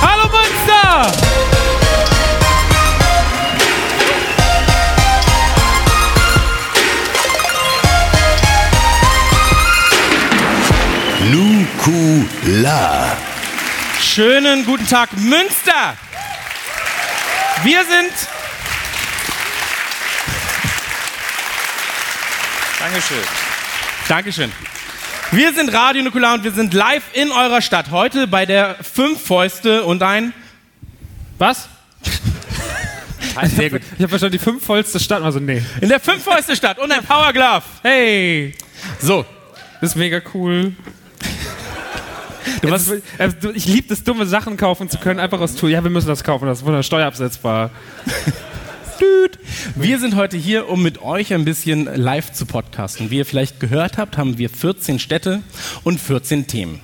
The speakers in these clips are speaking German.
Hallo Münster! Nukular. Schönen guten Tag, Münster! Wir sind. Dankeschön. Dankeschön. Wir sind Radio Nukular und wir sind live in eurer Stadt. Heute bei der Fünf Fäuste und ein. Was? Sehr gut. Ich habe verstanden, die fünf vollste Stadt. Also, nee. In der Fünf Fäuste Stadt und ein Power Glove. Hey! So, Das ist mega cool. Du was- was, äh, ich liebe das, dumme Sachen kaufen zu können, einfach aus Tool. Ja, wir müssen das kaufen, das ist von Wir sind heute hier, um mit euch ein bisschen live zu podcasten. Wie ihr vielleicht gehört habt, haben wir 14 Städte und 14 Themen.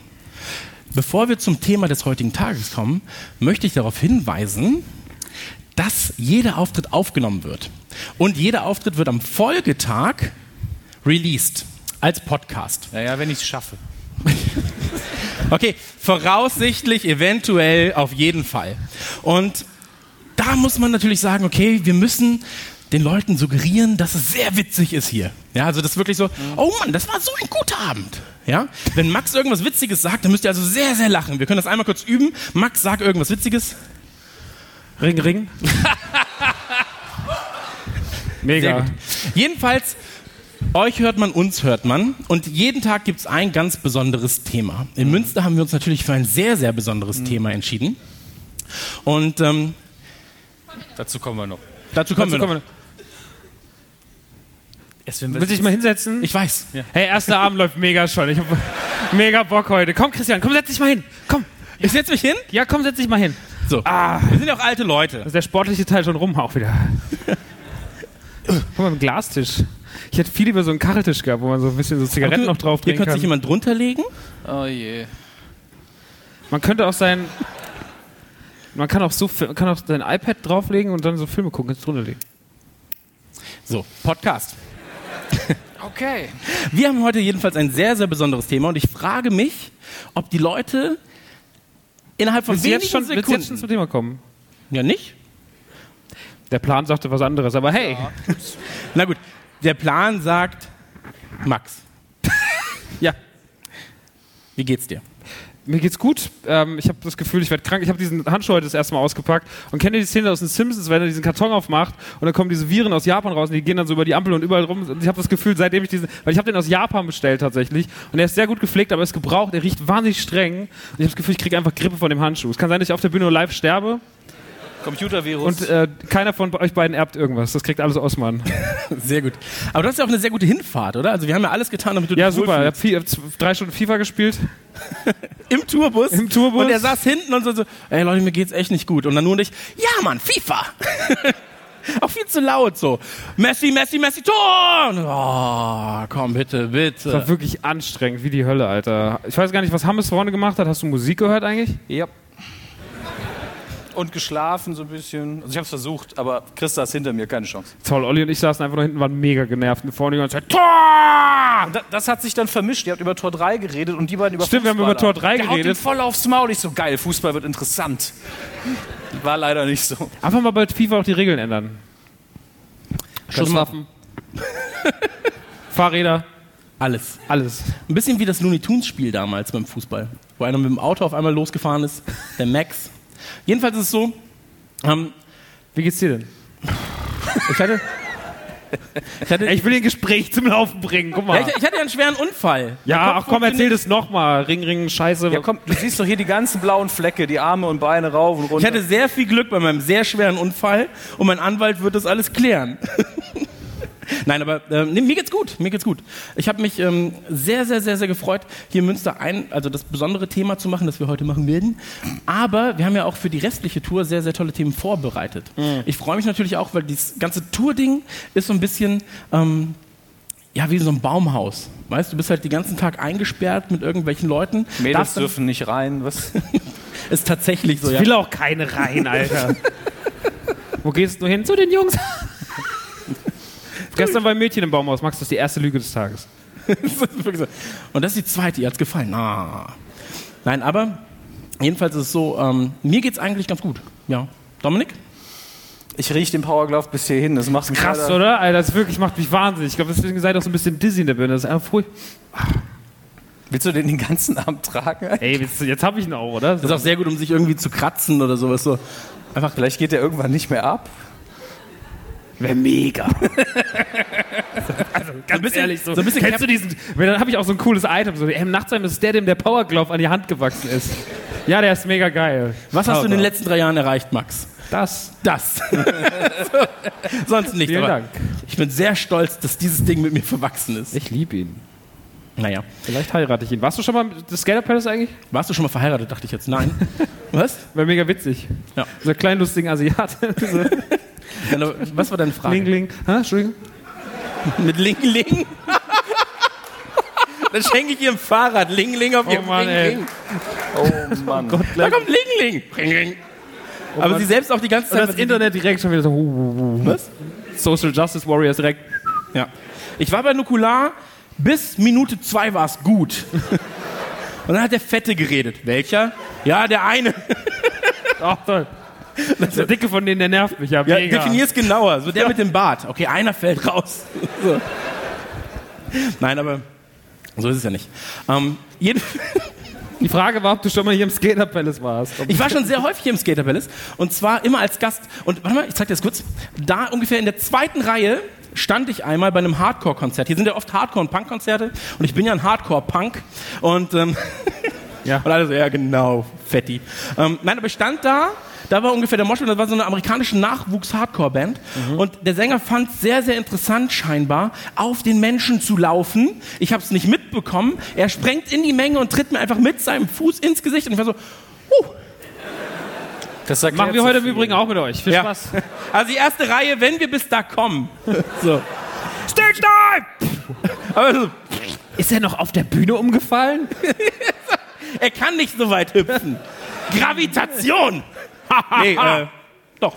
Bevor wir zum Thema des heutigen Tages kommen, möchte ich darauf hinweisen, dass jeder Auftritt aufgenommen wird. Und jeder Auftritt wird am Folgetag released als Podcast. Naja, wenn ich es schaffe. Okay, voraussichtlich, eventuell, auf jeden Fall. Und da muss man natürlich sagen, okay, wir müssen den Leuten suggerieren, dass es sehr witzig ist hier. Ja, also das ist wirklich so, oh Mann, das war so ein guter Abend. Ja, wenn Max irgendwas Witziges sagt, dann müsst ihr also sehr, sehr lachen. Wir können das einmal kurz üben. Max, sag irgendwas Witziges. Ring, Ring. Mega. Jedenfalls, euch hört man, uns hört man. Und jeden Tag gibt es ein ganz besonderes Thema. In Münster haben wir uns natürlich für ein sehr, sehr besonderes Thema entschieden. Und ähm, Dazu kommen wir noch. dazu kommen wir Dazu noch. kommen Es wir- Willst du dich mal hinsetzen? Ich weiß. hey, erster Abend läuft mega schon. Ich hab mega Bock heute. Komm, Christian, komm, setz dich mal hin. Komm. Ich setze mich hin. Ja, komm, setz dich mal hin. So. Wir sind ja auch alte Leute. Das ist der sportliche Teil schon rum auch wieder. Guck mal, ein Glastisch. Ich hätte viel lieber so einen Kacheltisch gehabt, wo man so ein bisschen so Zigaretten noch drauf Hier trinken könnte kann. sich jemand drunter legen. Oh je. Man könnte auch sein. Man kann auch so man kann auch sein iPad drauflegen und dann so Filme gucken, jetzt drunter legen. So, Podcast. Okay. Wir haben heute jedenfalls ein sehr, sehr besonderes Thema und ich frage mich, ob die Leute innerhalb von Willst wenigen jetzt schon, willst du Sekunden... jetzt schon zum Thema kommen? ja, nicht? Der Plan sagte was anderes, aber hey, Na gut, der Plan sagt, Max, ja, wie geht's dir? Mir geht's gut. Ähm, ich habe das Gefühl, ich werde krank. Ich habe diesen Handschuh heute das erste Mal ausgepackt und kennt ihr die Szene aus den Simpsons, wenn er diesen Karton aufmacht und dann kommen diese Viren aus Japan raus und die gehen dann so über die Ampel und überall rum. Und ich habe das Gefühl, seitdem ich diesen, weil ich habe den aus Japan bestellt tatsächlich und er ist sehr gut gepflegt, aber ist gebraucht. Er riecht wahnsinnig streng und ich habe das Gefühl, ich kriege einfach Grippe von dem Handschuh. Es kann sein, dass ich auf der Bühne live sterbe Computervirus. und äh, keiner von euch beiden erbt irgendwas. Das kriegt alles Osman. Sehr gut. Aber du hast ja auch eine sehr gute Hinfahrt, oder? Also wir haben ja alles getan, damit du Ja, super. Ich habe drei Stunden FIFA gespielt. Im Tourbus. Im Tourbus. Und er saß hinten und so, so, ey Leute, mir geht's echt nicht gut. Und dann nur nicht, ja Mann, FIFA. auch viel zu laut so. Messi, Messi, Messi, Tor! Und, oh, komm bitte, Das war bitte. wirklich anstrengend, wie die Hölle, Alter. Ich weiß gar nicht, was Hammes vorne gemacht hat. Hast du Musik gehört eigentlich? ja. Und geschlafen so ein bisschen. Also ich habe es versucht, aber Christa ist hinter mir, keine Chance. Toll, Olli und ich saßen einfach nur hinten, waren mega genervt. Und vorne die ganze Zeit, Tor! Und da, das hat sich dann vermischt. Ihr habt über Tor 3 geredet und die beiden über Stimmt, wir haben über Tor 3 Der haut geredet. ihm voll aufs Maul. Ich so, geil, Fußball wird interessant. War leider nicht so. Einfach mal bei FIFA auch die Regeln ändern. Schusswaffen. Fahrräder, Alles. alles. Ein bisschen wie das Looney Tunes Spiel damals beim Fußball, wo einer mit dem Auto auf einmal losgefahren ist, der Max. Jedenfalls ist es so, ähm, Wie geht's dir denn? ich hatte, ich hatte, ich will den Gespräch zum Laufen bringen, guck ja, mal. ich, ich hatte ja einen schweren Unfall. Ja, ach komm, erzähl das nochmal. Ring, Ring, Scheiße. Ja, komm, du siehst doch hier die ganzen blauen Flecke, die Arme und Beine rauf und Ich runter. hatte sehr viel Glück bei meinem sehr schweren Unfall und mein Anwalt wird das alles klären. Nein, aber äh, nee, mir geht's gut. Mir geht's gut. Ich habe mich ähm, sehr, sehr, sehr, sehr gefreut, hier in Münster ein, also das besondere Thema zu machen, das wir heute machen werden. Aber wir haben ja auch für die restliche Tour sehr, sehr tolle Themen vorbereitet. Mhm. Ich freue mich natürlich auch, weil dieses ganze Tour-Ding ist so ein bisschen ähm, ja wie so ein Baumhaus. Weißt du, bist halt den ganzen Tag eingesperrt mit irgendwelchen Leuten. Mädels dürfen nicht rein. Was? Ist tatsächlich so, Ich ja. will auch keine rein, Alter. Wo gehst du hin? Zu den Jungs. Gestern war ein Mädchen im Baumhaus. Max, das ist die erste Lüge des Tages. Und das ist die zweite, ihr hat's gefallen. Ah. Nein, aber jedenfalls ist es so, ähm, mir geht's eigentlich ganz gut. Ja. Dominik? Ich rieche den Powerglove bis hierhin. Das macht mich Krass, leider- oder? Alter, das wirklich macht mich wahnsinnig. Ich glaube, deswegen seid ihr auch so ein bisschen dizzy in der Birne. Das ist einfach furchtbar. Willst du den den ganzen Abend tragen? Ey, jetzt, jetzt habe ich ihn auch, oder? Das ist auch sehr gut, um sich irgendwie zu kratzen oder sowas. So. Einfach, vielleicht geht der irgendwann nicht mehr ab. Wäre mega. also, ganz bisschen- ehrlich, so, so ein bisschen kennst du diesen, dann habe ich auch so ein cooles Item, so, ey, im Nachtsheim ist der, dem der Powerglove an die Hand gewachsen ist. Ja, der ist mega geil. Was hast du in den letzten drei Jahren erreicht, Max? Das. Das. Sonst nicht. Vielen aber Dank. Ich bin sehr stolz, dass dieses Ding mit mir verwachsen ist. Ich liebe ihn. Naja. Vielleicht heirate ich ihn. Warst du schon mal mit das Skater Palace eigentlich? Warst du schon mal verheiratet, dachte ich jetzt. Nein. Was? Wäre mega witzig. Ja. So kleinen lustigen Asiaten. Dann, Was war deine Frage? Ling, ling. Hä? Entschuldigung. Mit Ling Ling? Dann schenke ich ihr ein Fahrrad. Ling Ling auf Oh ihrem Mann, Ling ey. Ling. Oh Mann. Da kommt Ling Ling. Ling Ling. Aber Mann. sie selbst auch die ganze Und Zeit. das Internet direkt schon wieder so. Was? Social Justice Warriors direkt. Ja. Ich war bei Nukular, bis Minute zwei war es gut. Und dann hat der Fette geredet. Welcher? Ja, der eine. Ach, toll. Der Dicke von denen, der nervt mich ja. Ja, Mega. definier's genauer. So der mit dem Bart. Okay, einer fällt raus. So. Nein, aber so ist es ja nicht. Ähm, Die Frage war, ob du schon mal hier im Skater Palace warst. Ich war schon sehr häufig hier im Skater Palace und zwar immer als Gast. Und warte mal, ich zeig dir das kurz. Da ungefähr in der zweiten Reihe stand ich einmal bei einem Hardcore-Konzert. Hier sind ja oft Hardcore- und Punk-Konzerte und ich bin ja ein Hardcore-Punk und ähm, Ja. Und alle so, ja genau, Fetti. Ähm, nein, aber ich stand da, da war ungefähr der Mosch, und das war so eine amerikanische Nachwuchs-Hardcore-Band. Und der Sänger fand sehr, sehr interessant scheinbar, auf den Menschen zu laufen. Ich habe es nicht mitbekommen. Er sprengt in die Menge und tritt mir einfach mit seinem Fuß ins Gesicht. Und ich war so, huh, Das Machen wir heute im. Übrigen auch mit euch. Viel ja. Spaß. Also die erste Reihe, wenn wir bis da kommen. So. Stage Dive! Aber so, Ist er noch auf der Bühne umgefallen? er kann nicht so weit hüpfen. Gravitation! Nee, äh, doch.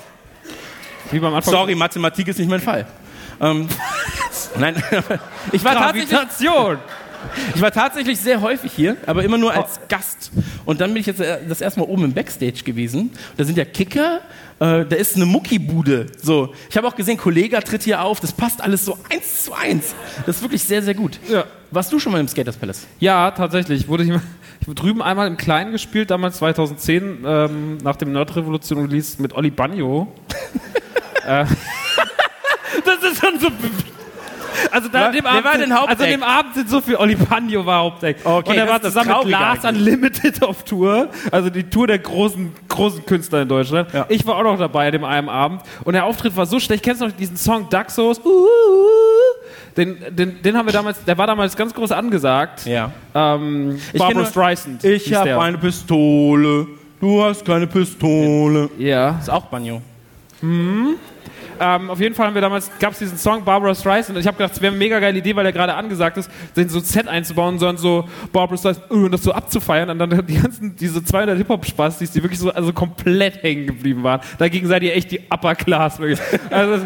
Wie beim Anfang. Sorry, Mathematik ist nicht mein Fall. Ähm, nein, ich war, tatsächlich, ich war tatsächlich sehr häufig hier, aber immer nur als Gast. Und dann bin ich jetzt äh, das erste Mal oben im Backstage gewesen. Da sind ja Kicker, äh, da ist eine Muckibude. So, ich habe auch gesehen, Kollega tritt hier auf. Das passt alles so eins zu eins. Das ist wirklich sehr, sehr gut. Ja. Warst du schon mal im Skaters Palace? Ja, tatsächlich. Wurde ich, ich habe drüben einmal im Kleinen gespielt, damals 2010, ähm, nach dem Nerdrevolution Release mit Olli Bagno. äh, das ist schon so. Also da an dem Abend, war sind- denn? Also dem Abend sind so viel Olli Bagno war Hauptact. Okay, und er war zusammen mit Lars eigentlich. Unlimited auf Tour, also die Tour der großen großen Künstler in Deutschland. Ja. Ich war auch noch dabei an dem einen Abend und der Auftritt war so schlecht. Kennst du noch diesen Song Daxos? Uh, uh, uh. Den, den, den haben wir damals, der war damals ganz groß angesagt. Ja. Ähm, Ich Barbara Streisand. Ich habe eine Pistole. Du hast keine Pistole. Ja. Ist auch Banjo. Ähm, auf jeden Fall haben wir damals, gab es diesen Song Barbara Streisand und ich habe gedacht, es wäre eine mega geile Idee, weil er gerade angesagt ist, den so ein Set einzubauen, sondern so Barbara Streisand uh, und das so abzufeiern und dann die ganzen, diese 200 Hip-Hop-Spastis, die wirklich so also komplett hängen geblieben waren. Dagegen seid ihr echt die Upper Class, wirklich. Also,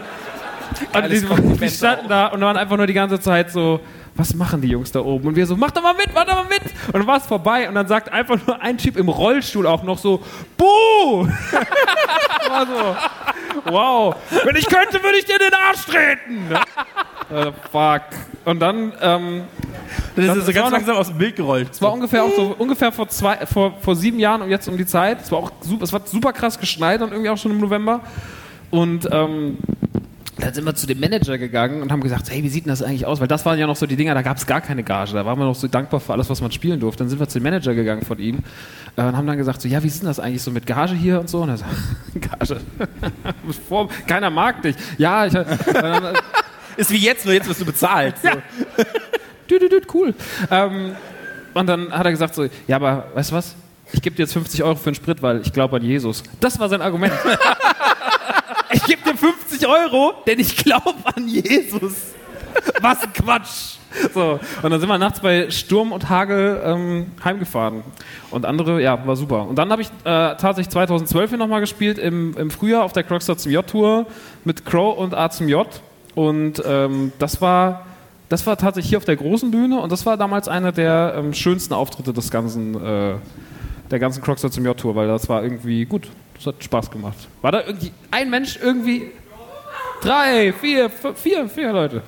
und die, die standen da und waren einfach nur die ganze Zeit so, was machen die Jungs da oben? Und wir so, mach doch mal mit, mach doch mal mit. Und dann war es vorbei und dann sagt einfach nur ein Typ im Rollstuhl auch noch so, Buh! war so, wow. Wenn ich könnte, würde ich dir den Arsch treten. äh, fuck. Und dann, ähm, Das, Das ist so ganz langsam aus dem Bild gerollt. es war ungefähr auch so, ungefähr vor zwei, vor, vor sieben Jahren und jetzt um die Zeit. Es war auch super, es war super krass geschneit und irgendwie auch schon im November. Und ähm, dann sind wir zu dem Manager gegangen und haben gesagt, hey, wie sieht denn das eigentlich aus? Weil das waren ja noch so die Dinger, da gab es gar keine Gage. Da waren wir noch so dankbar für alles, was man spielen durfte. Dann sind wir zu dem Manager gegangen von ihm äh, und haben dann gesagt, so, ja, wie ist denn das eigentlich so mit Gage hier und so? Und er sagt, Gage, keiner mag dich. Ja, ich, und dann, Ist wie jetzt, nur jetzt wirst du bezahlt. So. Ja. Dü, dü, dü, cool. Ähm, und dann hat er gesagt so, ja, aber weißt du was? Ich gebe dir jetzt 50 Euro für den Sprit, weil ich glaube an Jesus. Das war sein Argument. Ich gebe dir 50 Euro, denn ich glaube an Jesus. Was ein Quatsch. So, und dann sind wir nachts bei Sturm und Hagel ähm, heimgefahren. Und andere, ja, war super. Und dann habe ich äh, tatsächlich 2012 hier nochmal gespielt, im, im Frühjahr auf der Crockstar zum J-Tour mit Crow und A zum J. Und ähm, das war das war tatsächlich hier auf der großen Bühne und das war damals einer der ähm, schönsten Auftritte des ganzen, äh, der ganzen Crockstar zum J-Tour, weil das war irgendwie gut. Das hat Spaß gemacht. War da irgendwie ein Mensch irgendwie? Drei, vier, fünf, vier, vier Leute.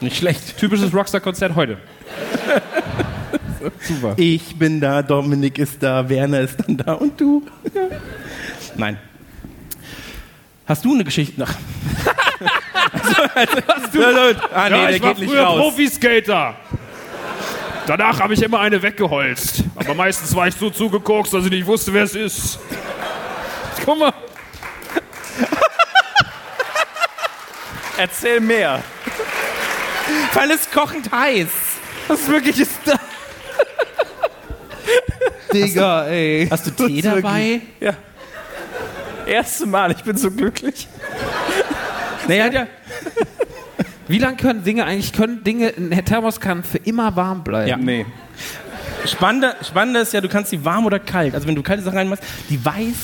Nicht schlecht. Typisches Rockstar-Konzert heute. Super. Ich bin da, Dominik ist da, Werner ist dann da und du. Ja. Nein. Hast du eine Geschichte? Ach. also, also, hast du? Ah, nee, ja, ich war früher. Profiskater. Danach habe ich immer eine weggeholzt. Aber meistens war ich so zugeguckt, dass ich nicht wusste, wer es ist. Guck mal. Erzähl mehr. Weil es kochend heiß. Was wirklich ist da? Digga, ey. Hast du Tee dabei? Ja. Erste Mal, ich bin so glücklich. Naja, ja. Wie lange können Dinge eigentlich, können Dinge, ein Thermos kann für immer warm bleiben? Ja. Nee. Spannender, spannender ist ja, du kannst die warm oder kalt. Also wenn du kalte Sachen reinmachst, die weiß,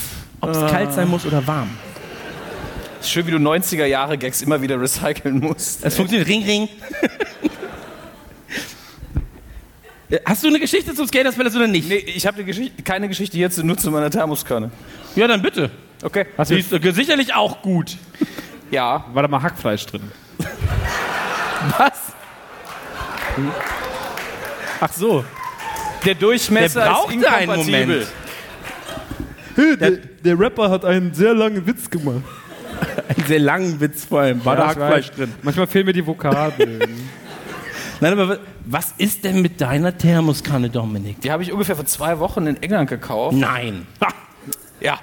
ob es kalt sein muss oder warm. Ist schön, wie du 90er Jahre Gags immer wieder recyceln musst. Es funktioniert. Ring, ring. Hast du eine Geschichte zum Skaters Palace oder nicht? Nee, ich habe Geschichte, keine Geschichte jetzt, nur zu meiner Thermoskanne. Ja, dann bitte. Okay. Die ist äh, sicherlich auch gut. Ja. War da mal Hackfleisch drin? Was? Ach so. Der Durchmesser Der brauchte ist einen inkompatibel. Moment. Der, der Rapper hat einen sehr langen Witz gemacht. Einen sehr langen Witz vor allem. War da Hackfleisch drin? Manchmal fehlen mir die Vokabeln. Nein, aber wa- was ist denn mit deiner Thermoskanne, Dominik? Die habe ich ungefähr vor zwei Wochen in England gekauft. Nein. Ja.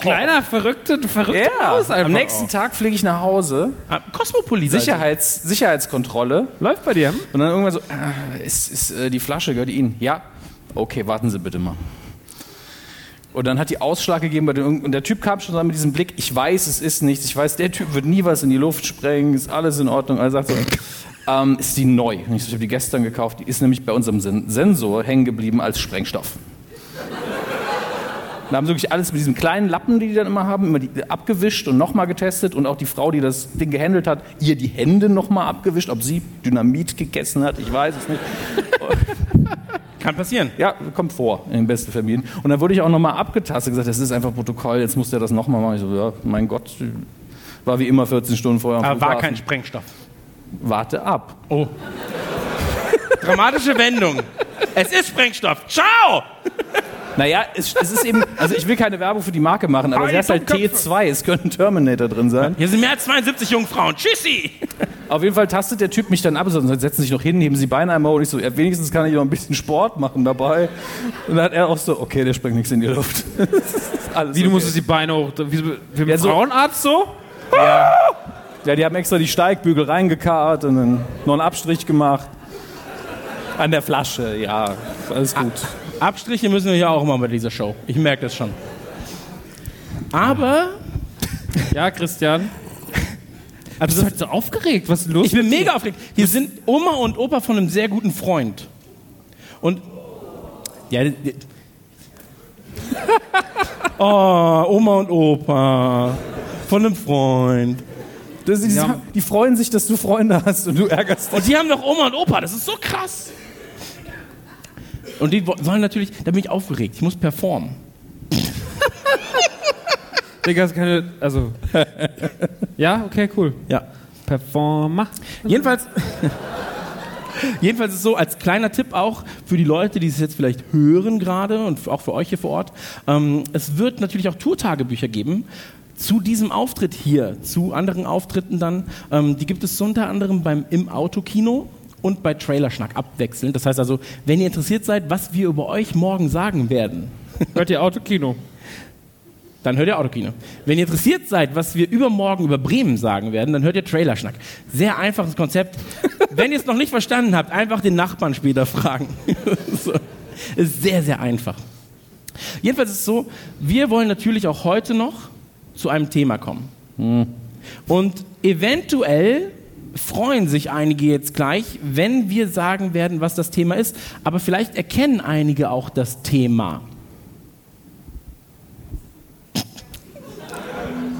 Kleiner, verrückter, verrückter Ja. Haus einfach Am nächsten Tag fliege ich nach Hause. Ah, Cosmopolis. Sicherheits, Sicherheitskontrolle. Läuft bei dir? Und dann irgendwann so, äh, ist, ist äh, die Flasche, gehört Ihnen? Ja. Okay, warten Sie bitte mal. Und dann hat die Ausschlag gegeben bei den, und der Typ kam schon mit diesem Blick, ich weiß, es ist nichts, ich weiß, der Typ wird nie was in die Luft sprengen, ist alles in Ordnung. Er sagt so, ähm, ist die neu? Und ich so, ich habe die gestern gekauft, die ist nämlich bei unserem Sen Sensor hängen geblieben als Sprengstoff. Da haben sie wirklich alles mit diesem kleinen Lappen, die die dann immer haben, immer abgewischt und nochmal getestet und auch die Frau, die das Ding gehandelt hat, ihr die Hände nochmal abgewischt, ob sie Dynamit gegessen hat, ich weiß es nicht. Kann passieren. Ja, kommt vor in den besten Familien. Und dann wurde ich auch nochmal abgetastet, gesagt, das ist einfach Protokoll, jetzt muss der das nochmal machen. Ich so, ja, mein Gott, war wie immer 14 Stunden vorher am Aber war kein Sprengstoff. Warte ab. Oh. Dramatische Wendung. Es ist Sprengstoff. Ciao! Naja, es, es ist eben, also ich will keine Werbung für die Marke machen, aber sie heißt halt T2, es könnte ein Terminator drin sein. Hier sind mehr als 72 Jungfrauen. Tschüssi! Auf jeden Fall tastet der Typ mich dann ab und sagt, setzen sich noch hin, heben sie Beine einmal und ich so, ja, wenigstens kann ich noch ein bisschen Sport machen dabei. Und dann hat er auch so, okay, der springt nichts in die Luft. Alles Wie, du okay. musstest die Beine hoch. Wie, wie Ja, so- Frauenarzt so? Ja, die haben extra die Steigbügel reingekarrt und dann noch einen Abstrich gemacht. An der Flasche, ja, alles gut. Abstriche müssen wir ja auch machen bei dieser Show. Ich merke das schon. Aber Ja, Christian. Aber du bist halt so aufgeregt. Was ist los? ich bin mega aufgeregt. Hier sind Oma und Opa von einem sehr guten Freund. Und ja, oh, Oma und Opa von einem Freund. Das, die, Ja. die freuen sich, dass du Freunde hast und du ärgerst dich. Und die haben doch Oma und Opa, das ist so krass. Und die wo- sollen natürlich, da bin ich aufgeregt, ich muss performen. Digga, ist keine. Also. ja, okay, cool. Ja. Performer. Jedenfalls, jedenfalls ist es so, als kleiner Tipp auch für die Leute, die es jetzt vielleicht hören gerade und auch für euch hier vor Ort, ähm, es wird natürlich auch Tourtagebücher geben zu diesem Auftritt hier, zu anderen Auftritten dann. Ähm, die gibt es unter anderem beim Im Autokino und bei Trailerschnack abwechselnd. Das heißt also, wenn ihr interessiert seid, was wir über euch morgen sagen werden, Hört ihr Autokino? Dann hört ihr Autokino. Wenn ihr interessiert seid, was wir übermorgen über Bremen sagen werden, dann hört ihr Trailerschnack. Sehr einfaches Konzept. Wenn ihr es noch nicht verstanden habt, einfach den Nachbarn später fragen. so. Ist sehr, sehr einfach. Jedenfalls ist es so, wir wollen natürlich auch heute noch zu einem Thema kommen. Und eventuell freuen sich einige jetzt gleich, wenn wir sagen werden, was das Thema ist. Aber vielleicht erkennen einige auch das Thema. Mach's aus! Die GEMA! Das, das wird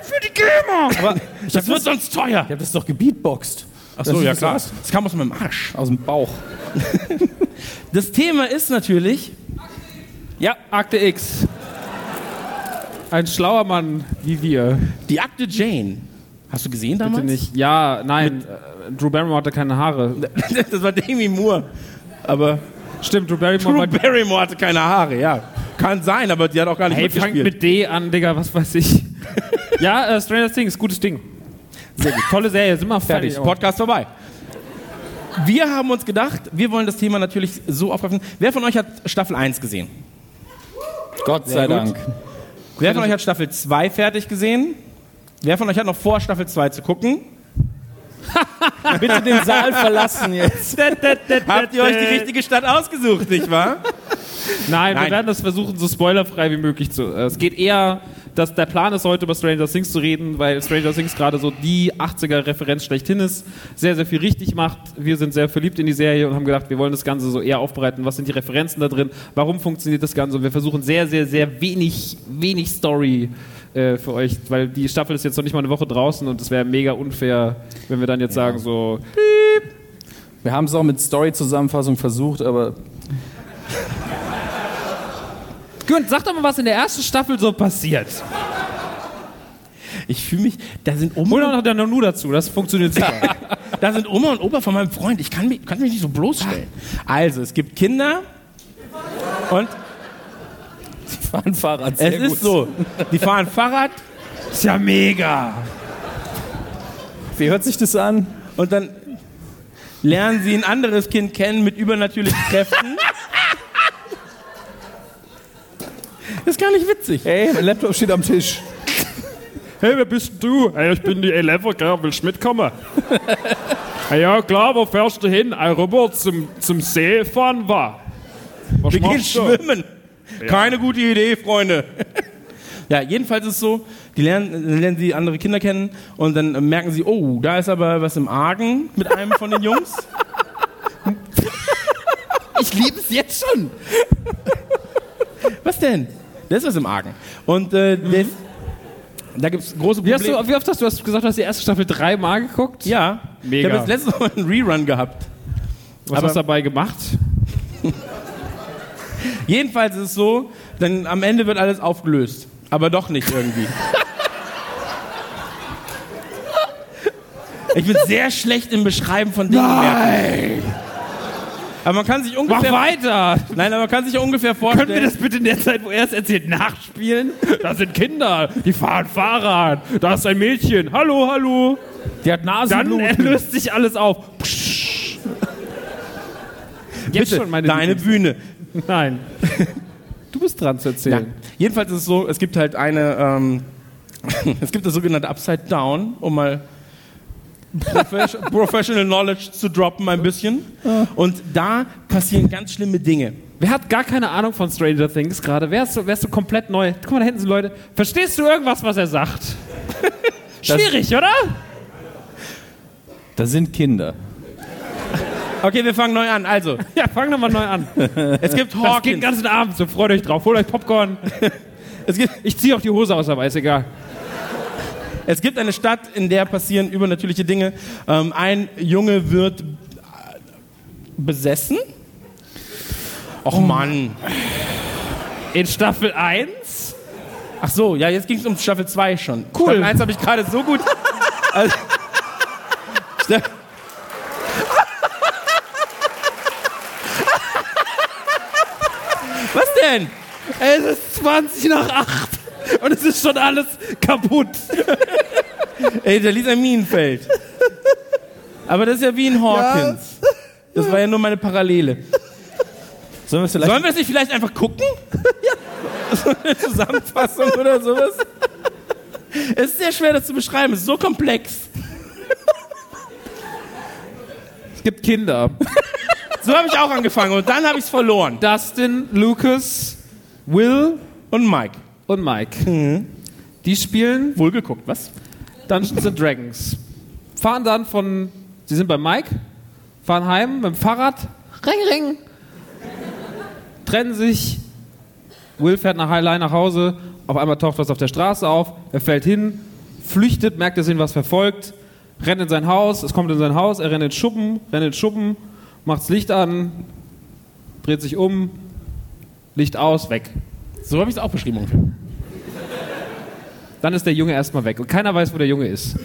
ich. für die GEMA! Aber das wird sonst teuer. Ich habe das doch gebeatboxt. Ach so, Das ja klar. aus. Das kam aus meinem Arsch. Aus dem Bauch. Das Thema ist natürlich, Ja, Akte X. Ein schlauer Mann wie wir. die Akte Jane. Hast du gesehen damals? Bitte nicht. Ja, nein. äh, Drew Barrymore hatte keine Haare. Das war Demi Moore. Aber Stimmt, Drew Barrymore Drew. Barrymore hatte keine Haare, ja. Kann sein, aber die hat auch gar nicht Hey, fangt mitgespielt. mit D an, Digga, was weiß ich. ja, äh, Stranger Things, gutes Ding. Sehr gut. Tolle Serie, sind wir fertig. Fertig, Podcast vorbei. Wir haben uns gedacht, wir wollen das Thema natürlich so aufgreifen. Wer von euch hat Staffel 1 gesehen? Gott sei gut. Dank. Wer von euch hat Staffel 2 fertig gesehen? Wer von euch hat noch vor, Staffel 2 zu gucken? Bitte den Saal verlassen jetzt. Habt ihr euch die richtige Stadt ausgesucht, nicht wahr? Nein, Nein. wir werden das versuchen, so spoilerfrei wie möglich zu. äh, Es geht eher, dass der Plan ist, heute über Stranger Things zu reden, weil Stranger Things gerade so die 80er-Referenz schlechthin ist, sehr, sehr viel richtig macht. Wir sind sehr verliebt in die Serie und haben gedacht, wir wollen das Ganze so eher aufbereiten. Was sind die Referenzen da drin? Warum funktioniert das Ganze? Und wir versuchen sehr, sehr, sehr wenig, wenig Story äh, für euch, weil die Staffel ist jetzt noch nicht mal eine Woche draußen und es wäre mega unfair, wenn wir dann jetzt sagen so, Wir haben es auch mit Story-Zusammenfassung versucht, aber Günd, sag doch mal, was in der ersten Staffel so passiert. Ich fühle mich, da sind Oma, doch noch der Nanu dazu, das funktioniert super. da sind Oma und Opa von meinem Freund. Ich kann mich, kann mich nicht so bloßstellen. Also, es gibt Kinder und fahren Fahrrad es sehr ist gut. so, die fahren Fahrrad ist ja mega. Wie hört sich das an? und dann lernen sie ein anderes Kind kennen mit übernatürlichen Kräften. Das ist gar nicht witzig. Hey, mein Laptop steht am Tisch. Hey, wer bist du? Hey, ich bin die Elever, willst du mitkommen? hey, ja, klar, wo fährst du hin? Hey, rüber zum, zum See fahren war. Was Wir gehen machst schwimmen. Keine gute Idee, Freunde. Ja, jedenfalls ist es so, die lernen, dann lernen sie andere Kinder kennen und dann äh, merken sie, oh, da ist aber was im Argen mit einem von den Jungs. Ich liebe es jetzt schon. Was denn? Da ist was im Argen. Und äh, der, da gibt es große Wie, Probleme. hast du, wie oft hast du hast gesagt, du hast die erste Staffel dreimal geguckt? ja, Mega. ich habe das letzte Mal einen Rerun gehabt. Was aber- hast du dabei gemacht? Jedenfalls ist es so, dann am Ende wird alles aufgelöst. Aber doch nicht irgendwie. Ich bin sehr schlecht im Beschreiben von Dingen. Nein! Aber man kann sich Mach ungefähr. weiter! Nein, aber man kann sich ungefähr Können wir vorstellen. das bitte in der Zeit, wo er es erzählt, nachspielen? Da sind Kinder, die fahren Fahrrad. Da ist ein Mädchen. Hallo, hallo. Die hat Dann Nasenbluten. löst sich alles auf. Jetzt Bitte, schon meine deine Bühne. Nein. Du bist dran zu Ja. erzählen. Jedenfalls ist es so, es gibt halt eine, ähm, es gibt das sogenannte Upside Down, um mal Profes- Professional Knowledge zu droppen ein bisschen. Und da passieren ganz schlimme Dinge. Wer hat gar keine Ahnung von Stranger Things gerade? Wer ist, so, wer ist so komplett neu? Guck mal, da hinten sind Leute. Verstehst du irgendwas, was er sagt? Schwierig, oder? Da sind Kinder. Okay, wir fangen neu an. Also, Ja, fang doch mal neu an. es gibt Das geht den Hawkins. ganzen Abend, so freut euch drauf. Holt euch Popcorn. Es gibt, Ich ziehe auch die Hose aus, aber ist egal. es gibt eine Stadt, in der passieren übernatürliche Dinge. Ähm, ein Junge wird äh, besessen. Och Mann. In Staffel 1? Ach so, ja, jetzt ging es um Staffel 2 schon. Cool. Staffel 1 habe ich gerade so gut. Also, denn? Es ist 20 nach 8 und es ist schon alles kaputt. Ey, da liegt ein Minenfeld. Aber das ist ja wie in Hawkins. Das war ja nur meine Parallele. Sollen wir es vielleicht Sollen wir es nicht vielleicht einfach gucken? ja. So eine Zusammenfassung oder sowas? Es ist sehr schwer, das zu beschreiben. Es ist so komplex. Es gibt Kinder. So habe ich auch angefangen und dann habe ich es verloren. Dustin, Lucas, Will Und Mike. und Mike. Die spielen Wohl geguckt, was? Dungeons and Dragons. Fahren dann von, sie sind bei Mike, fahren heim mit dem Fahrrad, ring, ring, trennen sich, Will fährt nach allein nach Hause, auf einmal taucht was auf der Straße auf, er fällt hin, flüchtet, merkt, dass ihn was verfolgt, rennt in sein Haus, es kommt in sein Haus, er rennt in den Schuppen, rennt in den Schuppen, macht das Licht an, dreht sich um, Licht aus, weg. So habe ich es auch beschrieben ungefähr. Dann ist der Junge erstmal weg und keiner weiß, wo der Junge ist.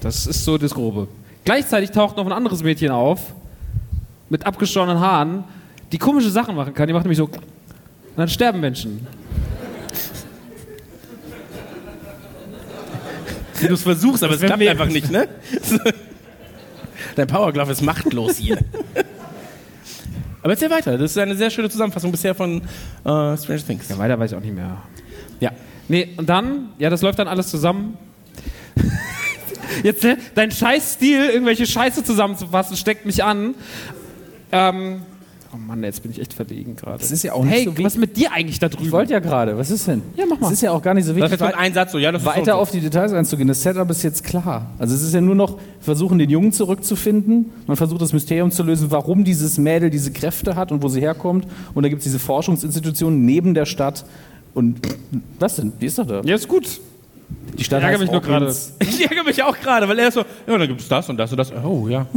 Das ist so das Grobe. Gleichzeitig taucht noch ein anderes Mädchen auf mit abgeschorenen Haaren, die komische Sachen machen kann. Die macht nämlich so. Und dann sterben Menschen. Wie du es versuchst, aber es klappt einfach nicht, ne? Dein Powerglove ist machtlos hier. Aber erzähl weiter. Das ist eine sehr schöne Zusammenfassung bisher von äh, Stranger Things. Ja, weiter weiß ich auch nicht mehr. Ja. Nee, und dann, ja, das läuft dann alles zusammen. Jetzt, ne, dein Scheißstil, irgendwelche Scheiße zusammenzufassen, steckt mich an. Ähm, oh Mann, jetzt bin ich echt verlegen gerade. Das ist ja auch nicht Hey, so was ist mit dir eigentlich da drüben? Ich wollte ja gerade, was ist denn? Ja, mach mal. Es ist ja auch gar nicht so Das wichtig. ist jetzt ein Satz so, ja, das ist weiter und so. auf die Details einzugehen. Das Setup ist jetzt klar. Also es ist ja nur noch versuchen, den Jungen zurückzufinden. Man versucht das Mysterium zu lösen, warum dieses Mädel diese Kräfte hat und wo sie herkommt. Und da gibt es diese Forschungsinstitution neben der Stadt. Und was denn? Die ist doch da. Ja, ist gut. Die Stadt Ich ärgere mich nur gerade. Ich ärgere mich auch gerade, weil er ist so, ja, dann gibt es das und das und das. Oh, ja.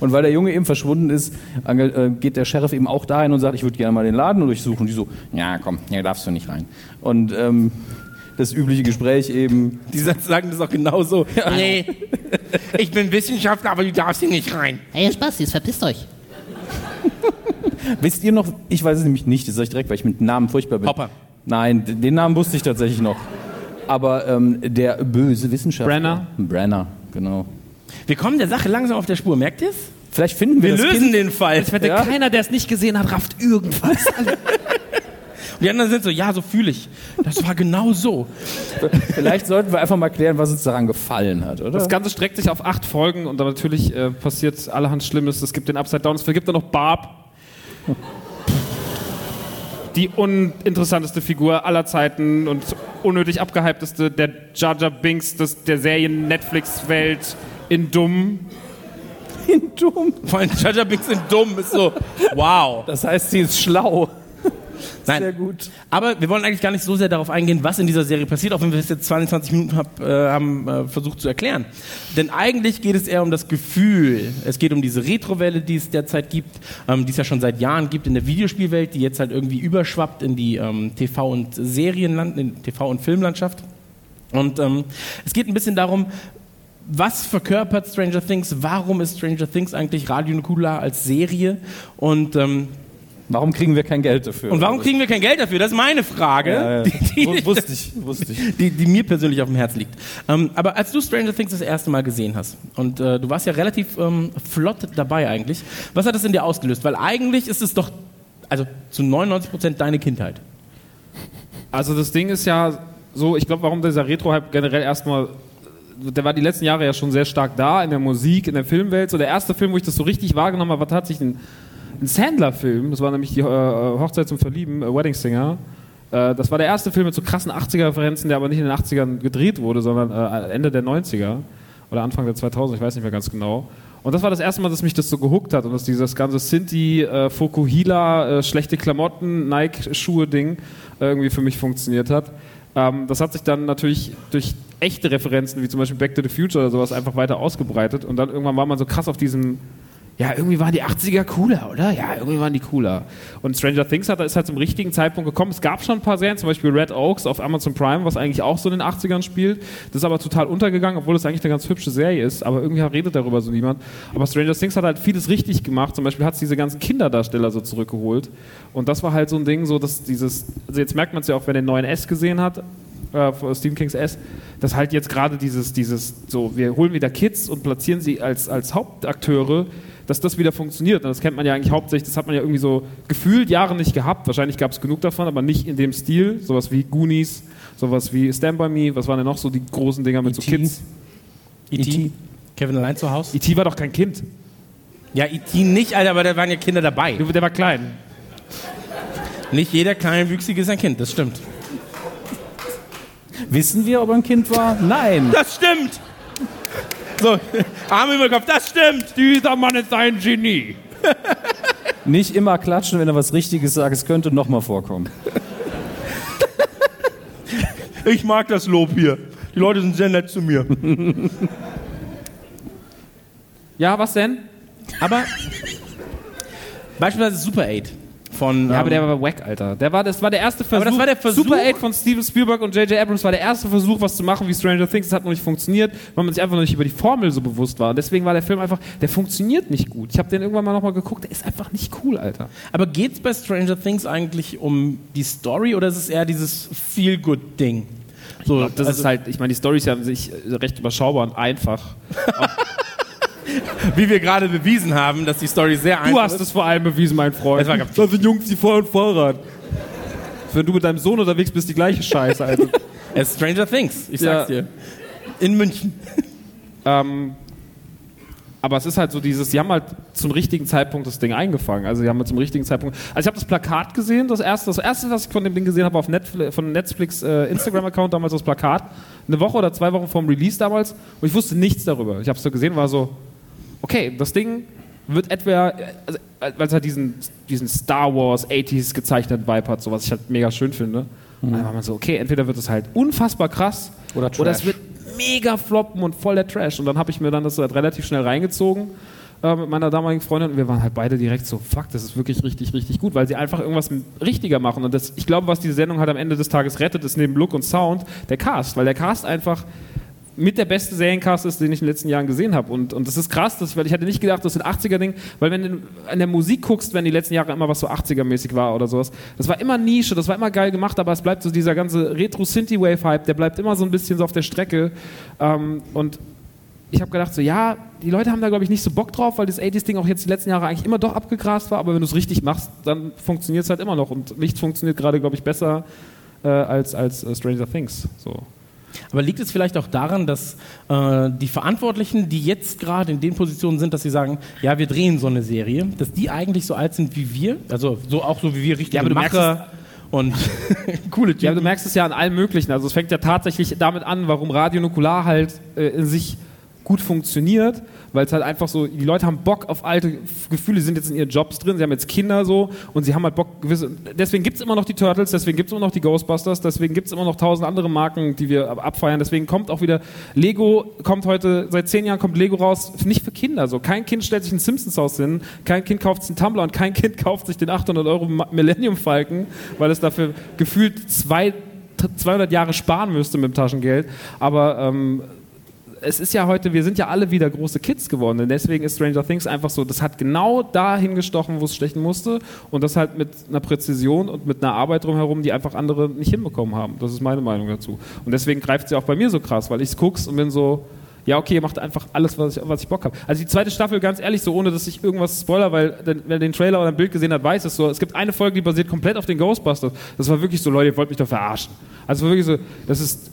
Und weil der Junge eben verschwunden ist, äh, geht der Sheriff eben auch dahin und sagt, ich würde gerne mal den Laden durchsuchen. Und die so, ja komm, hier darfst du nicht rein. Und ähm, das übliche Gespräch eben, Die sagen das auch genau so. Nee, ich bin Wissenschaftler, aber du darfst hier nicht rein. Hey, ihr Spastis, verpisst euch. Wisst ihr noch, ich weiß es nämlich nicht, das sage ich direkt, weil ich mit Namen furchtbar bin. Hopper. Nein, den Namen wusste ich tatsächlich noch. Aber ähm, der böse Wissenschaftler. Brenner? Brenner, genau. Wir kommen der Sache langsam auf der Spur, merkt ihr es? Vielleicht finden wir, Wir das lösen Kind. den Fall. Ich wette, Ja. keiner, der es nicht gesehen hat, rafft irgendwas. Und die anderen sind so, ja, so fühle ich. Das war genau so. Vielleicht sollten wir einfach mal klären, was uns daran gefallen hat, oder? Das Ganze streckt sich auf acht Folgen und dann natürlich äh, passiert allerhand Schlimmes. Es gibt den Upside Down, es gibt dann noch Barb. Die uninteressanteste Figur aller Zeiten und unnötig abgehypteste, der Jar Jar Binks des, der Serien-Netflix-Welt in Dumm. dumm. Vor allem Jaja Binks sind dumm, ist so, wow. Das heißt, sie ist schlau. Nein. Sehr gut. Aber wir wollen eigentlich gar nicht so sehr darauf eingehen, was in dieser Serie passiert, auch wenn wir es jetzt 22 Minuten hab, äh, haben äh, versucht zu erklären. Denn eigentlich geht es eher um das Gefühl. Es geht um diese Retrowelle, die es derzeit gibt, ähm, die es ja schon seit Jahren gibt in der Videospielwelt, die jetzt halt irgendwie überschwappt in die ähm, TV- und Serienland, in TV- und Filmlandschaft. Und ähm, es geht ein bisschen darum, was verkörpert Stranger Things? Warum ist Stranger Things eigentlich Radio Nukular als Serie? Und ähm, Warum kriegen wir kein Geld dafür? und warum kriegen wir kein Geld dafür? Das ist meine Frage, Ja, ja. Die, die, Wu- wusste ich, wusste ich. die, die mir persönlich auf dem Herzen liegt. Ähm, aber als du Stranger Things das erste Mal gesehen hast, und äh, du warst ja relativ ähm, flott dabei eigentlich, was hat das in dir ausgelöst? Weil eigentlich ist es doch, also zu 99 Prozent deine Kindheit. Also das Ding ist ja so, ich glaube, warum dieser Retro-Hype generell erstmal, der war die letzten Jahre ja schon sehr stark da, in der Musik, in der Filmwelt. So der erste Film, wo ich das so richtig wahrgenommen habe, war tatsächlich ein, ein Sandler-Film. Das war nämlich die äh, Hochzeit zum Verlieben, äh, Wedding Singer. Äh, das war der erste Film mit so krassen 80er-Referenzen, der aber nicht in den 80ern gedreht wurde, sondern äh, Ende der 90er oder Anfang der 2000er, ich weiß nicht mehr ganz genau. Und das war das erste Mal, dass mich das so gehuckt hat und dass dieses ganze Sinti, äh, Fokuhila, äh, schlechte Klamotten, Nike-Schuhe-Ding irgendwie für mich funktioniert hat. Ähm, das hat sich dann natürlich durch echte Referenzen, wie zum Beispiel Back to the Future oder sowas, einfach weiter ausgebreitet. Und dann irgendwann war man so krass auf diesem ja, irgendwie waren die 80er cooler, oder? Ja, irgendwie waren die cooler. Und Stranger Things hat, ist halt zum richtigen Zeitpunkt gekommen. Es gab schon ein paar Serien, zum Beispiel Red Oaks auf Amazon Prime, was eigentlich auch so in den 80ern spielt. Das ist aber total untergegangen, obwohl es eigentlich eine ganz hübsche Serie ist. Aber irgendwie redet darüber so niemand. Aber Stranger Things hat halt vieles richtig gemacht. Zum Beispiel hat es diese ganzen Kinderdarsteller so zurückgeholt. Und das war halt so ein Ding, so dass dieses, also jetzt merkt man es ja auch, wenn er den neuen S gesehen hat, äh, Stephen Kings S, dass halt jetzt gerade dieses, dieses, so, wir holen wieder Kids und platzieren sie als, als Hauptakteure, dass das wieder funktioniert. Und das kennt man ja eigentlich hauptsächlich, das hat man ja irgendwie so gefühlt Jahre nicht gehabt. Wahrscheinlich gab es genug davon, aber nicht in dem Stil. Sowas wie Goonies, sowas wie Stand By Me, was waren denn noch so die großen Dinger mit so E.T.. Kids? E.T. Kevin allein zu Hause? E.T. war doch kein Kind. Ja, E.T. nicht, Alter, aber da waren ja Kinder dabei. Der war klein. Nicht jeder Kleinwüchsige ist ein Kind, das stimmt. Wissen wir, ob er ein Kind war? Nein. Das stimmt! So, Arme über den Kopf, das stimmt! Dieser Mann ist ein Genie. Nicht immer klatschen, wenn er was Richtiges sagt. Es könnte nochmal vorkommen. Ich mag das Lob hier. Die Leute sind sehr nett zu mir. Ja, was denn? Aber beispielsweise Super 8 von. Ja, aber ähm, der war wack, Alter. Der war, das war der erste Versuch. das war der Versuch- Super 8 von Steven Spielberg und J.J. Abrams war der erste Versuch, was zu machen wie Stranger Things. Das hat noch nicht funktioniert, weil man sich einfach noch nicht über die Formel so bewusst war. Und deswegen war der Film einfach, der funktioniert nicht gut. Ich habe den irgendwann mal nochmal geguckt, der ist einfach nicht cool, Alter. aber geht es bei Stranger Things eigentlich um die Story oder ist es eher dieses Feel-Good-Ding? So, Das also, ist halt, ich meine, die Story ist ja an sich recht überschaubar und einfach. wie wir gerade bewiesen haben, dass die Story sehr Du einfach hast ist. es vor allem bewiesen, mein Freund. Das war ganz- das sind Jungs, die fahren Fahrrad. Wenn du mit deinem Sohn unterwegs bist, die gleiche Scheiße, Alter. Es ist Stranger Things, ich sag's Ja. dir. In München. Ähm, aber es ist halt so dieses, sie haben halt zum richtigen Zeitpunkt das Ding eingefangen. Also sie haben halt zum richtigen Zeitpunkt. Also ich habe das Plakat gesehen, das erste, das erste, was ich von dem Ding gesehen habe auf Netflix, von Netflix äh, Instagram-Account damals das Plakat, eine Woche oder zwei Wochen vorm Release damals, und ich wusste nichts darüber. Ich habe es so gesehen, war so, okay, das Ding wird etwa, also, weil es halt diesen, diesen Star Wars 80s gezeichneten Vibe hat, so was ich halt mega schön finde. Und dann war man so, okay, entweder wird es halt unfassbar krass Oder oder es wird mega floppen und voll der Trash. Und dann habe ich mir dann das halt relativ schnell reingezogen äh, mit meiner damaligen Freundin und wir waren halt beide direkt so, fuck, das ist wirklich richtig, richtig gut, weil sie einfach irgendwas richtiger machen. Und das, ich glaube, was diese Sendung halt am Ende des Tages rettet, ist neben Look und Sound der Cast, weil der Cast einfach mit der beste Seriencast ist, den ich in den letzten Jahren gesehen habe. Und, und das ist krass, das, weil ich hätte nicht gedacht, das ist ein 80er-Ding, weil wenn du an der Musik guckst, wenn die letzten Jahre immer was so 80er-mäßig war oder sowas, das war immer Nische, das war immer geil gemacht, aber es bleibt so dieser ganze Retro-Synthie-Wave-Hype, der bleibt immer so ein bisschen so auf der Strecke. Ähm, und ich habe gedacht, so ja, die Leute haben da, glaube ich, nicht so Bock drauf, weil das 80s-Ding auch jetzt die letzten Jahre eigentlich immer doch abgegrast war, aber wenn du es richtig machst, dann funktioniert es halt immer noch. Und nichts funktioniert gerade, glaube ich, besser äh, als, als äh, Stranger Things. So. Aber liegt es vielleicht auch daran, dass äh, die Verantwortlichen, die jetzt gerade in den Positionen sind, dass sie sagen, ja, wir drehen so eine Serie, dass die eigentlich so alt sind wie wir, also so auch so wie wir richtige Ja, aber Macher und coole Ja, Typen. du merkst es ja an allem Möglichen. Also es fängt ja tatsächlich damit an, warum Radio Nukular halt äh, in sich gut funktioniert, weil es halt einfach so, die Leute haben Bock auf alte Gefühle, sind jetzt in ihren Jobs drin, sie haben jetzt Kinder so und sie haben halt Bock gewisse, deswegen gibt es immer noch die Turtles, deswegen gibt es immer noch die Ghostbusters, deswegen gibt es immer noch tausend andere Marken, die wir ab- abfeiern, deswegen kommt auch wieder, Lego kommt heute, seit zehn Jahren kommt Lego raus, nicht für Kinder so, kein Kind stellt sich ein Simpsons-Haus hin, kein Kind kauft sich einen Tumblr und kein Kind kauft sich den 800 Euro Millennium Falcon, weil es dafür gefühlt zwei 200 Jahre sparen müsste mit dem Taschengeld. Aber ähm, es ist ja heute, wir sind ja alle wieder große Kids geworden. Und deswegen ist Stranger Things einfach so, das hat genau dahin gestochen, wo es stechen musste. Und das halt mit einer Präzision und mit einer Arbeit drumherum, die einfach andere nicht hinbekommen haben. Das ist meine Meinung dazu. Und deswegen greift sie auch bei mir so krass, weil ich es guck's und bin so. Ja, okay, ihr macht einfach alles, was ich, was ich Bock habe. Also die zweite Staffel, ganz ehrlich, so ohne dass ich irgendwas spoiler, weil denn, wer den Trailer oder ein Bild gesehen hat, weiß es so. Es gibt eine Folge, die basiert komplett auf den Ghostbusters. Das war wirklich so, Leute, ihr wollt mich doch verarschen. Also wirklich so, das ist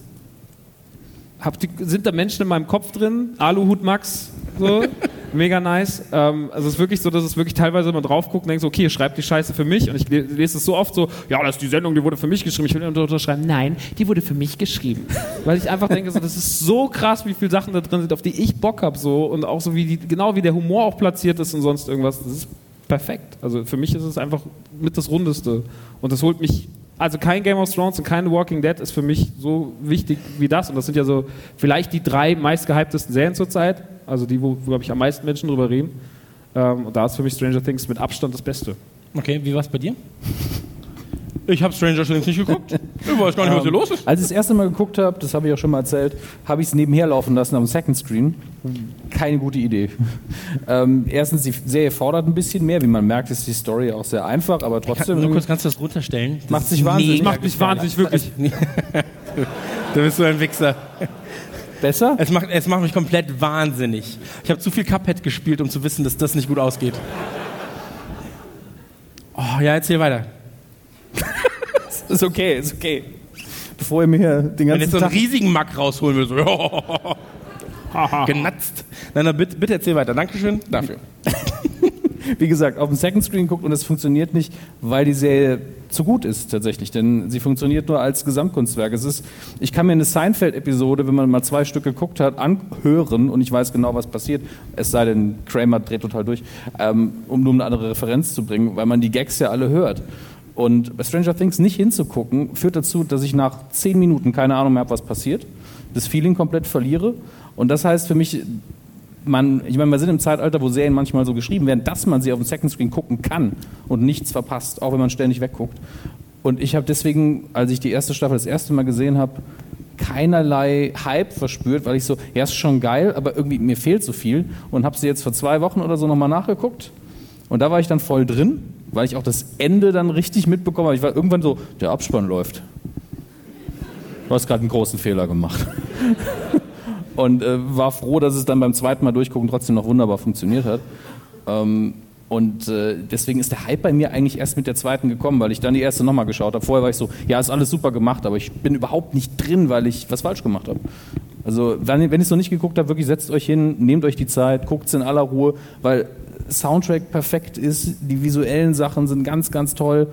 Habt ihr, sind da Menschen in meinem Kopf drin? Aluhut Max, so. Mega nice. Ähm, also es ist wirklich so, dass es wirklich teilweise immer drauf guckt und denkt so, okay, ihr schreibt die Scheiße für mich. Und ich le- lese es so oft so, ja, das ist die Sendung, die wurde für mich geschrieben. Ich will unter- unterschreiben, nein, die wurde für mich geschrieben. Weil ich einfach denke, so, das ist so krass, wie viele Sachen da drin sind, auf die ich Bock habe. So. Und auch so, wie die, genau wie der Humor auch platziert ist und sonst irgendwas. Das ist perfekt. Also für mich ist es einfach mit das Rundeste. Und das holt mich also kein Game of Thrones und kein Walking Dead ist für mich so wichtig wie das. Und das sind ja so vielleicht die drei meistgehyptesten Serien zurzeit. Also die, wo, wo glaube ich, am meisten Menschen drüber reden. Ähm, und da ist für mich Stranger Things mit Abstand das Beste. Okay, wie war es bei dir? Ich habe Stranger Things nicht geguckt. Ich weiß gar nicht, was hier los ist. Als ich das erste Mal geguckt habe, das habe ich auch schon mal erzählt, habe ich es nebenher laufen lassen am Second Screen. Keine gute Idee. ähm, erstens, die Serie fordert ein bisschen mehr. Wie man merkt, ist die Story auch sehr einfach, aber Kann, trotzdem. nur kurz kannst du das runterstellen. Das Macht sich wahnsinnig. mega Macht mich wahnsinnig, wirklich. Du bist so ein Wichser. besser? Es macht, es macht mich komplett wahnsinnig. Ich habe zu viel Cuphead gespielt, um zu wissen, dass das nicht gut ausgeht. Oh, ja, erzähl weiter. Ist okay, ist okay. Bevor ihr mir hier den Wenn ganzen jetzt so einen Tag riesigen Mack rausholen will, so genatzt. Nein, nein, bitte, bitte erzähl weiter. Dankeschön dafür. wie gesagt, auf dem Second Screen guckt und es funktioniert nicht, weil die Serie zu gut ist tatsächlich, denn sie funktioniert nur als Gesamtkunstwerk. Es ist, ich kann mir eine Seinfeld-Episode, wenn man mal zwei Stück geguckt hat, anhören und ich weiß genau, was passiert. Es sei denn, Kramer dreht total durch, ähm, um nur eine andere Referenz zu bringen, weil man die Gags ja alle hört. Und bei Stranger Things nicht hinzugucken, führt dazu, dass ich nach zehn Minuten keine Ahnung mehr habe, was passiert, das Feeling komplett verliere. Und das heißt für mich, man, ich meine, wir sind im Zeitalter, wo Serien manchmal so geschrieben werden, dass man sie auf dem Second Screen gucken kann und nichts verpasst, auch wenn man ständig wegguckt. Und ich habe deswegen, als ich die erste Staffel das erste Mal gesehen habe, keinerlei Hype verspürt, weil ich so, ja, ist schon geil, aber irgendwie mir fehlt so viel und habe sie jetzt vor zwei Wochen oder so nochmal nachgeguckt. Und da war ich dann voll drin, weil ich auch das Ende dann richtig mitbekommen habe. Ich war irgendwann so, der Abspann läuft. Du hast gerade einen großen Fehler gemacht. und äh, war froh, dass es dann beim zweiten Mal durchgucken trotzdem noch wunderbar funktioniert hat. Ähm, und äh, deswegen ist der Hype bei mir eigentlich erst mit der zweiten gekommen, weil ich dann die erste nochmal geschaut habe. Vorher war ich so, ja, ist alles super gemacht, aber ich bin überhaupt nicht drin, weil ich was falsch gemacht habe. Also, wenn, wenn ihr es noch nicht geguckt habt, wirklich setzt euch hin, nehmt euch die Zeit, guckt es in aller Ruhe, weil Soundtrack perfekt ist, die visuellen Sachen sind ganz, ganz toll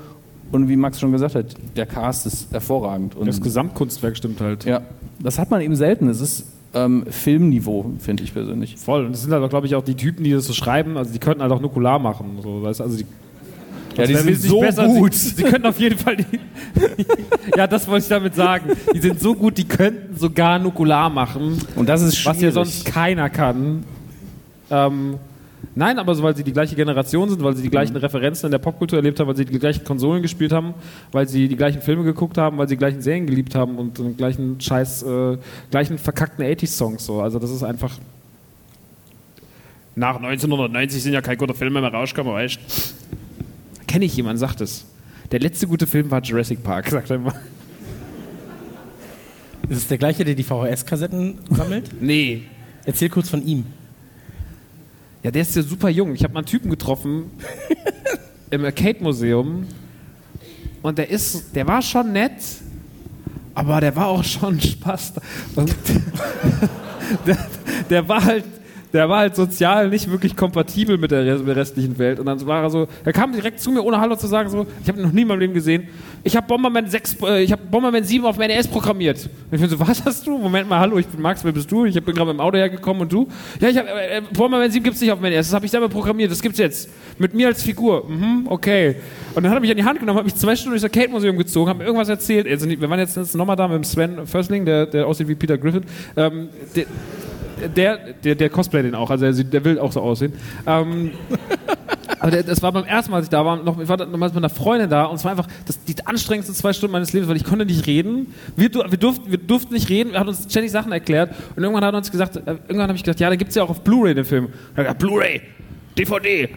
und wie Max schon gesagt hat, der Cast ist hervorragend. Und Das Gesamtkunstwerk stimmt halt. ja, das hat man eben selten. Es ist ähm, Filmniveau, finde ich persönlich. Voll. Und das sind halt auch, glaube ich, auch die Typen, die das so schreiben. Also die könnten halt auch Nukular machen. So, weißt, also die, Ja, die Das sind so besser. gut. Sie, sie könnten auf jeden Fall die, Ja, das wollte ich damit sagen. Die sind so gut, die könnten sogar Nukular machen, Und das ist schwierig. was ja sonst keiner kann. Ähm, nein, aber so, weil sie die gleiche Generation sind, weil sie die gleichen Referenzen in der Popkultur erlebt haben, weil sie die gleichen Konsolen gespielt haben, weil sie die gleichen Filme geguckt haben, weil sie die gleichen Serien geliebt haben und den gleichen Scheiß, äh, gleichen verkackten 80s-Songs. So. Also das ist einfach. Nach 1990 sind ja keine guten Filme mehr rausgekommen, weißt Kenne ich jemanden, sagt es. Der letzte gute Film war Jurassic Park, sagt er immer. Ist es der gleiche, der die VHS-Kassetten sammelt? Nee. Erzähl kurz von ihm. Ja, der ist ja super jung. Ich habe mal einen Typen getroffen im Arcade-Museum und der ist, der war schon nett, aber der war auch schon Spaß. Und der, der war halt, der war halt sozial nicht wirklich kompatibel mit der res- restlichen Welt. Und dann war er so, er kam direkt zu mir, ohne Hallo zu sagen, so, ich habe noch nie in meinem Leben gesehen. Ich habe Bomberman 6, äh, ich habe Bomberman 7 auf mein NES programmiert. Und ich bin so, was hast du? Moment mal, hallo, ich bin Max, wer bist du? Ich bin gerade mit dem Auto hergekommen und du? Ja, ich habe äh, Bomberman 7 gibt's nicht auf mein NES, das habe ich selber programmiert, das gibt's jetzt. Mit mir als Figur. Mhm, okay. Und dann hat er mich an die Hand genommen, hat mich zwei Stunden durchs Arcade-Museum gezogen, hat mir irgendwas erzählt. Also, wir waren jetzt nochmal da mit dem Sven Försling, der, der aussieht wie Peter Griffin. Ähm, der, der, der, der cosplay den auch, also der, sieht- der will auch so aussehen. Ähm, aber der, das war beim ersten Mal, als ich da war, noch, ich war damals mit einer Freundin da und es war einfach das, die anstrengendsten zwei Stunden meines Lebens, weil ich konnte nicht reden. Wir, du- wir, durften, wir durften nicht reden, er hat uns ständig Sachen erklärt und irgendwann hat er uns gesagt, äh, irgendwann habe ich gedacht, ja, da gibt es ja auch auf Blu-ray den Film. Er hat gesagt, Blu-ray, DVD,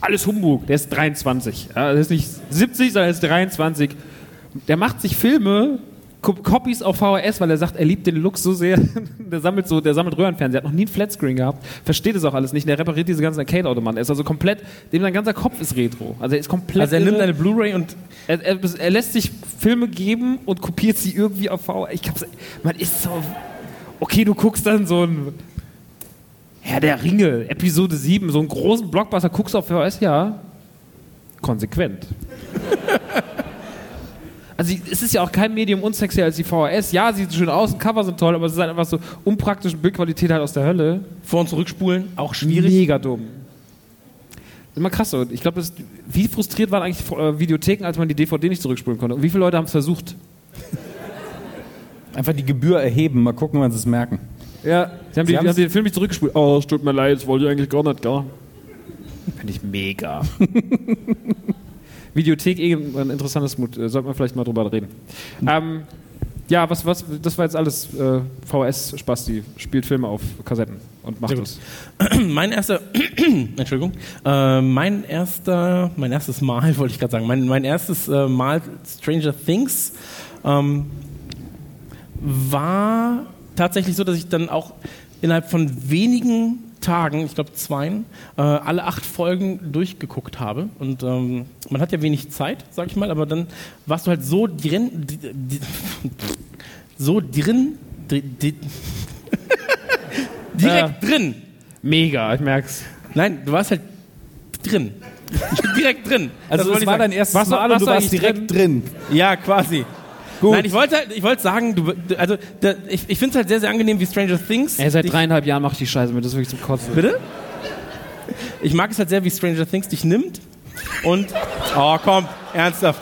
alles Humbug. Der ist 23. Ja, der ist nicht 70, sondern er ist 23. Der macht sich Filme, Copies auf VHS, weil er sagt, er liebt den Look so sehr. der sammelt so, der sammelt Röhrenfernseher, hat noch nie einen Flatscreen gehabt, versteht es auch alles nicht. Der repariert diese ganzen Arcade-Automaten. Er ist also komplett, dem sein ganzer Kopf ist Retro. Also er ist komplett. Also er nimmt eine Blu-ray und Er, er, er lässt sich Filme geben und kopiert sie irgendwie auf VHS. Ich hab's, man ist so. Okay, du guckst dann so ein. Herr der Ringe, Episode 7, so einen großen Blockbuster, guckst du auf VHS, ja. Konsequent. Also es ist ja auch kein Medium unsexier als die VHS. Ja, sieht schön aus, ein Cover sind toll, aber es ist halt einfach so unpraktische Bildqualität halt aus der Hölle. vor- und zurückspulen, auch schwierig. Mega dumm. Immer krass so. Ich glaube, wie frustriert waren eigentlich äh, Videotheken, als man die DVD nicht zurückspulen konnte? Und wie viele Leute haben es versucht? Einfach die Gebühr erheben, mal gucken, wann sie es merken. Ja, sie haben, die, haben's- haben den Film nicht zurückgespult. Oh, es tut mir leid, das wollte ich eigentlich gar nicht, gar. Finde ich mega. Videothek eh ein interessantes Mut. Äh, Sollten wir vielleicht mal drüber reden. Ähm, ja, was, was, das war jetzt alles äh, VS-Spasti. Spielt Filme auf Kassetten und macht das. mein erster, Entschuldigung, äh, mein erster, mein erstes Mal, wollte ich gerade sagen, mein, mein erstes äh, Mal Stranger Things ähm, war tatsächlich so, dass ich dann auch innerhalb von wenigen Tagen, ich glaube zweien, äh, alle acht Folgen durchgeguckt habe. Und ähm, man hat ja wenig Zeit, sag ich mal, aber dann warst du halt so drin, so drin, di- di- direkt drin. Mega, ich merk's. Nein, du warst halt drin. direkt drin. Das Also wollte es war sagen. dein erstes Was- Mal und was du war warst direkt drin. Ja, quasi. Gut. Nein, ich wollte, halt- ich wollte sagen, du, also da, ich, ich finde es halt sehr, sehr angenehm wie Stranger Things. Ey, seit dreieinhalb Jahren mache ich die Scheiße mit, das ist wirklich zum Kotzen. Bitte? Ich mag es halt sehr, wie Stranger Things dich nimmt und. Oh, komm, ernsthaft.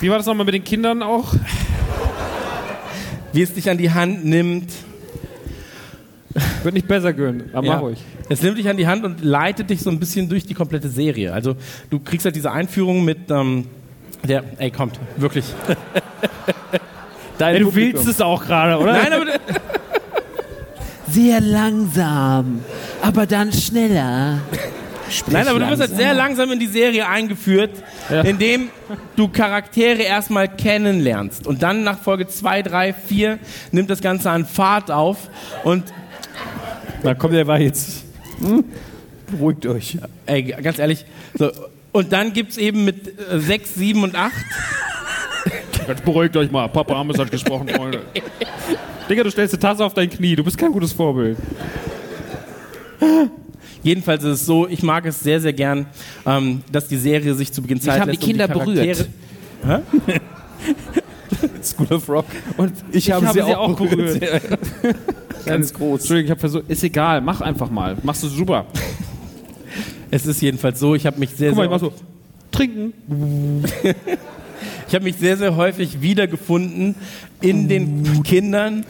Wie war das nochmal mit den Kindern auch? Wie es dich an die Hand nimmt. Wird nicht besser gönnen, aber Ja. mach ruhig. Es nimmt dich an die Hand und leitet dich so ein bisschen durch die komplette Serie. Also du kriegst halt diese Einführung mit ähm, der. Ey, kommt, wirklich. Dein Ey, du willst es auch gerade, oder? Nein, aber Sehr langsam, aber dann schneller. Nein, aber du wirst halt sehr langsam in die Serie eingeführt, indem du Charaktere erstmal kennenlernst. Und dann nach Folge 2, 3, 4 nimmt das Ganze an Fahrt auf. Und Na komm, der war jetzt. Hm? Beruhigt euch. ey, ganz ehrlich, so, und dann gibt's eben mit äh, 6, 7 und 8. Jetzt beruhigt euch mal. Papa Ames hat gesprochen, Freunde. Digga, du stellst die Tasse auf dein Knie. Du bist kein gutes Vorbild. Jedenfalls ist es so, ich mag es sehr, sehr gern, ähm, dass die Serie sich zu Beginn Zeit die lässt, um Kinder Charaktere- School of Rock. Und ich, habe, habe sie, sie auch auch berührt. Ganz groß. Entschuldigung, ich habe versucht. Ist egal, mach einfach mal. Machst du super. Es ist jedenfalls so, ich habe mich sehr, Guck mal, sehr ich mach so. Trinken. Ich habe mich sehr, sehr häufig wiedergefunden in den Kindern.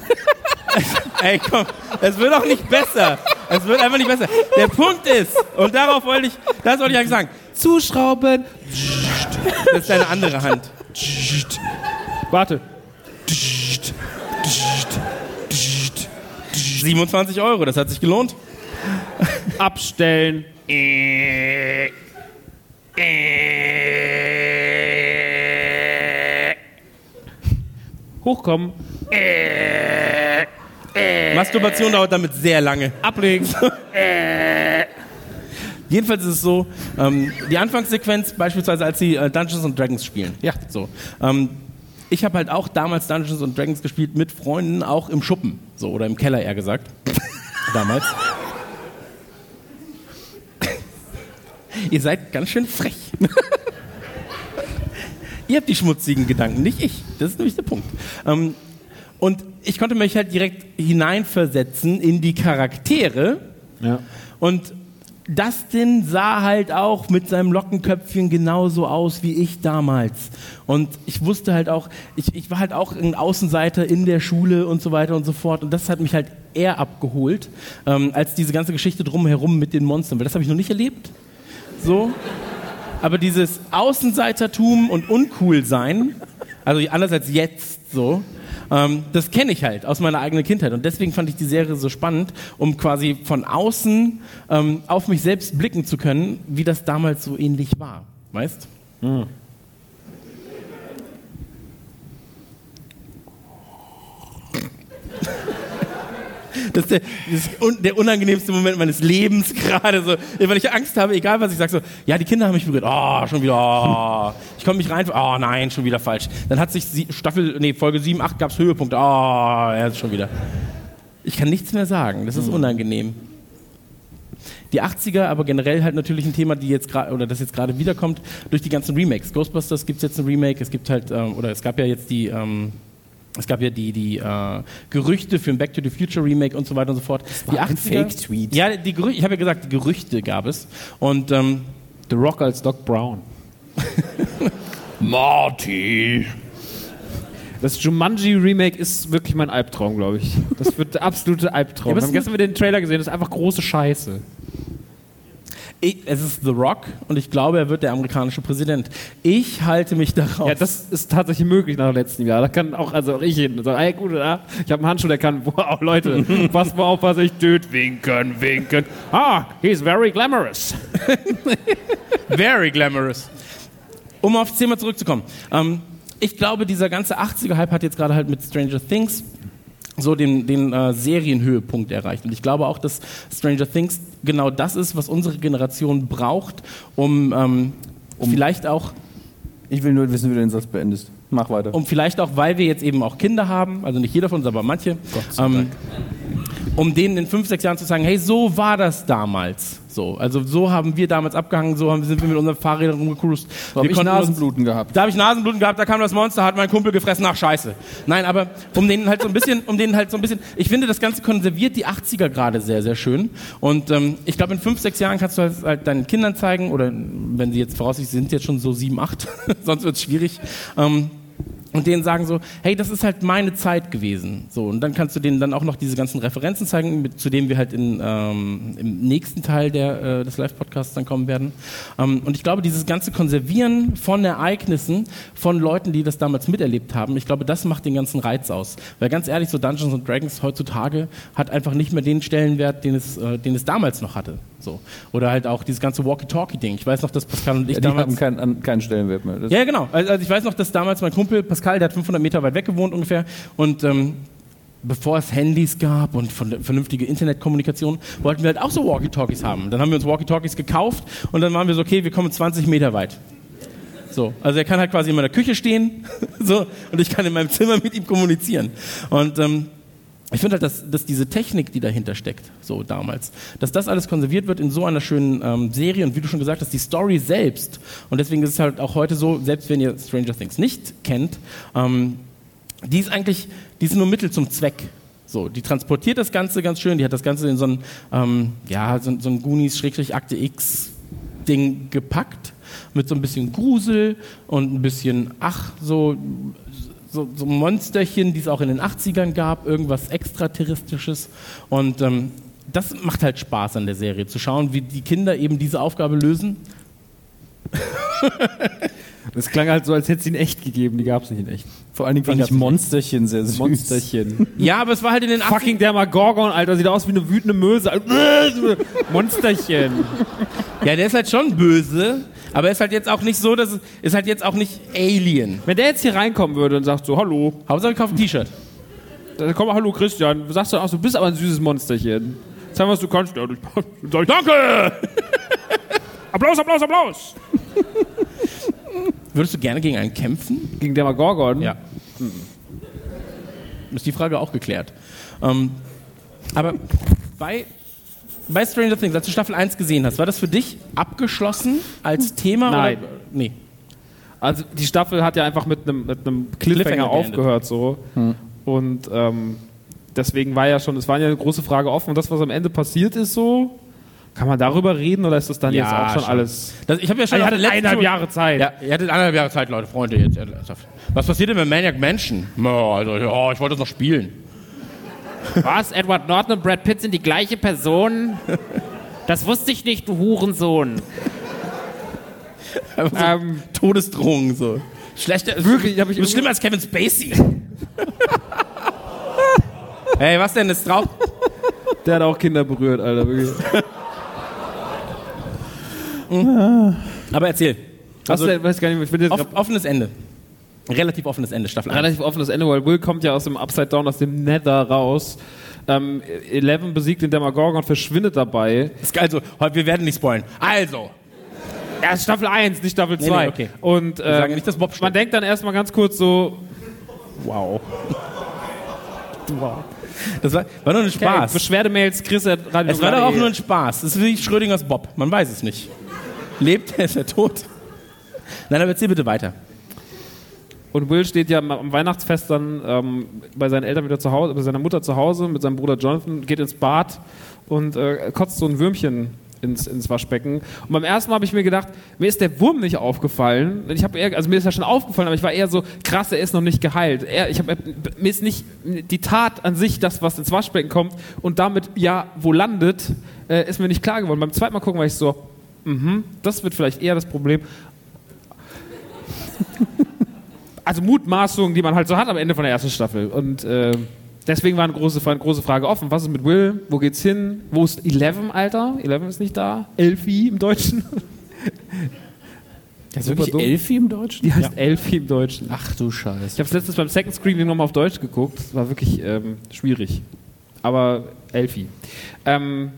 Ey, komm, es wird auch nicht besser. Es wird einfach nicht besser. Der Punkt ist, und darauf wollte ich, das wollte ich eigentlich sagen, zuschrauben. Das ist deine andere Hand. Warte. 27 Euro, das hat sich gelohnt. Abstellen. Hochkommen. Masturbation dauert damit sehr lange. Ablegen. Jedenfalls ist es so, ähm, die Anfangssequenz beispielsweise, als sie äh, Dungeons and Dragons spielen. Ja. So. Ähm, ich habe halt auch damals Dungeons and Dragons gespielt mit Freunden, auch im Schuppen. So, oder im Keller eher gesagt. damals. Ihr seid ganz schön frech. Ihr habt die schmutzigen Gedanken, nicht ich. Das ist nämlich der Punkt. Ähm, und ich konnte mich halt direkt hineinversetzen in die Charaktere. Ja. Und Dustin sah halt auch mit seinem Lockenköpfchen genauso aus wie ich damals. Und ich wusste halt auch, ich, ich war halt auch ein Außenseiter in der Schule und so weiter und so fort. Und das hat mich halt eher abgeholt, ähm, als diese ganze Geschichte drumherum mit den Monstern. Weil das habe ich noch nicht erlebt. So. Aber dieses Außenseitertum und Uncoolsein, also anders als jetzt so, ähm, das kenne ich halt aus meiner eigenen Kindheit. Und deswegen fand ich die Serie so spannend, um quasi von außen ähm, auf mich selbst blicken zu können, wie das damals so ähnlich war. Weißt? Das ist der, das ist un, der unangenehmste Moment meines Lebens gerade. So, weil ich Angst habe, egal was ich sage, so, ja, die Kinder haben mich berührt. Oh, schon wieder. Oh. Ich komme mich rein. Oh nein, schon wieder falsch. Dann hat sich Staffel, nee, Folge 7, 8 gab es Höhepunkte. Oh, er ist schon wieder. Ich kann nichts mehr sagen. Das ist unangenehm. Die 80er, aber generell halt natürlich ein Thema, die jetzt gerade oder das jetzt gerade wiederkommt durch die ganzen Remakes. Ghostbusters gibt es jetzt ein Remake. Es gibt halt ähm, oder es gab ja jetzt die ähm, es gab ja die, die äh, Gerüchte für ein Back to the Future Remake und so weiter und so fort. die ein Fake-Tweet. Ja, die Gerüchte, ich habe ja gesagt, die Gerüchte gab es. Und ähm, The Rock als Doc Brown. Marty. Das Jumanji Remake ist wirklich mein Albtraum, glaube ich. Das wird der absolute Albtraum. Ja, Wir haben gestern wieder den Trailer gesehen, das ist einfach große Scheiße. Ich, es ist The Rock und ich glaube, er wird der amerikanische Präsident. Ich halte mich darauf. Ja, das ist tatsächlich möglich nach dem letzten Jahr. Da kann auch, also auch ich hin und sagen, ey gut, ja, ich habe einen Handschuh, der kann, wow, Leute, passt mal auf, was ich töt, winken, winken. Ah, he's very glamorous. Very glamorous. Um aufs Thema zurückzukommen. Ähm, ich glaube, dieser ganze 80er-Hype hat jetzt gerade halt mit Stranger Things so den, den äh, Serienhöhepunkt erreicht. Und ich glaube auch, dass Stranger Things genau das ist, was unsere Generation braucht, um, ähm, vielleicht auch Ich will nur wissen, wie du den Satz beendest. Mach weiter. um vielleicht auch, weil wir jetzt eben auch Kinder haben, also nicht jeder von uns, aber manche, ähm, um denen in fünf, sechs Jahren zu sagen, hey, so war das damals. So, also so haben wir damals abgehangen, so haben, sind wir mit unseren Fahrrädern rumgecruised. Da hab wir ich uns- Nasenbluten gehabt. Da habe ich Nasenbluten gehabt, da kam das Monster, hat mein Kumpel gefressen, nach Scheiße. Nein, aber um denen halt so ein bisschen, um denen halt so ein bisschen, ich finde, das Ganze konserviert die 80er gerade sehr, sehr schön. Und ähm, ich glaube, in fünf, sechs Jahren kannst du halt, halt deinen Kindern zeigen, oder wenn sie jetzt voraussichtlich sind, jetzt schon so sieben, acht, sonst wird es schwierig. Ähm, und denen sagen so, hey, das ist halt meine Zeit gewesen. So, und dann kannst du denen dann auch noch diese ganzen Referenzen zeigen, mit, zu denen wir halt in, ähm, im nächsten Teil der, äh, des Live-Podcasts dann kommen werden. Ähm, und ich glaube, dieses ganze Konservieren von Ereignissen, von Leuten, die das damals miterlebt haben, ich glaube, das macht den ganzen Reiz aus. Weil ganz ehrlich, so Dungeons and Dragons heutzutage hat einfach nicht mehr den Stellenwert, den es, äh, den es damals noch hatte. So. Oder halt auch dieses ganze Walkie-Talkie-Ding. Ich weiß noch, dass Pascal und ich Ja, die damals... haben keinen, keinen Stellenwert mehr. Das Ja, genau. Also also ich weiß noch, dass damals mein Kumpel Pascal, der hat 500 Meter weit weg gewohnt ungefähr und ähm, bevor es Handys gab und vernünftige Internetkommunikation, wollten wir halt auch so Walkie-Talkies haben. Dann haben wir uns Walkie-Talkies gekauft und dann waren wir so, okay, wir kommen 20 Meter weit. So, also er kann halt quasi in meiner Küche stehen so, und ich kann in meinem Zimmer mit ihm kommunizieren. Und ähm, ich finde halt, dass, dass diese Technik, die dahinter steckt, so damals, dass das alles konserviert wird in so einer schönen ähm, Serie und wie du schon gesagt hast, die Story selbst. Und deswegen ist es halt auch heute so, selbst wenn ihr Stranger Things nicht kennt, ähm, die ist eigentlich, die ist nur Mittel zum Zweck. So, die transportiert das Ganze ganz schön, die hat das Ganze in so ein, ähm, ja, so, so ein Goonies-Akte X-Ding gepackt, mit so ein bisschen Grusel und ein bisschen, ach, so, so, so Monsterchen, die es auch in den 80ern gab, irgendwas Extraterrestrisches. Und ähm, das macht halt Spaß an der Serie, zu schauen, wie die Kinder eben diese Aufgabe lösen. Das klang halt so, als hätte es ihn echt gegeben. Die gab es nicht in echt. Vor allen Dingen fand ich Monsterchen sehr süß. Monsterchen. Ja, aber es war halt in den 80ern. Fucking Dermagorgon, Alter. Sieht aus wie eine wütende Möse. Monsterchen. Ja, der ist halt schon böse, aber er ist halt jetzt auch nicht so, dass es ist halt jetzt auch nicht Alien. Wenn der jetzt hier reinkommen würde und sagt so, hallo, Hauptsache, kauf ein T-Shirt. dann komm mal, hallo Christian, sagst du auch so, du bist aber ein süßes Monsterchen. Sag mal, was du kannst. Ja, Dann sag ich, danke! Applaus, Applaus, Applaus! Würdest du gerne gegen einen kämpfen? Gegen Dermagorgon? Ja. Ist die Frage auch geklärt. Ähm, aber bei, bei Stranger Things, als du Staffel 1 gesehen hast, war das für dich abgeschlossen als Thema? Nein. Oder? Nee. Also die Staffel hat ja einfach mit einem mit einem Cliffhanger Cliffhanger aufgehört so. Und ähm, deswegen war ja schon, es war ja eine große Frage offen. Und das, was am Ende passiert ist so, kann man darüber reden oder ist das dann Ja, jetzt auch schon, schon. alles? Das, ich habe ja schon ihr der letzten eineinhalb Jahre Zeit. Ja, ihr hattet eineinhalb Jahre Zeit, Leute, Freunde. Jetzt. Was passiert denn mit Maniac Mansion? Ja, also, ja, ich wollte das noch spielen. Was? Edward Norton und Brad Pitt sind die gleiche Person? Das wusste ich nicht, du Hurensohn. Einfach so Ähm, Todesdrohungen so. Schlechter. Wirklich, hab ich du bist schlimmer als Kevin Spacey. hey, was denn? Ist drauf? Der hat auch Kinder berührt, Alter. Wirklich. Aber erzähl. Also, Also, weiß gar nicht, ich bin jetzt off, offenes Ende. Relativ offenes Ende, Staffel 1. relativ offenes Ende, weil Will kommt ja aus dem Upside Down, aus dem Nether raus. Ähm, Eleven besiegt den Demagorgon und verschwindet dabei. Ist geil, Also, wir werden nicht spoilen. Also, Ja, Staffel 1, nicht Staffel Nee, 2. nee, okay. Und ähm, nicht, dass Bob man denkt dann erstmal ganz kurz so, wow. Das war, war nur ein Okay, Spaß. Beschwerdemails, Chris at Radio es war doch auch nur ein Spaß. Es ist wie Schrödingers Bob. Man weiß es nicht. Lebt er, ist er tot? Nein, aber erzähl bitte weiter. Und Will steht ja am Weihnachtsfest dann ähm, bei seinen Eltern wieder zu Hause, bei seiner Mutter zu Hause mit seinem Bruder Jonathan, geht ins Bad und äh, kotzt so ein Würmchen ins, ins Waschbecken. Und beim ersten Mal habe ich mir gedacht, mir ist der Wurm nicht aufgefallen. Ich habe also mir ist er schon aufgefallen, aber ich war eher so, krass, er ist noch nicht geheilt. Er, ich hab, mir ist nicht die Tat an sich, das, was ins Waschbecken kommt und damit ja wo landet, äh, ist mir nicht klar geworden. Beim zweiten Mal gucken war ich so, mhm, das wird vielleicht eher das Problem. Also Mutmaßungen, die man halt so hat am Ende von der ersten Staffel. Und äh, deswegen war eine große, eine große Frage offen. Was ist mit Will? Wo geht's hin? Wo ist Eleven, Alter? Eleven ist nicht da. Elfie im Deutschen. Das ist wirklich dumm. Elfie im Deutschen? Die heißt Elfie im Deutschen. Ach du Scheiße. Ich habe es letztens beim Second Screening nochmal auf Deutsch geguckt. Das war wirklich ähm, schwierig. Aber Elfie. Ähm,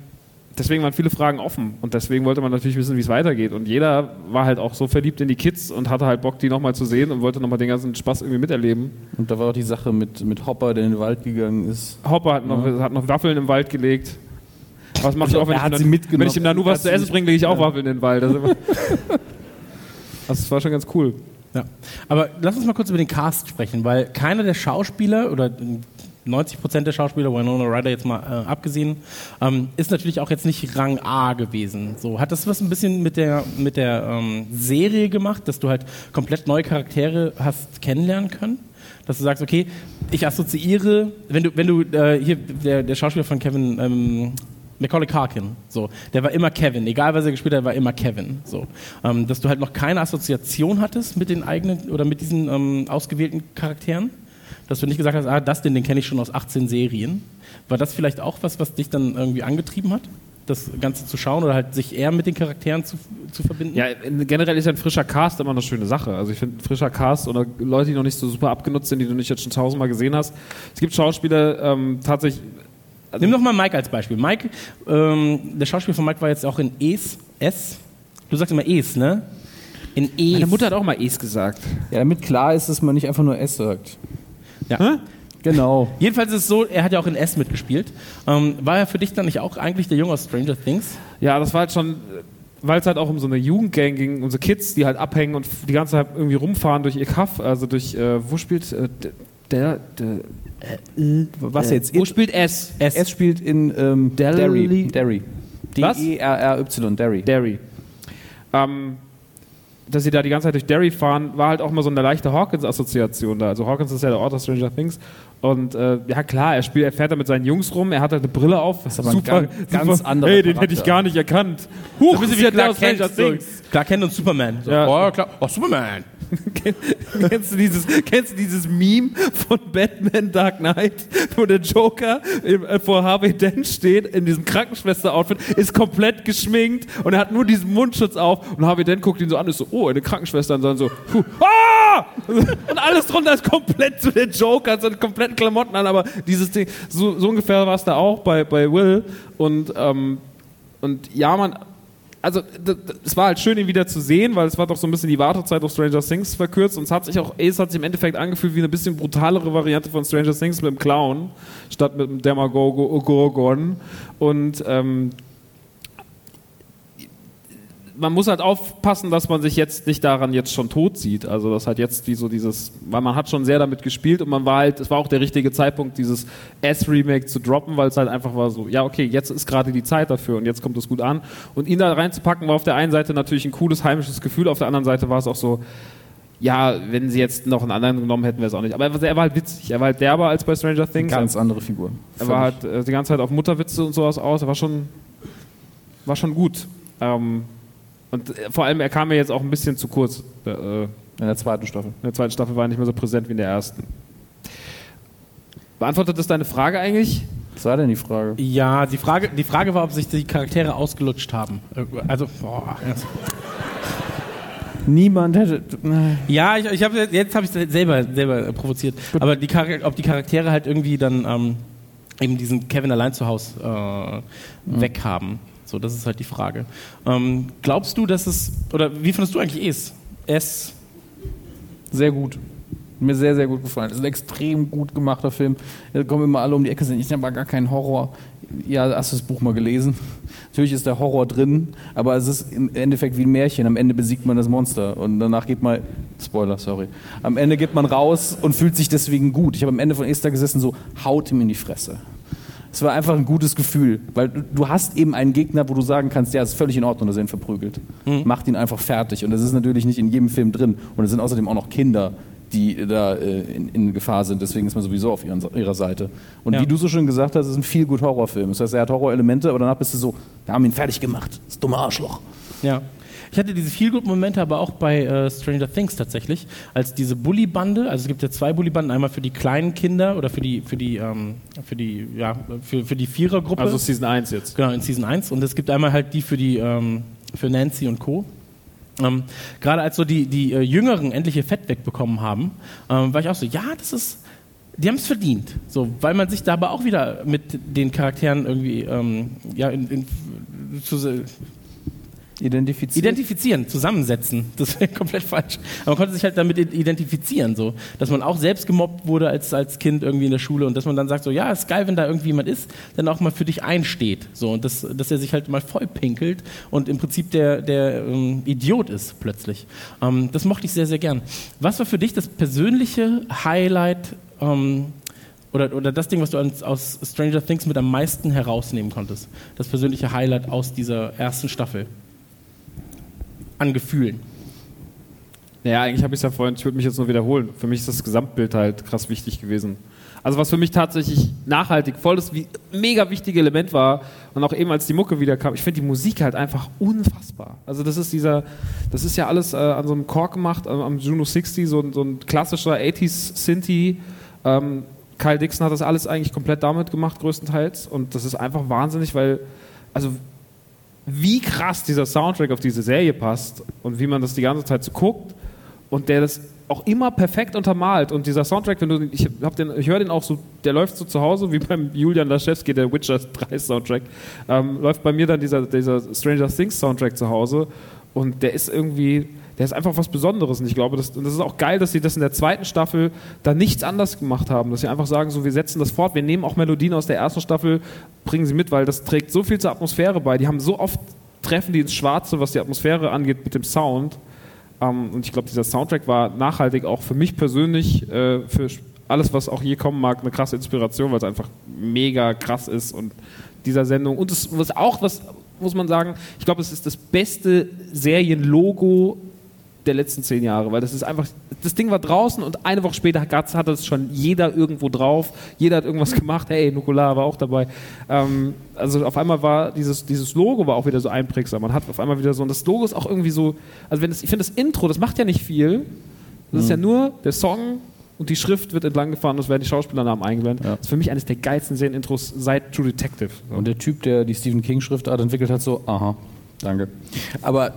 deswegen waren viele Fragen offen und deswegen wollte man natürlich wissen, wie es weitergeht. Und jeder war halt auch so verliebt in die Kids und hatte halt Bock, die nochmal zu sehen und wollte nochmal den ganzen Spaß irgendwie miterleben. Und da war auch die Sache mit, mit Hopper, der in den Wald gegangen ist. Hopper hat noch, hat noch Waffeln im Wald gelegt. Was mache ich Also, auch, wenn ich, Nanu- wenn ich im Nanu was zu essen bringe, lege ich auch Waffeln in den Wald. Immer das war schon ganz cool. Ja. Aber lass uns mal kurz über den Cast sprechen, weil keiner der Schauspieler oder 90 Prozent der Schauspieler, Winona Ryder jetzt mal äh, abgesehen, ähm, ist natürlich auch jetzt nicht Rang A gewesen. So hat das was ein bisschen mit der mit der ähm, Serie gemacht, dass du halt komplett neue Charaktere hast kennenlernen können, dass du sagst, okay, ich assoziiere, wenn du wenn du äh, hier der, der Schauspieler von Kevin ähm, Macaulay Culkin, so, der war immer Kevin, egal was er gespielt hat, war immer Kevin, so, ähm, dass du halt noch keine Assoziation hattest mit den eigenen oder mit diesen ähm, ausgewählten Charakteren, dass du nicht gesagt hast, ah, das den, den kenne ich schon aus 18 Serien, war das vielleicht auch was, was dich dann irgendwie angetrieben hat, das Ganze zu schauen oder halt sich eher mit den Charakteren zu, zu verbinden? Ja, in- generell ist ja ein frischer Cast immer eine schöne Sache. Also ich finde, ein frischer Cast oder Leute, die noch nicht so super abgenutzt sind, die du nicht jetzt schon tausendmal gesehen hast. Es gibt Schauspieler, ähm, tatsächlich, Nimm doch mal Mike als Beispiel. Mike, ähm, der Schauspieler von Mike war jetzt auch in Es, S. Du sagst immer Es, ne? In Es. meine Mutter hat auch mal Es gesagt. Ja, damit klar ist, dass man nicht einfach nur S sagt. Ja. Genau. Jedenfalls ist es so, er hat ja auch in S mitgespielt. Ähm, war er für dich dann nicht auch eigentlich der Junge aus Stranger Things? Ja, das war halt schon, weil es halt auch um so eine Jugendgang ging, um so Kids, die halt abhängen und die ganze Zeit irgendwie rumfahren durch ihr Kaff, also durch, äh, wo spielt äh, der, der, Was jetzt? wo spielt S? S, S spielt in ähm, Derry. Derry. Derry. Was? D-E-R-R-Y, Derry. Derry. Ähm, dass sie da die ganze Zeit durch Derry fahren, war halt auch mal so eine leichte Hawkins-Assoziation da. Also Hawkins ist ja der Ort aus Stranger Things. Und äh, ja klar, er spielt, er fährt da mit seinen Jungs rum, er hat halt eine Brille auf. Das aber ein ganz- ganz anderer Hey, den hätte ich Charakter. gar nicht erkannt. Huch, So bisschen ist wie Clark Kent, so. Clark Kent und Superman. So, Ja. Oh, klar. oh, Superman. kennst, du dieses, kennst du dieses Meme von Batman Dark Knight, wo der Joker im, äh, vor Harvey Dent steht, in diesem Krankenschwester-Outfit, ist komplett geschminkt und er hat nur diesen Mundschutz auf und Harvey Dent guckt ihn so an und ist so, oh, eine Krankenschwester und dann so, puh, ah! Und alles drunter ist komplett zu der Joker, hat seine kompletten Klamotten an, aber dieses Ding, so, so ungefähr war es da auch bei, bei Will. Und, ähm, und ja, man, also es war halt schön, ihn wieder zu sehen, weil es war doch so ein bisschen die Wartezeit auf Stranger Things verkürzt. Und es hat sich auch, es hat sich im Endeffekt angefühlt wie eine bisschen brutalere Variante von Stranger Things mit dem Clown statt mit dem Demagogon und ähm, man muss halt aufpassen, dass man sich jetzt nicht daran jetzt schon tot sieht. Also das hat jetzt wie so dieses, weil man hat schon sehr damit gespielt und man war halt, es war auch der richtige Zeitpunkt, dieses S-Remake zu droppen, weil es halt einfach war so, ja okay, jetzt ist gerade die Zeit dafür und jetzt kommt es gut an. Und ihn da reinzupacken war auf der einen Seite natürlich ein cooles heimisches Gefühl, auf der anderen Seite war es auch so, ja, wenn sie jetzt noch einen anderen genommen hätten, wäre es auch nicht. Aber er war- er war halt witzig, er war halt derber als bei Stranger Things. Ganz andere Figur. Er war halt äh, die ganze Zeit auf Mutterwitze und sowas aus. Er war schon, war schon gut. Ähm, und äh, vor allem, er kam mir jetzt auch ein bisschen zu kurz. Äh, in in der zweiten Staffel. der zweiten Staffel war er nicht mehr so präsent wie in der ersten. Beantwortet das deine Frage eigentlich? Was war denn die Frage? Ja, die Frage, die Frage war, ob sich die Charaktere ausgelutscht haben. Äh, Also, boah. Niemand hätte. Ja, ich, ich hab, jetzt habe ich es selber, selber provoziert. Aber die ob die Charaktere halt irgendwie dann ähm, eben diesen Kevin allein zu Hause äh, weghaben. So, das ist halt die Frage. Ähm, glaubst du, dass es, oder wie findest du eigentlich es? Es, Sehr gut. Mir sehr, sehr gut gefallen. Das ist ein extrem gut gemachter Film. Da kommen immer alle um die Ecke, sind ich aber gar kein Horror. Ja, hast du das Buch mal gelesen? Natürlich ist der Horror drin, aber es ist im Endeffekt wie ein Märchen. Am Ende besiegt man das Monster und danach geht man, Spoiler, sorry, am Ende geht man raus und fühlt sich deswegen gut. Ich habe am Ende von Esther gesessen, so, haut ihm in die Fresse. Es war einfach ein gutes Gefühl, weil du, hast eben einen Gegner, wo du sagen kannst, ja, es ist völlig in Ordnung, dass er ihn verprügelt. Macht ihn einfach fertig. Und das ist natürlich nicht in jedem Film drin. Und es sind außerdem auch noch Kinder, die da äh, in, in Gefahr sind. Deswegen ist man sowieso auf ihren, ihrer Seite. Und Ja. wie du so schön gesagt hast, es ist ein viel gut Horrorfilm. Das heißt, er hat Horrorelemente, aber danach bist du so, wir haben ihn fertig gemacht. Das dumme Arschloch. Ja. Ich hatte diese Feelgood-Momente aber auch bei äh, Stranger Things tatsächlich, als diese Bully-Bande, also es gibt ja zwei Bully-Banden, einmal für die kleinen Kinder oder für die, für die, ähm, für die, ja, für, für die Vierergruppe. Also Season 1 jetzt. Genau, in Season 1. Und es gibt einmal halt die für die ähm, für Nancy und Co. Ähm, Gerade als so die, die äh, Jüngeren endlich ihr Fett wegbekommen haben, ähm, war ich auch so, ja, das ist. Die haben es verdient. So, weil man sich da aber auch wieder mit den Charakteren irgendwie ähm, ja, in, in, zu, Identifiziert. identifizieren, zusammensetzen. Das wäre komplett falsch. Aber man konnte sich halt damit identifizieren, so, dass man auch selbst gemobbt wurde als, als Kind irgendwie in der Schule und dass man dann sagt, so, ja, ist geil, wenn da irgendwie jemand ist, der auch mal für dich einsteht. So, und das, dass er sich halt mal vollpinkelt und im Prinzip der, der ähm, Idiot ist plötzlich. Ähm, das mochte ich sehr, sehr gern. Was war für dich das persönliche Highlight ähm, oder, oder das Ding, was du aus Stranger Things mit am meisten herausnehmen konntest? Das persönliche Highlight aus dieser ersten Staffel? An Gefühlen. Ja, eigentlich habe ich es ja vorhin, ich würde mich jetzt nur wiederholen. Für mich ist das Gesamtbild halt krass wichtig gewesen. Also was für mich tatsächlich nachhaltig voll das mega wichtige Element war und auch eben als die Mucke wieder kam, ich finde die Musik halt einfach unfassbar. Also das ist dieser, das ist ja alles äh, an so einem Kork gemacht, am, am Juno 60, so, ein- so ein klassischer 80s Synthie. Ähm, Kyle Dixon hat das alles eigentlich komplett damit gemacht, größtenteils. Und das ist einfach wahnsinnig, weil, also wie krass dieser Soundtrack auf diese Serie passt und wie man das die ganze Zeit so guckt und der das auch immer perfekt untermalt. Und dieser Soundtrack, wenn du ich hab den, ich höre den auch so, der läuft so zu Hause wie beim Julian Laschewski, der Witcher 3 Soundtrack, ähm, läuft bei mir dann dieser, dieser Stranger Things Soundtrack zu Hause und der ist irgendwie, der ist einfach was Besonderes und ich glaube, das, das ist auch geil, dass sie das in der zweiten Staffel da nichts anders gemacht haben, dass sie einfach sagen, so wir setzen das fort, wir nehmen auch Melodien aus der ersten Staffel, bringen sie mit, weil das trägt so viel zur Atmosphäre bei. Die haben so oft treffen die ins Schwarze, was die Atmosphäre angeht mit dem Sound. Ähm, und ich glaube, dieser Soundtrack war nachhaltig auch für mich persönlich, äh, für alles, was auch je kommen mag, eine krasse Inspiration, weil es einfach mega krass ist und dieser Sendung. Und es was auch, was muss man sagen, ich glaube, es ist das beste Serienlogo der letzten zehn Jahre, weil das ist einfach, das Ding war draußen und eine Woche später hat hatte es schon jeder irgendwo drauf, jeder hat irgendwas gemacht, hey, Nukular war auch dabei. Ähm, also auf einmal war dieses, dieses Logo war auch wieder so einprägsam, man hat auf einmal wieder so, und das Logo ist auch irgendwie so, also wenn das, ich finde das Intro, das macht ja nicht viel, das ist ja nur der Song und die Schrift wird entlang gefahren, das werden die Schauspielernamen eingeblendet. Ja. Das ist für mich eines der geilsten Serienintros seit True Detective. So. Und der Typ, der die Stephen King Schriftart entwickelt hat, so, aha, danke. Aber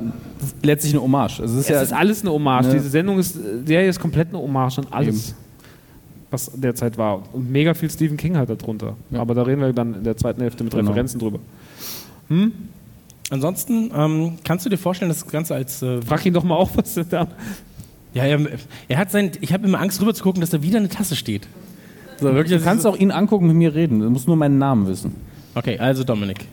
letztlich eine Hommage. Also es ist Es ja, ist alles eine Hommage. Ne? Diese Sendung ist, Serie ist komplett eine Hommage an alles, was derzeit war. Und mega viel Stephen King halt darunter. Ja. Aber da reden wir dann in der zweiten Hälfte mit Genau. Referenzen drüber. Ansonsten ähm, kannst du dir vorstellen, dass das Ganze als äh, Frag ihn doch mal auch, was denn da. ja, er, er hat sein, ich habe immer Angst rüber zu gucken, dass da wieder eine Tasse steht. So, wirklich, du kannst auch ihn angucken, mit mir reden. Du musst nur meinen Namen wissen. Okay, also Dominik.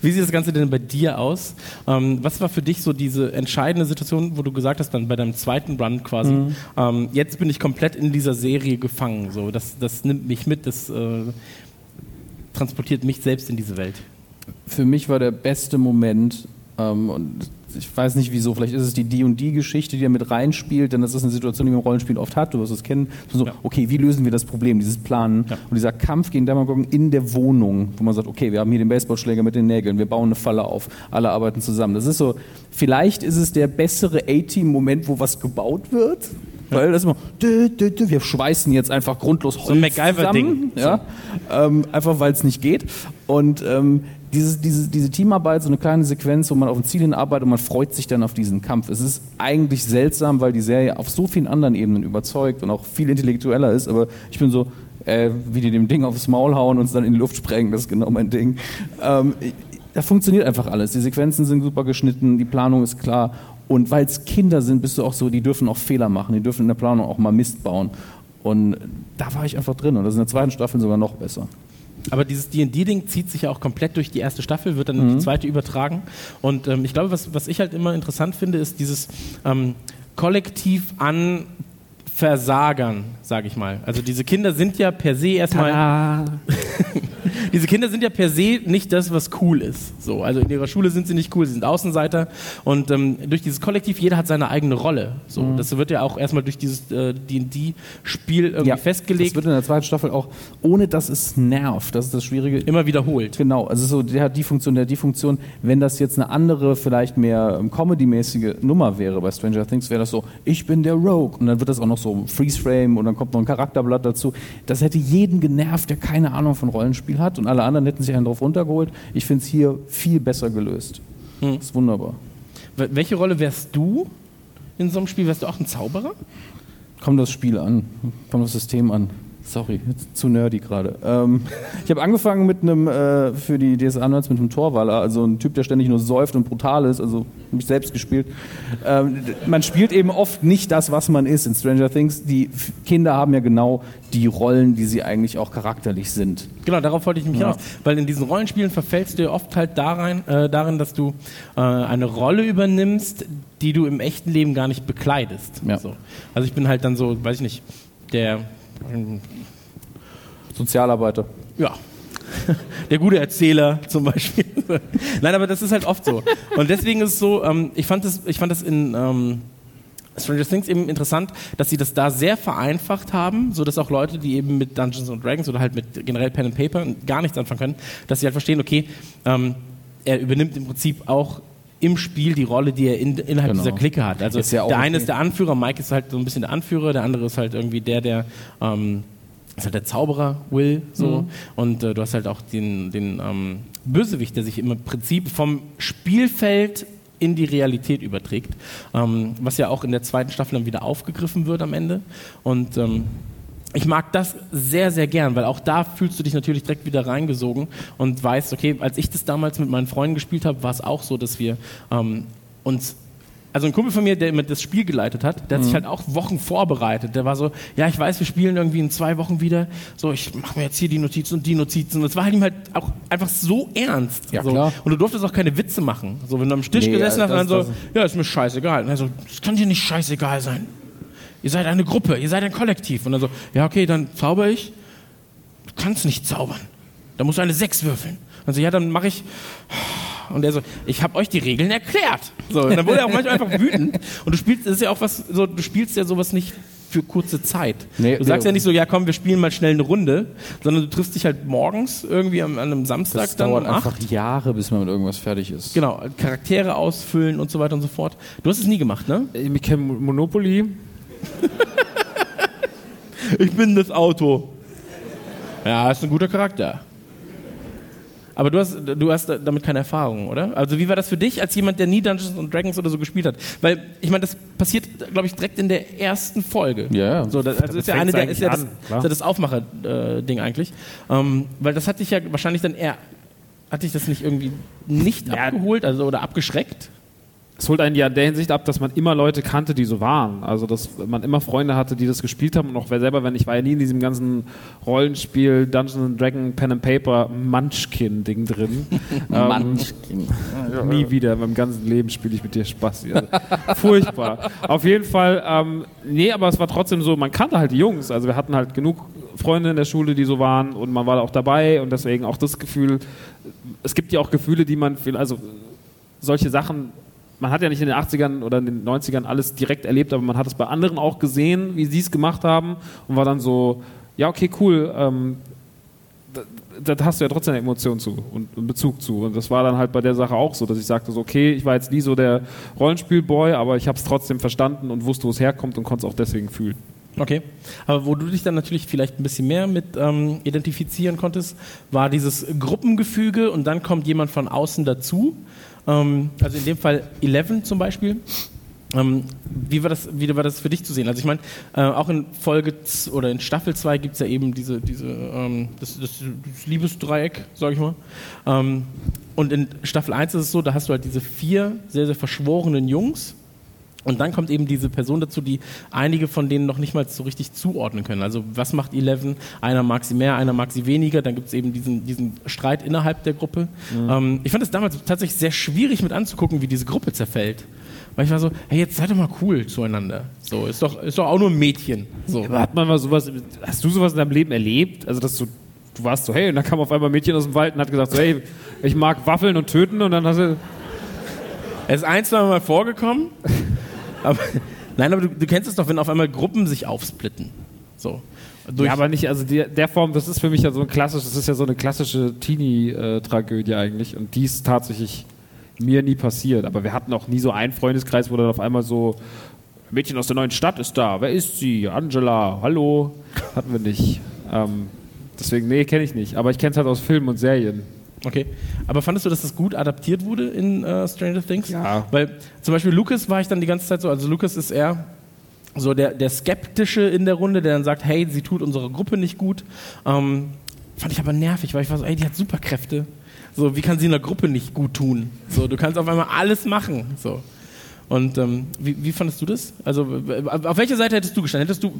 Wie sieht das Ganze denn bei dir aus? Ähm, was war für dich so diese entscheidende Situation, wo du gesagt hast, dann bei deinem zweiten Run quasi, ähm, jetzt bin ich komplett in dieser Serie gefangen. So, das, das nimmt mich mit, das äh, transportiert mich selbst in diese Welt. Für mich war der beste Moment, ähm, und ich weiß nicht wieso, vielleicht ist es die und die da mit reinspielt, denn das ist eine Situation, die man im Rollenspiel oft hat, du wirst es kennen. So, Ja. okay, wie lösen wir das Problem, dieses Planen Ja. und dieser Kampf gegen Demagogen in der Wohnung, wo man sagt, okay, wir haben hier den Baseballschläger mit den Nägeln, wir bauen eine Falle auf, alle arbeiten zusammen. Das ist so, vielleicht ist es der bessere A-Team-Moment, wo was gebaut wird. Weil das immer, dü, dü, dü, wir schweißen jetzt einfach grundlos Holz So ein MacGyver-Ding. zusammen, Ja, ähm, einfach weil es nicht geht. Und ähm, dieses, diese, diese Teamarbeit, so eine kleine Sequenz, wo man auf ein Ziel hinarbeitet und man freut sich dann auf diesen Kampf. Es ist eigentlich seltsam, weil die Serie auf so vielen anderen Ebenen überzeugt und auch viel intellektueller ist, aber ich bin so, äh, wie die dem Ding aufs Maul hauen und es dann in die Luft sprengen, das ist genau mein Ding. Ähm, da funktioniert einfach alles. Die Sequenzen sind super geschnitten, die Planung ist klar. Und weil es Kinder sind, bist du auch so, die dürfen auch Fehler machen, die dürfen in der Planung auch mal Mist bauen. Und da war ich einfach drin und das ist in der zweiten Staffel sogar noch besser. Aber dieses D&D-Ding zieht sich ja auch komplett durch die erste Staffel, wird dann in die zweite übertragen. Und ähm, ich glaube, was, was ich halt immer interessant finde, ist dieses ähm, kollektiv an Versagern, sage ich mal. Also diese Kinder sind ja per se erstmal diese Kinder sind ja per se nicht das, was cool ist. So, also in ihrer Schule sind sie nicht cool, sie sind Außenseiter und ähm, durch dieses Kollektiv, jeder hat seine eigene Rolle. So, Mhm. das wird ja auch erstmal durch dieses äh, D&D-Spiel irgendwie Das festgelegt, wird in der zweiten Staffel auch, ohne dass es nervt, das ist das Schwierige, immer wiederholt. Genau, also so, der hat die Funktion, der hat die Funktion. Wenn das jetzt eine andere, vielleicht mehr ähm, Comedy-mäßige Nummer wäre bei Stranger Things, wäre das so, ich bin der Rogue. Und dann wird das auch noch so Freeze-Frame und dann kommt noch ein Charakterblatt dazu. Das hätte jeden genervt, der keine Ahnung von Rollenspiel hat und alle anderen hätten sich einen drauf runtergeholt. Ich finde es hier viel besser gelöst. Hm. Das ist wunderbar. Wel- Welche Rolle wärst du in so einem Spiel? Wärst du auch ein Zauberer? Kommt das Spiel an, kommt das System an. Sorry, zu nerdy gerade. Ähm, ich habe angefangen mit einem, äh, für die DSA 19 mit einem Torwaller, also ein Typ, der ständig nur säuft und brutal ist, also habe ich selbst gespielt. Ähm, man spielt eben oft nicht das, was man ist in Stranger Things. Die Kinder haben ja genau die Rollen, die sie eigentlich auch charakterlich sind. Genau, darauf wollte ich mich Ja. hinaus. Weil in diesen Rollenspielen verfällst du ja oft halt darein, äh, darin, dass du äh, eine Rolle übernimmst, die du im echten Leben gar nicht bekleidest. Ja. So. Also ich bin halt dann so, weiß ich nicht, der, Sozialarbeiter. ja, der gute Erzähler zum Beispiel. Nein, aber das ist halt oft so. Und deswegen ist es so, ähm, ich, fand das, ich fand das in ähm, Stranger Things eben interessant, dass sie das da sehr vereinfacht haben, so dass auch Leute, die eben mit Dungeons and Dragons oder halt mit generell Pen and Paper gar nichts anfangen können, dass sie halt verstehen, okay, ähm, er übernimmt im Prinzip auch im Spiel die Rolle, die er in, innerhalb Genau. dieser Clique hat. Also ja der eine ist der Anführer, Mike ist halt so ein bisschen der Anführer, der andere ist halt irgendwie der, der ähm, ist halt der Zauberer, Will, so. Und äh, du hast halt auch den, den ähm, Bösewicht, der sich im Prinzip vom Spielfeld in die Realität überträgt, ähm, was ja auch in der zweiten Staffel dann wieder aufgegriffen wird am Ende. Und ähm, ich mag das sehr, sehr gern, weil auch da fühlst du dich natürlich direkt wieder reingesogen und weißt, okay, als ich das damals mit meinen Freunden gespielt habe, war es auch so, dass wir ähm, uns also ein Kumpel von mir, der immer das Spiel geleitet hat, der hat sich halt auch Wochen vorbereitet. Der war so, ja, ich weiß, wir spielen irgendwie in zwei Wochen wieder. So, ich mache mir jetzt hier die Notizen und die Notizen. Und es war halt ihm halt auch einfach so ernst. Ja, so. klar. Und du durftest auch keine Witze machen. So, wenn du am Tisch Nee, gesessen hast, und dann so, ja, ist mir scheißegal. Und er so, das kann dir nicht scheißegal sein. Ihr seid eine Gruppe, ihr seid ein Kollektiv. Und dann so, ja, okay, dann zauber ich. Du kannst nicht zaubern. Da musst du eine Sechs würfeln. Und so, ja, dann mache ich. Und er so, ich habe euch die Regeln erklärt. So, und dann wurde er auch manchmal einfach wütend. Und du spielst, das ist ja auch was, so, du spielst ja sowas nicht für kurze Zeit. Nee, du sagst nee. ja nicht so, ja komm, wir spielen mal schnell eine Runde, sondern du triffst dich halt morgens irgendwie an einem Samstag Das dann dauert um acht. einfach Jahre, bis man mit irgendwas fertig ist. Genau, Charaktere ausfüllen und so weiter und so fort. Du hast es nie gemacht, ne? Ich kenne Monopoly. Ich bin das Auto. Ja, ist ein guter Charakter. Aber du hast, du hast damit keine Erfahrung, oder? Also wie war das für dich als jemand, der nie Dungeons and Dragons oder so gespielt hat? Weil ich meine, das passiert, glaube ich, direkt in der ersten Folge. Ja, ja. So, das, also ist ja eine der, ist ja das, an, das Aufmacher-Ding eigentlich, ähm, weil das hat dich ja wahrscheinlich dann eher, hat dich das nicht irgendwie nicht Ja. abgeholt, also oder abgeschreckt? Es holt einen ja in der Hinsicht ab, dass man immer Leute kannte, die so waren. Also, dass man immer Freunde hatte, die das gespielt haben. Und auch wer selber, wenn ich war ja nie in diesem ganzen Rollenspiel, Dungeons and Dragon, Pen and Paper, Munchkin-Ding drin. ähm, nie wieder. In meinem ganzen Leben spiele ich mit dir Spaß. Also, furchtbar. Auf jeden Fall, ähm, nee, aber es war trotzdem so, man kannte halt die Jungs. Also, wir hatten halt genug Freunde in der Schule, die so waren. Und man war auch dabei. Und deswegen auch das Gefühl, es gibt ja auch Gefühle, die man, also solche Sachen, man hat ja nicht in den 80ern oder in den 90ern alles direkt erlebt, aber man hat es bei anderen auch gesehen, wie sie es gemacht haben und war dann so, ja, okay, cool, ähm, da, da hast du ja trotzdem eine Emotion zu und einen Bezug zu. Und das war dann halt bei der Sache auch so, dass ich sagte, so, okay, ich war jetzt nie so der Rollenspielboy, aber ich habe es trotzdem verstanden und wusste, wo es herkommt und konnte es auch deswegen fühlen. Okay. Aber wo du dich dann natürlich vielleicht ein bisschen mehr mit ähm, identifizieren konntest, war dieses Gruppengefüge und dann kommt jemand von außen dazu. Ähm, also in dem Fall Eleven zum Beispiel. Ähm, wie, war das, wie war das für dich zu sehen? Also ich meine, äh, auch in Folge oder in Staffel 2 gibt es ja eben diese, diese, ähm, das, das, das Liebesdreieck, sag ich mal. Ähm, und in Staffel 1 ist es so, da hast du halt diese vier sehr, sehr verschworenen Jungs. Und dann kommt eben diese Person dazu, die einige von denen noch nicht mal so richtig zuordnen können. Also was macht Eleven? Einer mag sie mehr, einer mag sie weniger. Dann gibt es eben diesen, diesen Streit innerhalb der Gruppe. Ähm, ich fand es damals tatsächlich sehr schwierig mit anzugucken, wie diese Gruppe zerfällt. Weil ich war so, hey, jetzt seid doch mal cool zueinander. So, ist doch, ist doch auch nur ein Mädchen. So. Aber hat man mal sowas, hast du sowas in deinem Leben erlebt? Also, dass du, du warst so, hey, und dann kam auf einmal ein Mädchen aus dem Wald und hat gesagt, so, hey, ich mag Waffeln und töten und dann hast du, Es ist ein, zwei Mal vorgekommen. aber, nein, aber du, du kennst es doch, wenn auf einmal Gruppen sich aufsplitten. So. Ja, aber nicht, also die, der Form, das ist für mich ja so ein klassisch, das ist ja so eine klassische Teenie-Tragödie eigentlich und die ist tatsächlich mir nie passiert. Aber wir hatten auch nie so einen Freundeskreis, wo dann auf einmal so, Mädchen aus der neuen Stadt ist da, wer ist sie? Angela, hallo. Hatten wir nicht. Ähm, deswegen, nee, kenne ich nicht. Aber ich kenne es halt aus Filmen und Serien. Okay. Aber fandest du, dass das gut adaptiert wurde in äh, Stranger Things? Ja. Weil zum Beispiel Lucas war ich dann die ganze Zeit so, also Lucas ist eher so der, der Skeptische in der Runde, der dann sagt, hey, sie tut unserer Gruppe nicht gut. Ähm, fand ich aber nervig, weil ich war so, ey, die hat Superkräfte. So, wie kann sie einer Gruppe nicht gut tun? So, du kannst auf einmal alles machen. So. Und ähm, wie, wie fandest du das? Also, auf welcher Seite hättest du gestanden? Hättest du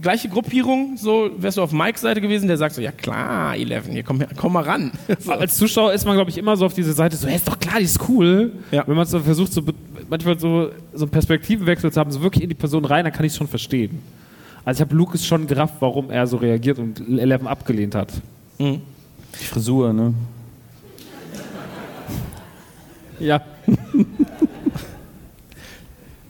gleiche Gruppierung, so wärst du auf Mikes Seite gewesen, der sagt so, ja klar, Eleven, hier komm, her- komm mal ran. So. Als Zuschauer ist man, glaube ich, immer so auf diese Seite, so, hey, ist doch klar, die ist cool. Ja. Wenn man so versucht, so, manchmal so, so einen Perspektivenwechsel zu haben, so wirklich in die Person rein, dann kann ich es schon verstehen. Also ich habe Lucas schon gerafft, warum er so reagiert und Eleven abgelehnt hat. Die Frisur, ne? Ja.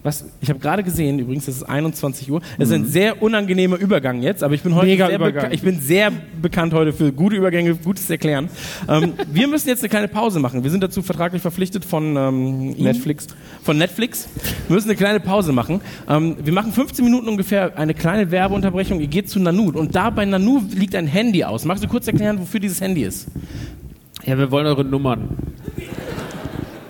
Was, ich habe gerade gesehen, übrigens, es ist 21 Uhr. Es ist ein sehr unangenehmer Übergang jetzt, aber ich bin heute Mega sehr, beka ich bin sehr bekannt heute für gute Übergänge, gutes Erklären. ähm, wir müssen jetzt eine kleine Pause machen. Wir sind dazu vertraglich verpflichtet von ähm, Netflix. Von Netflix. Wir müssen eine kleine Pause machen. Ähm, wir machen 15 Minuten ungefähr eine kleine Werbeunterbrechung. Ihr geht zu Nanu und da bei Nanu liegt ein Handy aus. Magst du kurz erklären, wofür dieses Handy ist? Ja, wir wollen eure Nummern.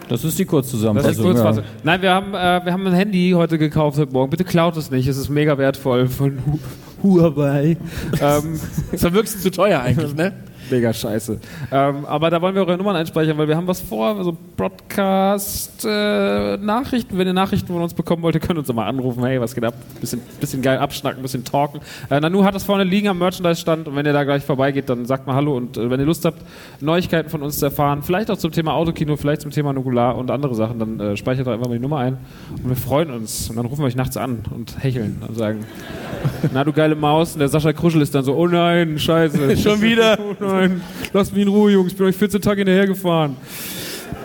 Das ist die Das Kurzzusammenfassung. ist Kurzfassung. Nein, wir haben, äh, wir haben ein Handy heute gekauft heute Morgen. Bitte klaut es nicht, es ist mega wertvoll von Hu Huawei. ähm, Das war wirklich zu teuer eigentlich, ne? Mega scheiße. Ähm, aber da wollen wir eure Nummern einspeichern, weil wir haben was vor, so Broadcast-Nachrichten. Wenn ihr Nachrichten von uns bekommen wollt, ihr könnt uns immer anrufen. Hey, was geht ab? Bisschen, bisschen geil abschnacken, bisschen talken. Äh, Nanu hat das vorne liegen am Merchandise-Stand und wenn ihr da gleich vorbeigeht, dann sagt mal Hallo und äh, wenn ihr Lust habt, Neuigkeiten von uns zu erfahren, vielleicht auch zum Thema Autokino, vielleicht zum Thema Nukular und andere Sachen, dann äh, speichert doch einfach mal die Nummer ein und wir freuen uns. Und dann rufen wir euch nachts an und hecheln und sagen, na du geile Maus. Und der Sascha Kruschel ist dann so, oh nein, scheiße. Schon wieder? Oh nein, lasst mich in Ruhe, Jungs. Ich bin euch 14 Tage hinterhergefahren.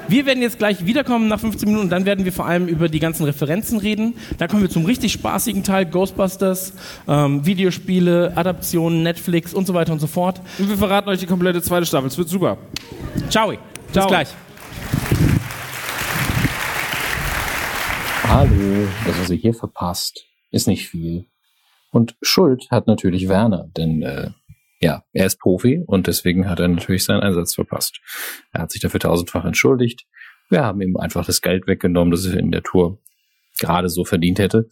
Wir werden jetzt gleich wiederkommen nach 15 Minuten und dann werden wir vor allem über die ganzen Referenzen reden. Dann kommen wir zum richtig spaßigen Teil, Ghostbusters, ähm, Videospiele, Adaptionen, Netflix und so weiter und so fort. Und wir verraten euch die komplette zweite Staffel. Es wird super. Ciao. Bis Ciao. gleich. Hallo, das, was ihr hier verpasst, ist nicht viel. Und Schuld hat natürlich Werner, denn äh, ja, er ist Profi und deswegen hat er natürlich seinen Einsatz verpasst. Er hat sich dafür tausendfach entschuldigt. Wir haben ihm einfach das Geld weggenommen, das er in der Tour gerade so verdient hätte.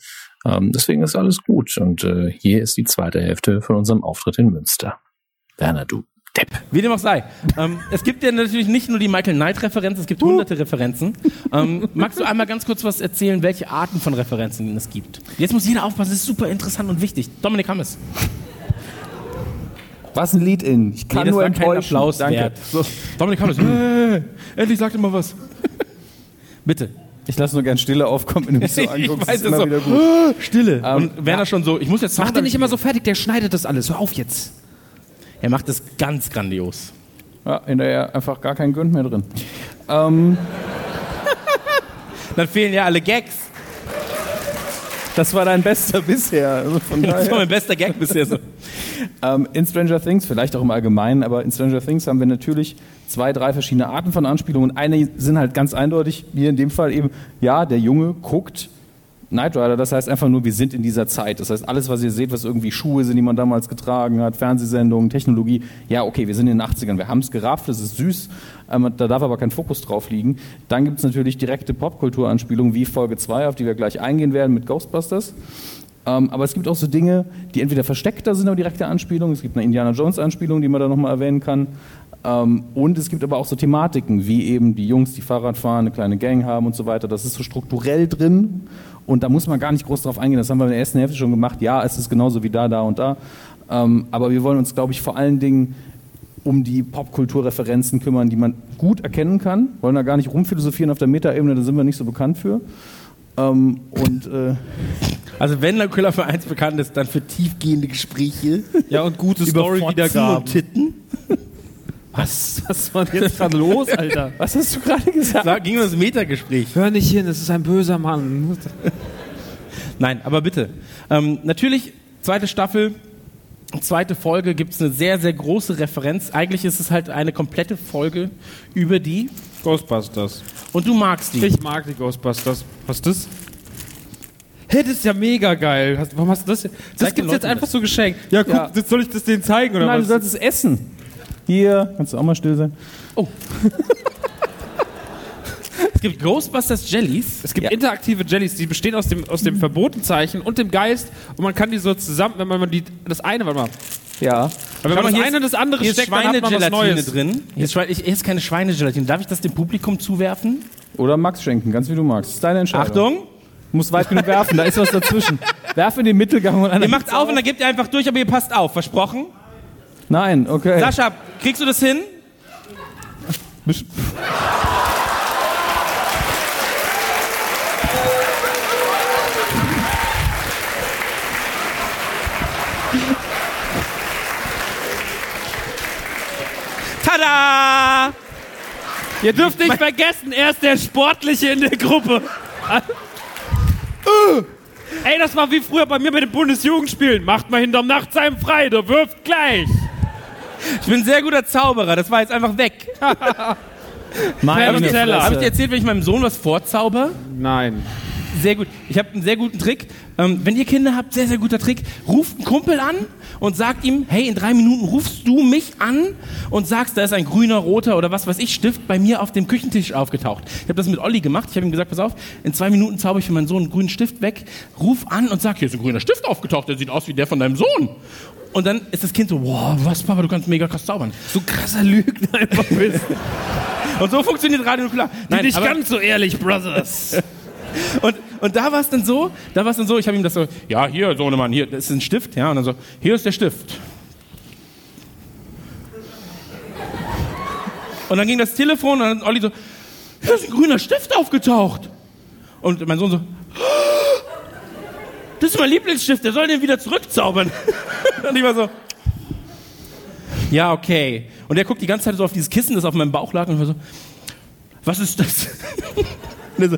Ähm, deswegen ist alles gut. Und äh, hier ist die zweite Hälfte von unserem Auftritt in Münster. Werner, du Depp. Wie dem auch sei. Ähm, es gibt ja natürlich nicht nur die Michael Knight-Referenz, es gibt hunderte Referenzen. Ähm, magst du einmal ganz kurz was erzählen, welche Arten von Referenzen es gibt? Jetzt muss jeder aufpassen, das ist super interessant und wichtig. Dominik Hammes. Was ein Lead-In. Ich kann Nee, das nur enttäuschen. Applaus Danke. wert. So, Dominik Hammes. äh, endlich sagt immer was. Bitte. Ich lasse nur gern Stille aufkommen, wenn du mich so anguckst. weiß ist immer so. wieder gut. Stille. Ähm, und Werner schon so, ich muss jetzt Macht den nicht immer so fertig, der schneidet das alles. Hör auf jetzt. Er macht es ganz grandios. Ja, hinterher einfach gar kein Grund mehr drin. Ähm, Dann fehlen ja alle Gags. Das war dein bester bisher. Also von Das war daher. mein bester Gag bisher so. Ähm, in Stranger Things, vielleicht auch im Allgemeinen, aber in Stranger Things haben wir natürlich zwei, drei verschiedene Arten von Anspielungen. Eine sind halt ganz eindeutig, hier in dem Fall eben, ja, der Junge guckt Knight Rider, das heißt einfach nur, wir sind in dieser Zeit. Das heißt, alles, was ihr seht, was irgendwie Schuhe sind, die man damals getragen hat, Fernsehsendungen, Technologie, ja, okay, wir sind in den 80ern, wir haben es gerafft, das ist süß, ähm, da darf aber kein Fokus drauf liegen. Dann gibt es natürlich direkte Popkulturanspielungen wie Folge 2, auf die wir gleich eingehen werden mit Ghostbusters. Ähm, aber es gibt auch so Dinge, die entweder versteckter sind, aber direkte Anspielungen. Es gibt eine Indiana Jones Anspielung, die man da nochmal erwähnen kann. Ähm, und es gibt aber auch so Thematiken, wie eben die Jungs, die Fahrrad fahren, eine kleine Gang haben und so weiter. Das ist so strukturell drin und da muss man gar nicht groß drauf eingehen. Das haben wir in der ersten Hälfte schon gemacht. Ja, es ist genauso wie da, da und da. Ähm, aber wir wollen uns, glaube ich, vor allen Dingen um die Popkulturreferenzen kümmern, die man gut erkennen kann. Wollen da gar nicht rumphilosophieren auf der Metaebene, da sind wir nicht so bekannt für. Ähm, und äh, Also wenn der Köller für eins bekannt ist, dann für tiefgehende Gespräche. Ja, und gute und Titten. Was, was war jetzt gerade los, Alter? was hast du gerade gesagt? Da ging das Metagespräch. Hör nicht hin, es ist ein böser Mann. Nein, aber bitte. Ähm, natürlich, zweite Staffel, zweite Folge gibt es eine sehr, sehr große Referenz. Eigentlich ist es halt eine komplette Folge über die. Ghostbusters. Und du magst die. Ich mag die Ghostbusters. Was ist das? Hey, das ist ja mega geil. Hast- Warum hast du das? Das Zeig den gibt's jetzt einfach so geschenkt. Ja, guck, Ja. jetzt soll ich das denen zeigen oder Nein, du was? sollst es essen. Hier, kannst du auch mal still sein. Es gibt Ghostbusters Jellies. Es gibt interaktive Jellies, die bestehen aus dem, aus dem Verbotenzeichen und dem Geist und man kann die so zusammen, wenn man die, das eine, warte mal, Ja. wenn man das eine und das andere hier ist steckt, dann hat man was Schweinegelatine Neues. drin. Hier ist, Schweine, ich, hier ist keine Schweinegelatine. Darf ich das dem Publikum zuwerfen? Oder Max schenken, ganz wie du magst. Das ist deine Entscheidung. Achtung! Du musst weit genug werfen, da ist was dazwischen. Werf in den Mittelgang und Ihr macht's gibt's auf und dann gebt ihr einfach durch, aber ihr passt auf. Versprochen? Nein, okay. Sascha, kriegst du das hin? Tada! Ihr dürft nicht vergessen, er ist der Sportliche in der Gruppe. Uh. Ey, das war wie früher bei mir bei den Bundesjugendspielen. Macht mal hinterm Nachtsheim frei, der wirft gleich. Ich bin ein sehr guter Zauberer, das war jetzt einfach weg. Meine. Fresse. Habe ich dir erzählt, wenn ich meinem Sohn was vorzauber? Nein. Sehr gut. Ich habe einen sehr guten Trick. Ähm, wenn ihr Kinder habt, sehr, sehr guter Trick. Ruft einen Kumpel an und sagt ihm, hey, in drei Minuten rufst du mich an und sagst, da ist ein grüner, roter oder was weiß ich, Stift bei mir auf dem Küchentisch aufgetaucht. Ich habe das mit Olli gemacht. Ich habe ihm gesagt, pass auf, in zwei Minuten zauber ich für meinen Sohn einen grünen Stift weg. Ruf an und sag, hier ist ein grüner Stift aufgetaucht, der sieht aus wie der von deinem Sohn. Und dann ist das Kind so, wow, was, Papa, du kannst mega krass zaubern. So krasser Lügner einfach bist. Und so funktioniert Radio Nuklear. Nein, Nicht ganz so ehrlich, Brothers. Und, und da war es dann so, da war es dann so, ich habe ihm das so, ja, hier, Sohnemann, hier, das ist ein Stift, ja, und dann so, hier ist der Stift. Und dann ging das Telefon und dann Olli so, hier ist ein grüner Stift aufgetaucht. Und mein Sohn so, das ist mein Lieblingsstift, der soll den wieder zurückzaubern. Und ich war so, ja, okay. Und er guckt die ganze Zeit so auf dieses Kissen, das auf meinem Bauch lag und war so, was ist das? Und er so!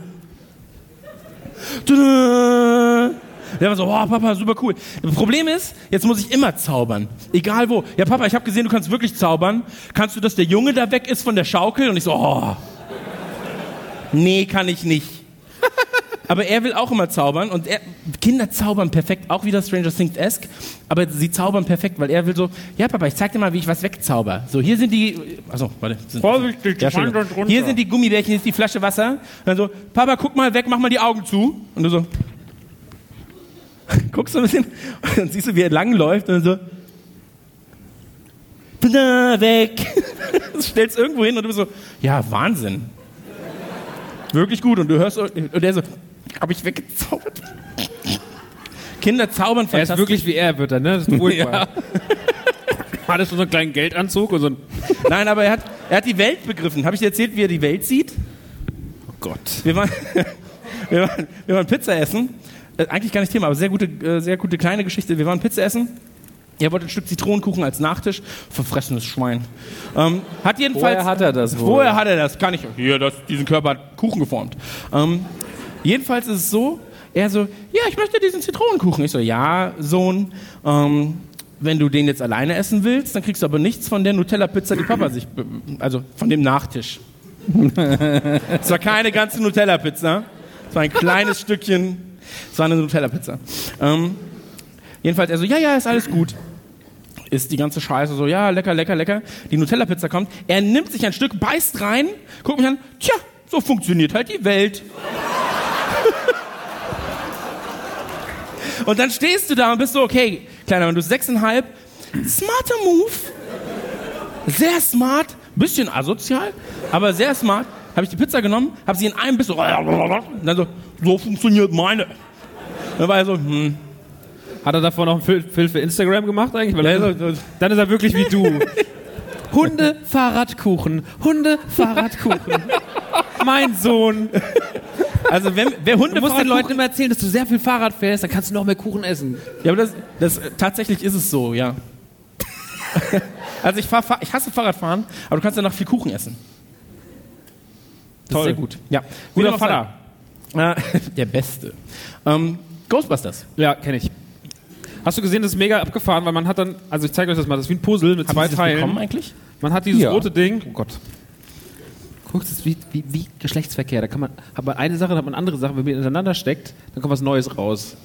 Der war so, oh, Papa, super cool. Das Problem ist, jetzt muss ich immer zaubern. Egal wo. Ja, Papa, ich habe gesehen, du kannst wirklich zaubern. Kannst du, dass der Junge da weg ist von der Schaukel? Und ich so, oh. Nee, kann ich nicht. Aber er will auch immer zaubern und er, Kinder zaubern perfekt, auch wieder Stranger Things-esque, aber sie zaubern perfekt, weil er will so, ja Papa, ich zeig dir mal, wie ich was wegzauber. So, hier sind die, achso, warte. Sind, Vorsichtig, ja. Hier sind die Gummibärchen, hier ist die Flasche Wasser. Und dann so, Papa, guck mal weg, mach mal die Augen zu. Und du so, guckst so ein bisschen und dann siehst du, wie er langläuft und dann so, Tada, weg. Stellst irgendwo hin und du bist so, ja, Wahnsinn. Wirklich gut. Und du hörst, und der so, hab ich weggezaubert. Kinder zaubern Er ist fantastisch. wirklich wie er, wird er, ne? Das ist furchtbar. Hat er so einen kleinen Geldanzug und so ein. Nein, aber er hat, er hat die Welt begriffen. Habe ich dir erzählt, wie er die Welt sieht? Oh Gott. Wir waren, wir waren, wir waren Pizza essen. Äh, eigentlich gar nicht Thema, aber sehr gute, äh, sehr gute kleine Geschichte. Wir waren Pizza essen. Er wollte ein Stück Zitronenkuchen als Nachtisch. Verfressenes Schwein. Ähm, hat jedenfalls. Woher hat er das wohl? Woher hat er das? Kann ich. Hier, das, diesen Körper hat Kuchen geformt. Ähm, jedenfalls ist es so, er so, ja, ich möchte diesen Zitronenkuchen. Ich so, ja, Sohn, ähm, wenn du den jetzt alleine essen willst, dann kriegst du aber nichts von der Nutella-Pizza, die Papa sich, also von dem Nachtisch. Es war keine ganze Nutella-Pizza. Es war ein kleines Stückchen. Es war eine Nutella-Pizza. Ähm, jedenfalls, er so, ja, ja, ist alles gut. Ist die ganze Scheiße so, ja, lecker, lecker, lecker. Die Nutella-Pizza kommt. Er nimmt sich ein Stück, beißt rein, guckt mich an. Tja, so funktioniert halt die Welt. Und dann stehst du da und bist so, okay, Kleiner, wenn du sechseinhalb, smarter Move. Sehr smart, bisschen asozial, aber sehr smart. Habe ich die Pizza genommen, habe sie in einem Biss so, und dann so, so funktioniert meine. Dann war er so, hm. Hat er davor noch einen Film für Instagram gemacht eigentlich? Weil dann ist er wirklich wie du. Hunde, Fahrradkuchen. Hunde, Fahrradkuchen. Mein Sohn. Also wenn, wer Hunde Du musst den Leuten immer erzählen, dass du sehr viel Fahrrad fährst, dann kannst du noch mehr Kuchen essen. Ja, aber das, das, tatsächlich ist es so, ja. also ich, fahr, fahr, ich hasse Fahrradfahren, aber du kannst danach viel Kuchen essen. Das Toll. ist sehr gut. Ja. Guter. Vater. Äh, der Beste. Ähm, Ghostbusters. Ja, kenne ich. Hast du gesehen, das ist mega abgefahren, weil man hat dann, also ich zeige euch das mal, das ist wie ein Puzzle mit Haben zwei Sie das Teilen. bekommen eigentlich? Man hat dieses Ja. rote Ding. Oh Gott. Guck, das ist wie, wie, wie Geschlechtsverkehr. Da kann man, hat man eine Sache, dann hat man andere Sachen. Wenn man die ineinander steckt, dann kommt was Neues raus.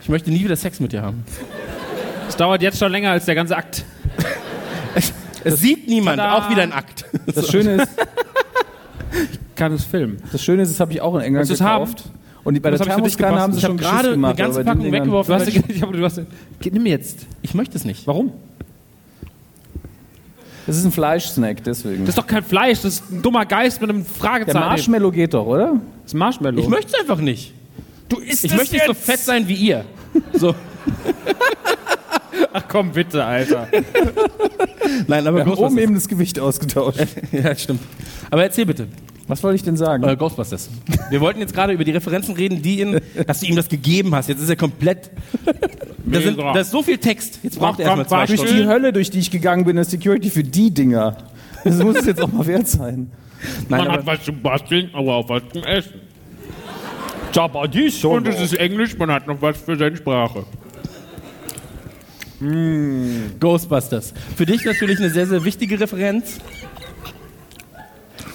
Ich möchte nie wieder Sex mit dir haben. Es dauert jetzt schon länger als der ganze Akt. Es sieht niemand, Tada. auch wieder ein Akt. Das Schöne ist, Kann es filmen. das Schöne ist, das habe ich auch in England Willst du's haben? gekauft. Und bei der Das ich dich Thermoskanne haben sie Ich habe schon gerade eine gemacht. ganze bei den Packung weggeworfen. Du hast, ich, ich hab, du hast, nimm jetzt. ich möchte es nicht. Warum? Das ist ein Fleischsnack, deswegen. Das ist doch kein Fleisch, das ist ein dummer Geist mit einem der Fragezeichen. Marshmallow geht doch, oder? Das ist Marshmallow. Ich möchte es einfach nicht. du isst Ich möchte nicht so fett sein wie ihr. So. Ach komm, bitte, Alter. Nein, aber Wir haben oben eben das Gewicht ausgetauscht. Ja, stimmt. Aber erzähl bitte. Was wollte ich denn sagen? Äh, Ghostbusters. Wir wollten jetzt gerade über die Referenzen reden, die in, dass du ihm das gegeben hast. Jetzt ist er komplett. Da, sind, da ist so viel Text. Jetzt braucht er erstmal zwei Komm, durch Stunden. die Hölle, durch die ich gegangen bin, ist Security für die Dinger. Das muss es jetzt auch mal wert sein. Nein, Man aber, hat was zum Basteln, aber auch was zum Essen. Schon. Und es ist Englisch, man hat noch was für seine Sprache. Ghostbusters. Für dich natürlich eine sehr, sehr wichtige Referenz.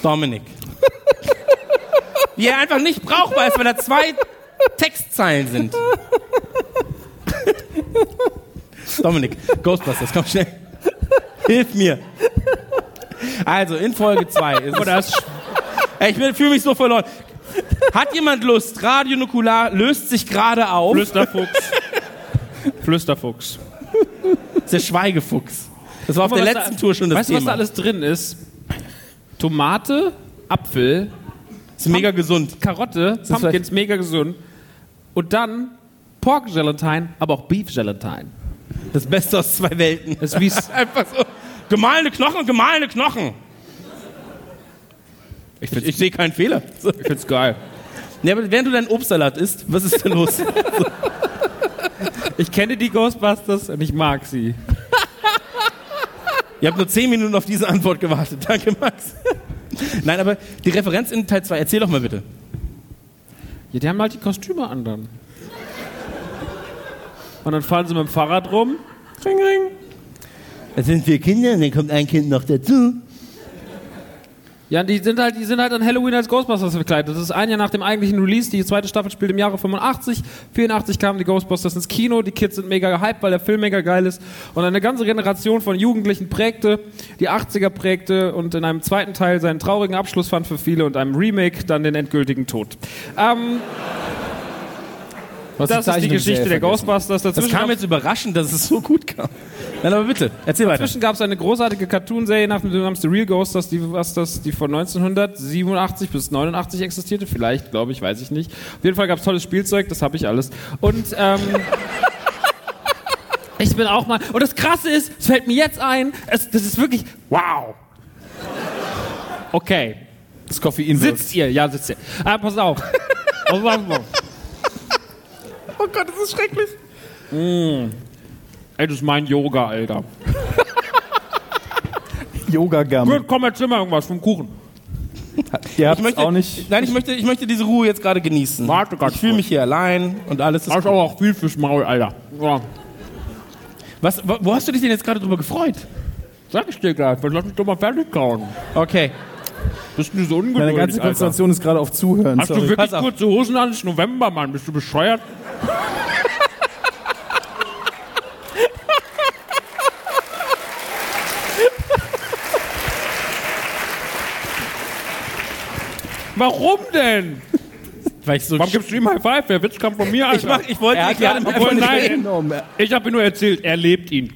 Dominik. Wie er einfach nicht brauchbar ist, weil da zwei Textzeilen sind. Dominik, Ghostbusters, komm schnell. Hilf mir. Also, in Folge 2 ist das Ich fühle mich so verloren. Hat jemand Lust? Radio Nukular löst sich gerade auf. Flüsterfuchs. Flüsterfuchs. Das ist der Schweigefuchs. Das war auf der letzten da, Tour schon das Weißt du, was da Thema. alles drin ist? Tomate, Apfel, ist mega gesund. Karotte, Pumpkins, mega gesund. Und dann Pork Gelatine, aber auch Beef Gelatine. Das Beste aus zwei Welten. Das ist Einfach so. Gemahlene Knochen, gemahlene Knochen. ich Ich, find's, sehe keinen Fehler. Ich find's geil. Ja, aber während du deinen Obstsalat isst, was ist denn los? Ich kenne die Ghostbusters und ich mag sie. Ihr habt nur zehn Minuten auf diese Antwort gewartet. Danke, Max. Nein, aber die Referenz in Teil 2, erzähl doch mal bitte. Ja, die haben halt die Kostüme an dann. Und dann fahren sie mit dem Fahrrad rum. Ring, ring. Es sind vier Kinder und dann kommt ein Kind noch dazu. Ja, die sind halt, die sind halt an Halloween als Ghostbusters verkleidet. Das ist ein Jahr nach dem eigentlichen Release. Die zweite Staffel spielt im Jahre 85. 84 kamen die Ghostbusters ins Kino. Die Kids sind mega gehypt, weil der Film mega geil ist. Und eine ganze Generation von Jugendlichen prägte, die 80er prägte und in einem zweiten Teil seinen traurigen Abschluss fand für viele und einem Remake dann den endgültigen Tod. Ähm, Was das ist die Geschichte der Ghostbusters. Das Dazwischen kam gab's- jetzt überraschend, dass es so gut kam. Nein, aber bitte, erzähl weiter. Dazwischen gab es eine großartige Cartoon-Serie nach dem namens The Real Ghostbusters, die, was das, die von 1987 bis 89 existierte. Vielleicht, glaube ich, weiß ich nicht. Auf jeden Fall gab es tolles Spielzeug, das habe ich alles. Und ähm, ich bin auch mal. Und das Krasse ist, es fällt mir jetzt ein, es, das ist wirklich wow. Okay, Das Koffein sitzt ihr, ja sitzt ihr. Ah, pass auf. Pass auf. Oh Gott, das ist schrecklich. Ey, das ist mein Yoga, Alter. Yoga Gum. Gut, komm, erzähl mal irgendwas vom Kuchen. Ihr habt Ich möchte, auch nicht. Nein, ich möchte, ich möchte diese Ruhe jetzt gerade genießen. Warte ganz ich fühle mich hier allein und alles ist Hast aber auch viel fürs Maul, Alter. Ja. Was, wo wo hast du dich denn jetzt gerade drüber gefreut? Sag ich dir gleich, lass mich doch mal fertig kauen. Okay. Bist du so ungeduldig, Meine ganze Alter? Konzentration ist gerade auf Zuhören. Hast du Sorry. wirklich pass auf. kurze Hosen an? Es ist November, Mann. Bist du bescheuert? Warum denn? weil ich so. Warum gibst du ihm High Five? Der Witz kam von mir, Alter. ich, mach, ich wollte Er ja gerade einfach mal nein. genommen. Er, Ich habe ihm nur erzählt, er lebt ihn.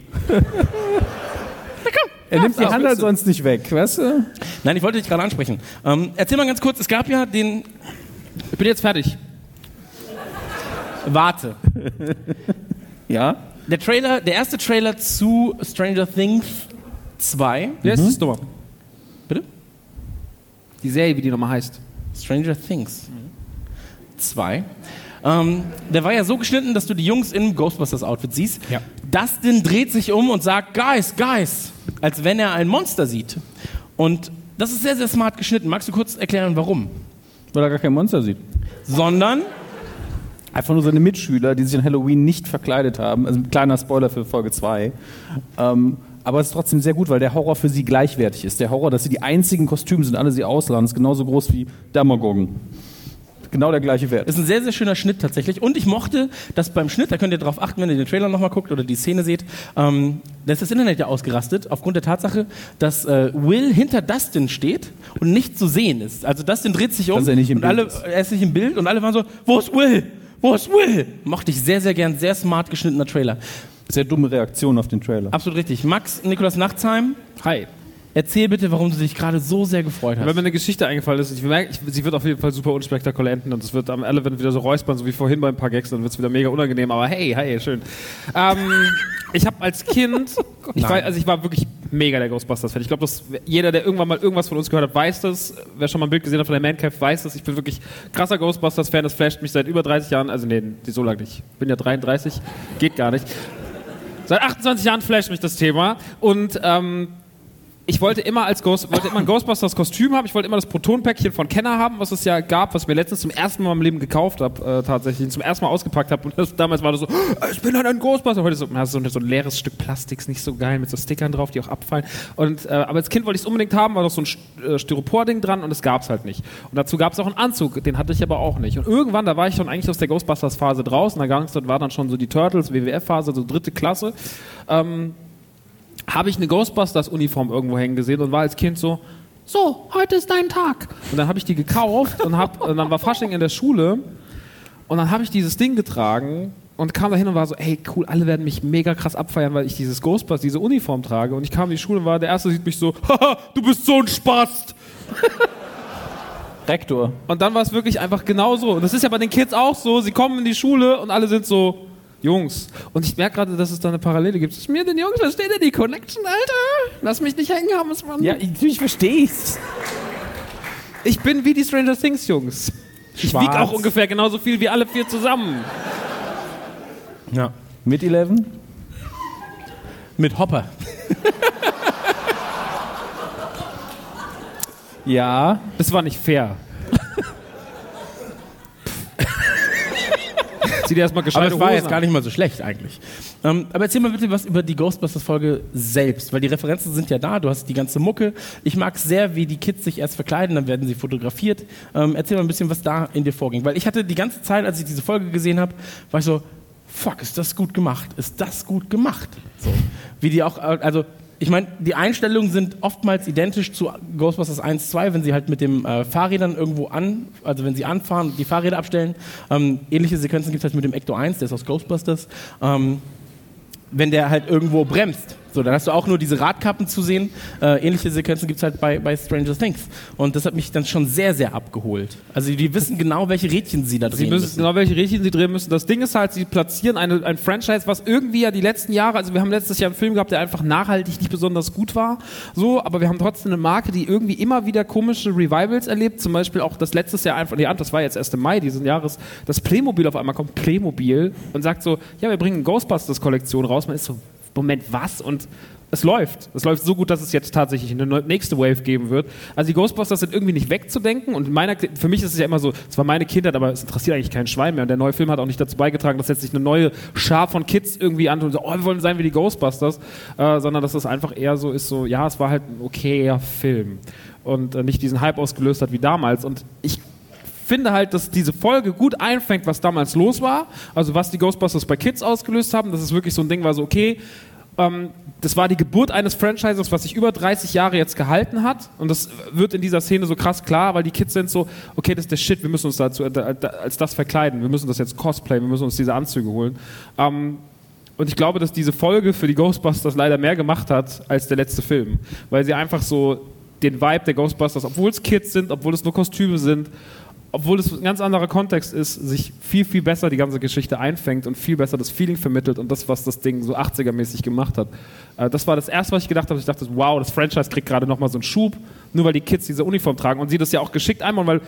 er nimmt die Hand halt sonst nicht weg, weißt du? Nein, ich wollte dich gerade ansprechen. Ähm, erzähl mal ganz kurz, es gab ja den. Ich bin jetzt fertig. Warte. Ja. Der Trailer, der erste Trailer zu Stranger Things 2. Wer ist das Nummer? Bitte? Die Serie, wie die nochmal heißt. Stranger Things 2. Ähm, der war ja so geschnitten, dass du die Jungs im Ghostbusters-Outfit siehst. Ja. Dustin dreht sich um und sagt, Guys, Guys, als wenn er ein Monster sieht. Und das ist sehr, sehr smart geschnitten. Magst du kurz erklären, warum? Weil er gar kein Monster sieht. Sondern, Einfach nur seine Mitschüler, die sich an Halloween nicht verkleidet haben. Also ein kleiner Spoiler für Folge 2. Ähm, aber es ist trotzdem sehr gut, weil der Horror für sie gleichwertig ist. Der Horror, dass sie die einzigen Kostüme sind, alle sie ausladen, ist genauso groß wie Damagogen. Genau der gleiche Wert. ist ein sehr, sehr schöner Schnitt tatsächlich. Und ich mochte, dass beim Schnitt, da könnt ihr darauf achten, wenn ihr den Trailer nochmal guckt oder die Szene seht, ähm, da ist das Internet ja ausgerastet, aufgrund der Tatsache, dass äh, Will hinter Dustin steht und nicht zu sehen ist. Also Dustin dreht sich um Dass er nicht im und Bild alle, ist. er ist nicht im Bild und alle waren so, wo ist Will? Wo ist Will? Mochte ich sehr, sehr gern, sehr smart geschnittener Trailer. Sehr dumme Reaktion auf den Trailer. Absolut richtig. Max, Nikolas Nachtsheim, Hi. erzähl bitte, warum du dich gerade so sehr gefreut Wenn hast. mir eine Geschichte eingefallen ist, ich merke, ich, sie wird auf jeden Fall super unspektakulär enden und es wird am Ende wieder so räuspern, so wie vorhin bei ein paar Gags, dann wird es wieder mega unangenehm, aber hey, hey, schön. Ähm, ich habe als Kind, ich war, also ich war wirklich mega der Ghostbusters-Fan. Ich glaube, dass jeder, der irgendwann mal irgendwas von uns gehört hat, weiß das. Wer schon mal ein Bild gesehen hat von der Man Cave, weiß das. Ich bin wirklich krasser Ghostbusters-Fan. Das flasht mich seit über 30 Jahren. Also nee, so lange nicht. Ich bin ja 33, geht gar nicht. Seit 28 Jahren flasht mich das Thema und ähm, ich wollte immer als Ghost, wollte immer ein Ghostbusters Kostüm haben. Ich wollte immer das Protonpäckchen von Kenner haben, was es ja gab, was ich mir letztens zum ersten Mal meinem Leben gekauft habe, äh, tatsächlich, zum ersten Mal ausgepackt habe. Und das, damals war das so, "Ah, ich bin halt ein Ghostbuster. Heute so, na, so, so ein leeres Stück Plastik, ist nicht so geil, mit so Stickern drauf, die auch abfallen. Und, äh, aber als Kind wollte ich es unbedingt haben, war noch so ein äh, Styropor-Ding dran und es gab es halt nicht. Und dazu gab es auch einen Anzug, den hatte ich aber auch nicht. Und irgendwann, da war ich schon eigentlich aus der Ghostbusters-Phase draußen, da war dann schon so die Turtles, WWF-Phase, so dritte Klasse. Ähm, habe ich eine Ghostbusters-Uniform irgendwo hängen gesehen und war als Kind so, so, heute ist dein Tag. Und dann habe ich die gekauft und, hab, und dann war Fasching in der Schule und dann habe ich dieses Ding getragen und kam da hin und war so, ey, cool, alle werden mich mega krass abfeiern, weil ich dieses Ghostbusters, diese Uniform trage. Und ich kam in die Schule und war, der Erste sieht mich so, haha, du bist so ein Spast. Rektor. Und dann war es wirklich einfach genauso. Und das ist ja bei den Kids auch so. Sie kommen in die Schule und alle sind so, Jungs. Und ich merke gerade, dass es da eine Parallele gibt. Zwischen mir und den Jungs, versteht ihr die Connection, Alter? Lass mich nicht hängen haben, Mann. Ja, ich, ich versteh's. Ich bin wie die Stranger Things Jungs. Ich wiege auch ungefähr genauso viel wie alle vier zusammen. Ja. Mit 11? Mit Hopper. Ja. Das war nicht fair. Zieh dir erstmal Aber gescheite es war Hosen jetzt gar nicht mal so schlecht eigentlich. Ähm, aber erzähl mal bitte was über die Ghostbusters-Folge selbst, weil die Referenzen sind ja da, du hast die ganze Mucke. Ich mag sehr, wie die Kids sich erst verkleiden, dann werden sie fotografiert. Ähm, erzähl mal ein bisschen, was da in dir vorging. Weil ich hatte die ganze Zeit, als ich diese Folge gesehen habe, war ich so, fuck, ist das gut gemacht? Ist das gut gemacht? So. Wie die auch, also ich meine, die Einstellungen sind oftmals identisch zu Ghostbusters 1, 2, wenn sie halt mit dem äh, Fahrrädern irgendwo an, also wenn sie anfahren und die Fahrräder abstellen. Ähm, ähnliche Sequenzen gibt es halt mit dem Ecto 1, der ist aus Ghostbusters. Ähm, wenn der halt irgendwo bremst. So, dann hast du auch nur diese Radkappen zu sehen. Äh, ähnliche Sequenzen gibt es halt bei, bei Stranger Things. Und das hat mich dann schon sehr, sehr abgeholt. Also die wissen genau, welche Rädchen sie da drehen Sie müssen müssen. genau welche Rädchen sie drehen müssen. Das Ding ist halt, sie platzieren eine, ein Franchise, was irgendwie ja die letzten Jahre, also wir haben letztes Jahr einen Film gehabt, der einfach nachhaltig nicht besonders gut war, so, aber wir haben trotzdem eine Marke, die irgendwie immer wieder komische Revivals erlebt. Zum Beispiel auch das letztes Jahr einfach, nee, das war jetzt erst im Mai diesen Jahres, das Playmobil auf einmal kommt, Playmobil und sagt so, ja, wir bringen Ghostbusters-Kollektion raus. Man ist so, Moment, was? Und es läuft. Es läuft so gut, dass es jetzt tatsächlich eine nächste Wave geben wird. Also die Ghostbusters sind irgendwie nicht wegzudenken und meiner, für mich ist es ja immer so, es war meine Kindheit, aber es interessiert eigentlich keinen Schwein mehr und der neue Film hat auch nicht dazu beigetragen, dass jetzt sich eine neue Schar von Kids irgendwie antun und so, oh, wir wollen sein wie die Ghostbusters, äh, sondern dass es einfach eher so ist, so, ja, es war halt ein okayer Film und äh, nicht diesen Hype ausgelöst hat wie damals und ich finde halt, dass diese Folge gut einfängt, was damals los war. Also was die Ghostbusters bei Kids ausgelöst haben. Das ist wirklich so ein Ding, war so, okay, Ähm, das war die Geburt eines Franchises, was sich über 30 Jahre jetzt gehalten hat. Und das wird in dieser Szene so krass klar, weil die Kids sind so, okay, das ist der Shit, wir müssen uns dazu äh, als das verkleiden, wir müssen das jetzt cosplayen, wir müssen uns diese Anzüge holen. Ähm, und ich glaube, dass diese Folge für die Ghostbusters leider mehr gemacht hat als der letzte Film, weil sie einfach so den Vibe der Ghostbusters, obwohl es Kids sind, obwohl es nur Kostüme sind, obwohl es ein ganz anderer Kontext ist, sich viel, viel besser die ganze Geschichte einfängt und viel besser das Feeling vermittelt und das, was das Ding so 80er-mäßig gemacht hat. Äh, das war das Erste, was ich gedacht habe. Ich dachte, wow, das Franchise kriegt gerade nochmal so einen Schub, nur weil die Kids diese Uniform tragen und sie das ja auch geschickt einmal, weil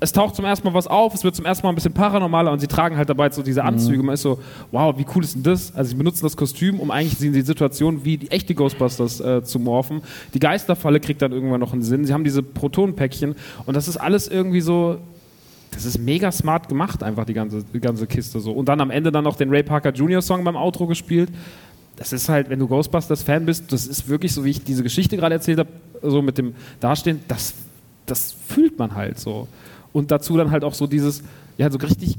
es taucht zum ersten Mal was auf, es wird zum ersten Mal ein bisschen paranormaler und sie tragen halt dabei so diese Anzüge. Man ist so, wow, wie cool ist denn das? Also sie benutzen das Kostüm, um eigentlich in die Situation wie die echte Ghostbusters äh, zu morphen. Die Geisterfalle kriegt dann irgendwann noch einen Sinn. Sie haben diese Protonenpäckchen und das ist alles irgendwie so, das ist mega smart gemacht, einfach die ganze, die ganze Kiste so. Und dann am Ende dann noch den Ray Parker Jr. Song beim Outro gespielt. Das ist halt, wenn du Ghostbusters-Fan bist, das ist wirklich so, wie ich diese Geschichte gerade erzählt habe, so mit dem Dastehen, das, das fühlt man halt so. Und dazu dann halt auch so dieses, ja, so richtig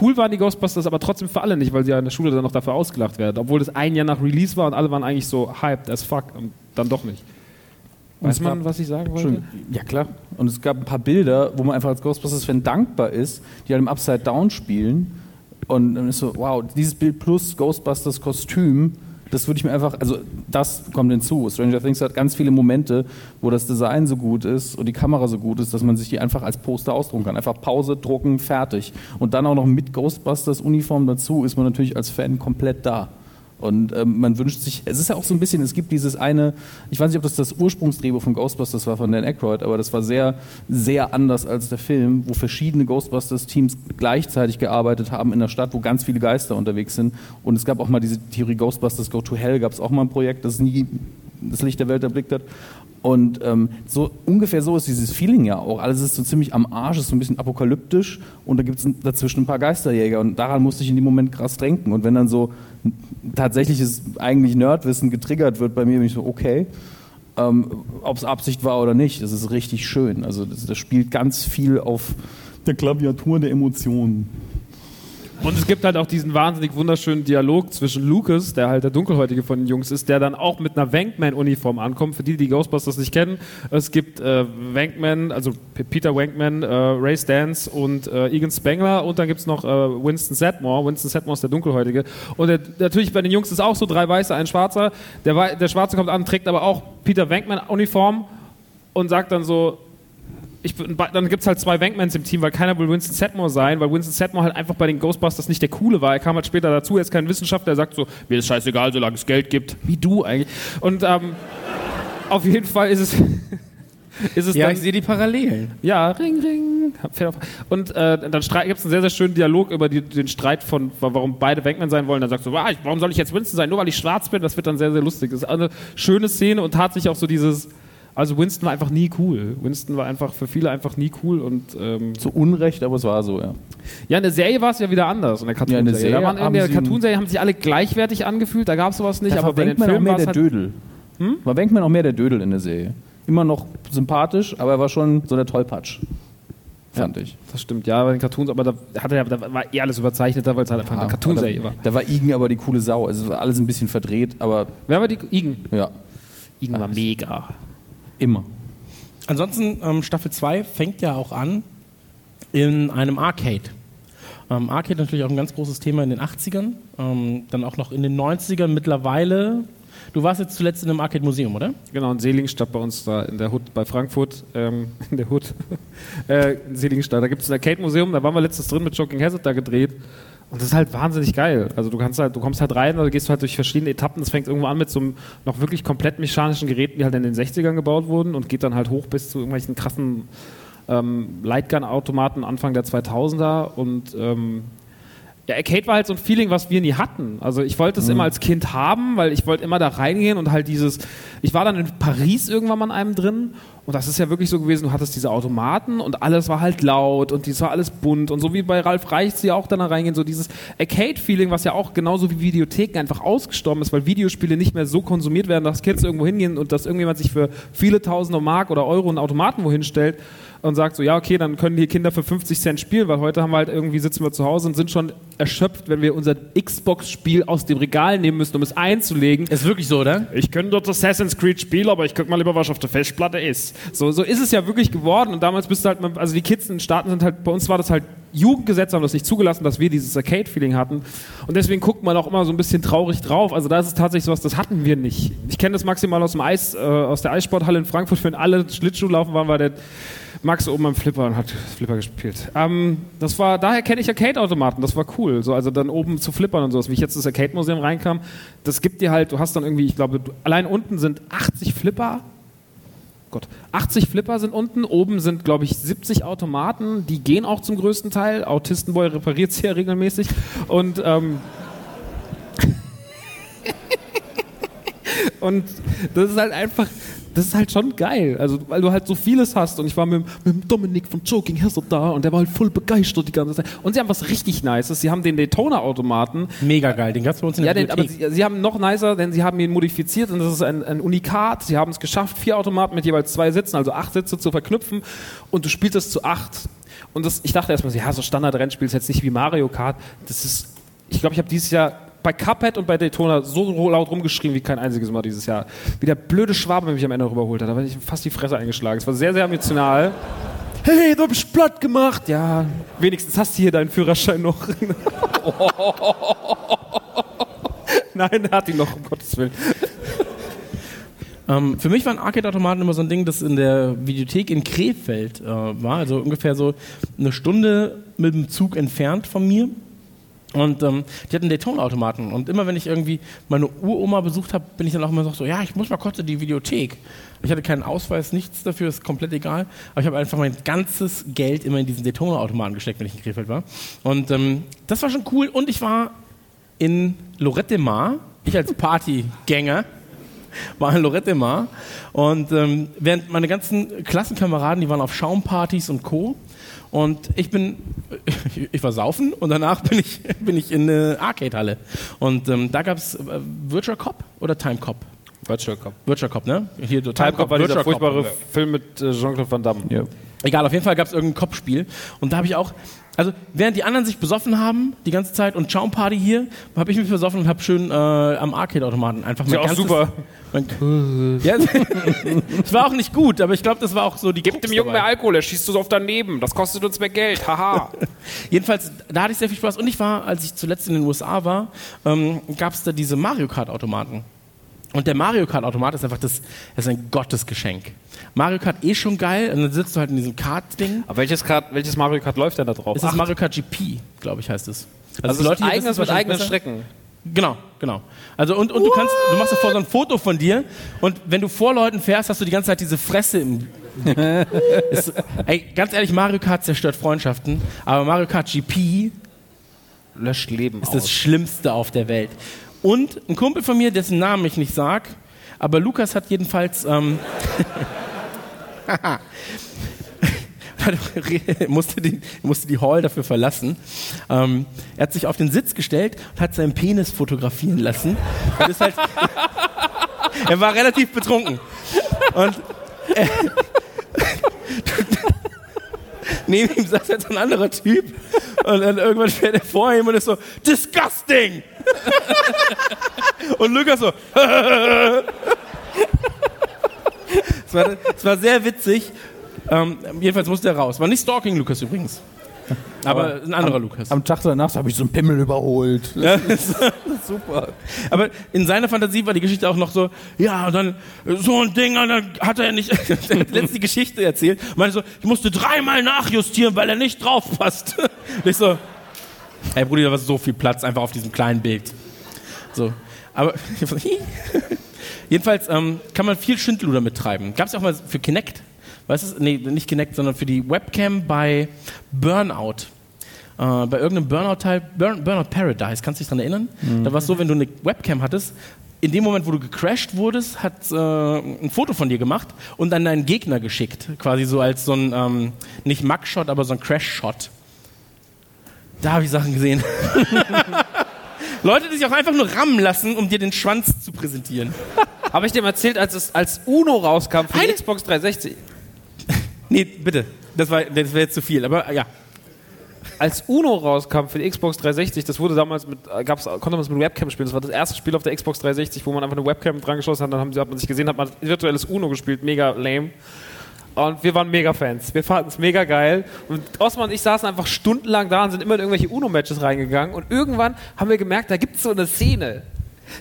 cool waren die Ghostbusters, aber trotzdem für alle nicht, weil sie ja in der Schule dann noch dafür ausgelacht werden. Obwohl das ein Jahr nach Release war und alle waren eigentlich so hyped as fuck und dann doch nicht. Weiß man, was ich sagen wollte? Ja, klar. Und es gab ein paar Bilder, wo man einfach als Ghostbusters-Fan dankbar ist, die halt im Upside Down spielen. Und dann ist so, wow, dieses Bild plus Ghostbusters-Kostüm, das würde ich mir einfach, also das kommt hinzu. Stranger Things hat ganz viele Momente, wo das Design so gut ist und die Kamera so gut ist, dass man sich die einfach als Poster ausdrucken kann. Einfach Pause, drucken, fertig. Und dann auch noch mit Ghostbusters-Uniform dazu, ist man natürlich als Fan komplett da. Und ähm, man wünscht sich, es ist ja auch so ein bisschen, es gibt dieses eine, ich weiß nicht, ob das das Ursprungsdrehbuch von Ghostbusters war, von Dan Aykroyd, aber das war sehr, sehr anders als der Film, wo verschiedene Ghostbusters-Teams gleichzeitig gearbeitet haben in der Stadt, wo ganz viele Geister unterwegs sind. Und es gab auch mal diese Theorie Ghostbusters Go to Hell, gab es auch mal ein Projekt, das nie das Licht der Welt erblickt hat. Und ähm, so ungefähr so ist dieses Feeling ja auch. Alles ist so ziemlich am Arsch, ist so ein bisschen apokalyptisch und da gibt es dazwischen ein paar Geisterjäger und daran musste ich in dem Moment krass denken. Und wenn dann so tatsächliches eigentlich Nerdwissen getriggert wird bei mir, bin ich so, okay. Ähm, Ob es Absicht war oder nicht, das ist richtig schön. Also das, das spielt ganz viel auf der Klaviatur der Emotionen. Und es gibt halt auch diesen wahnsinnig wunderschönen Dialog zwischen Lucas, der halt der Dunkelhäutige von den Jungs ist, der dann auch mit einer Wankman-Uniform ankommt. Für die, die Ghostbusters nicht kennen, es gibt äh, Wankman, also Peter Wankman, äh, Ray Stans und äh, Egan Spengler und dann gibt es noch äh, Winston Sedmore. Winston Sedmore ist der Dunkelhäutige. Und der, natürlich bei den Jungs ist auch so drei Weiße, ein Schwarzer. Der, der Schwarze kommt an, trägt aber auch Peter Wankman-Uniform und sagt dann so, ich, dann gibt es halt zwei Wankmans im Team, weil keiner will Winston Sedmore sein, weil Winston Sedmore halt einfach bei den Ghostbusters nicht der Coole war. Er kam halt später dazu, er ist kein Wissenschaftler, der sagt so, mir ist scheißegal, solange es Geld gibt. Wie du eigentlich. Und ähm, auf jeden Fall ist es... ist es Ja, dann, ich sehe die Parallelen. ja, Ring, Ring. Und äh, dann gibt es einen sehr, sehr schönen Dialog über die, den Streit von, warum beide Wankman sein wollen. Dann sagst du, ah, warum soll ich jetzt Winston sein? Nur weil ich schwarz bin. Das wird dann sehr, sehr lustig. Das ist eine schöne Szene und tatsächlich auch so dieses. Also Winston war einfach nie cool. Winston war einfach für viele einfach nie cool und ähm, Zu Unrecht, aber es war so, ja. ja, in der Serie war es ja wieder anders. In der Ja, in der Cartoon-Serie. Waren in haben Cartoon-Serie haben sich alle gleichwertig angefühlt. Da gab es sowas nicht. Da aber bei den verwendet man auch Filmen mehr war es der halt, Dödel. Hm? Verwendet auch mehr der Dödel in der Serie. Immer noch sympathisch, aber er war schon so der Tollpatsch. Fand ich. Das stimmt, ja, bei den Cartoons, aber da, hatte er, da war eh alles überzeichneter, weil es halt einfach eine Cartoon-Serie war. Da war Igen aber die coole Sau. Also es war alles ein bisschen verdreht, aber Wer war die? Igen. ja, Igen war mega. Immer. Ansonsten, ähm, Staffel 2 fängt ja auch an in einem Arcade. Ähm, Arcade natürlich auch ein ganz großes Thema in den 80ern, ähm, dann auch noch in den 90ern mittlerweile. Du warst jetzt zuletzt in einem Arcade-Museum, oder? Genau, in Seligenstadt bei uns da in der Hut bei Frankfurt, ähm, in der Hut, äh, in Seligenstadt. Da gibt es ein Arcade-Museum, da waren wir letztens drin mit Joking Hazard da gedreht. Und das ist halt wahnsinnig geil. Also du kannst halt, du kommst halt rein oder gehst halt durch verschiedene Etappen. Das fängt irgendwo an mit so einem noch wirklich komplett mechanischen Geräten, die halt in den 60ern gebaut wurden und geht dann halt hoch bis zu irgendwelchen krassen ähm, Lightgun-Automaten Anfang der 2000er und ähm, ja, Arcade war halt so ein Feeling, was wir nie hatten. Also ich wollte es immer als Kind haben, weil ich wollte immer da reingehen und halt dieses, ich war dann in Paris irgendwann mal in einem drin Und das ist ja wirklich so gewesen, du hattest diese Automaten und alles war halt laut und es war alles bunt und so wie bei Ralf Reichts ja auch dann da reingehen, so dieses Arcade-Feeling, was ja auch genauso wie Videotheken einfach ausgestorben ist, weil Videospiele nicht mehr so konsumiert werden, dass Kids irgendwo hingehen und dass irgendjemand sich für viele tausende Mark oder Euro einen Automaten wohin stellt und sagt so, ja, okay, dann können die Kinder für 50 Cent spielen, weil heute haben wir halt irgendwie, sitzen wir zu Hause und sind schon erschöpft, wenn wir unser Xbox-Spiel aus dem Regal nehmen müssen, um es einzulegen. Ist wirklich so, oder? Ich könnte dort Assassin's Creed spielen, aber ich guck mal lieber, was auf der Festplatte ist. So, so ist es ja wirklich geworden und damals bist du halt, also die Kids in den Staaten sind halt, bei uns war das halt Jugendgesetze haben das nicht zugelassen, dass wir dieses Arcade-Feeling hatten. Und deswegen guckt man auch immer so ein bisschen traurig drauf. Also da ist es tatsächlich sowas, das hatten wir nicht. Ich kenne das maximal aus dem Eis, äh, aus der Eissporthalle in Frankfurt, wenn alle Schlittschuh laufen waren, war der Max oben am Flipper und hat Flipper gespielt. Ähm, das war, daher kenne ich Arcade-Automaten, das war cool. So, also dann oben zu flippern und sowas. Wie ich jetzt ins Arcade-Museum reinkam, das gibt dir halt, du hast dann irgendwie, ich glaube, du, allein unten sind 80 Flipper. Gott, 80 Flipper sind unten, oben sind, glaube ich, 70 Automaten, die gehen auch zum größten Teil. Autistenboy repariert sie ja regelmäßig. Und ähm, Und das ist halt einfach, das ist halt schon geil. Also, weil du halt so vieles hast. Und ich war mit, mit dem Dominik von Joking Hesser da und der war halt voll begeistert die ganze Zeit. Und sie haben was richtig Nices. Sie haben den Daytona-Automaten. Mega geil, den gab's bei uns in Ja, der den, aber sie, sie haben noch nicer, denn sie haben ihn modifiziert und das ist ein, ein Unikat. Sie haben es geschafft, vier Automaten mit jeweils zwei Sitzen, also acht Sitze zu verknüpfen und du spielst es zu acht. Und das, ich dachte erstmal, so, ja, so Standard-Rennspiel ist jetzt nicht wie Mario Kart. Das ist, ich glaube, ich habe dieses Jahr bei Cuphead und bei Daytona so laut rumgeschrien wie kein einziges Mal dieses Jahr. Wie der blöde Schwabe mich am Ende rüberholt hat. Da war ich fast die Fresse eingeschlagen. Es war sehr, sehr emotional. Hey, du bist platt gemacht. Ja, wenigstens hast du hier deinen Führerschein noch. Nein, er hat ihn noch, um Gottes Willen. Ähm, für mich waren Arcade-Automaten immer so ein Ding, das in der Videothek in Krefeld äh, war, also ungefähr so eine Stunde mit dem Zug entfernt von mir. Und ähm, die hatten Daytona-Automaten. Und immer wenn ich irgendwie meine Uroma besucht habe, bin ich dann auch immer so, ja, ich muss mal kurz in die Videothek. Ich hatte keinen Ausweis, nichts dafür, ist komplett egal. Aber ich habe einfach mein ganzes Geld immer in diesen Daytona-Automaten gesteckt, wenn ich in Krefeld war. Und ähm, das war schon cool. Und ich war in Lorette Mar, ich als Partygänger, war in Lorette Mar. Und ähm, während meine ganzen Klassenkameraden, die waren auf Schaumpartys und Co. Und ich bin, ich war saufen und danach bin ich, bin ich in eine Arcade-Halle. Und ähm, da gab es äh, Virtual Cop oder Time Cop? Virtual Cop. Virtual Cop, ne? Hier, so Time Cop war dieser Virtual Cop. furchtbare Film mit äh, Jean-Claude Van Damme. Ja. Egal, auf jeden Fall gab es irgendein Kopfspiel. Und da habe ich auch, also während die anderen sich besoffen haben, die ganze Zeit und Schaumparty hier, habe ich mich besoffen und habe schön äh, am Arcade-Automaten einfach mein ja auch ganzes, super. Mein, ja, es war auch nicht gut, aber ich glaube, das war auch so die Gib dem Jungen mehr Alkohol, er schießt uns auf daneben. Das kostet uns mehr Geld. Haha. Jedenfalls, da hatte ich sehr viel Spaß. Und ich war, als ich zuletzt in den USA war, ähm, gab es da diese Mario Kart-Automaten. Und der Mario Kart-Automat ist einfach das, das ist ein Gottesgeschenk. Mario Kart eh schon geil, und dann sitzt du halt in diesem Kart-Ding. Aber welches, Kart, welches Mario Kart läuft denn da drauf? Es ist Mario Kart GP, glaube ich, heißt es. also die Leute hier eigenes mit eigenen besser. Strecken. Genau, genau. Also und, und du kannst, du machst davor so ein Foto von dir und wenn du vor Leuten fährst, hast du die ganze Zeit diese Fresse im ist, ey, ganz ehrlich, Mario Kart zerstört Freundschaften, aber Mario Kart GP Löscht Leben ist das Schlimmste auf der Welt. Und ein Kumpel von mir, dessen Namen ich nicht sag, aber Lukas hat jedenfalls ähm, musste, die, musste die Hall dafür verlassen. Ähm, er hat sich auf den Sitz gestellt und hat seinen Penis fotografieren lassen. Halt, er war relativ betrunken. Und äh, neben ihm saß jetzt ein anderer Typ und dann irgendwann fährt er vor ihm und ist so, disgusting! und Lukas so, es war, es war sehr witzig. Ähm, jedenfalls musste er raus. War nicht Stalking Lukas übrigens. Aber, ein anderer Lukas. Am Tag danach habe ich so einen Pimmel überholt. Ja, das ist super. Aber in seiner Fantasie war die Geschichte auch noch so, ja, und dann so ein Ding, und dann hat er nicht, er hat letzte Geschichte erzählt, meinte so, ich musste dreimal nachjustieren, weil er nicht drauf passt. Und ich so, ey Bruder, da war so viel Platz einfach auf diesem kleinen Bild. So, aber jedenfalls ähm, kann man viel Schindluder mittreiben. Gab es auch mal für Kinect? Weißt du, nee, nicht Kinect, sondern für die Webcam bei Burnout. Äh, bei irgendeinem Burnout-Teil, Burn, Burnout Paradise, kannst du dich daran erinnern? Da war es so, wenn du eine Webcam hattest, in dem Moment, wo du gecrashed wurdest, hat äh, ein Foto von dir gemacht und dann deinen Gegner geschickt. Quasi so als so ein, ähm, nicht Mugshot, aber so ein Crash-Shot. Da habe ich Sachen gesehen. Leute, die sich auch einfach nur rammen lassen, um dir den Schwanz zu präsentieren. Habe ich dem erzählt, als es als Uno rauskam für die Xbox 360? Nee, bitte. Das, war- das wäre jetzt zu viel, aber ja. Als Uno rauskam für die Xbox 360, das wurde damals mit, gab's, konnte man es mit Webcam spielen. Das war das erste Spiel auf der Xbox 360, wo man einfach eine Webcam dran geschlossen hat. Dann haben, sie- hat man sich gesehen, hat man virtuelles Uno gespielt, mega lame. Und wir waren mega Fans. Wir fanden es mega geil. Und Osman und ich saßen einfach stundenlang da und sind immer in irgendwelche Uno-Matches reingegangen. Und irgendwann haben wir gemerkt, da gibt es so eine Szene.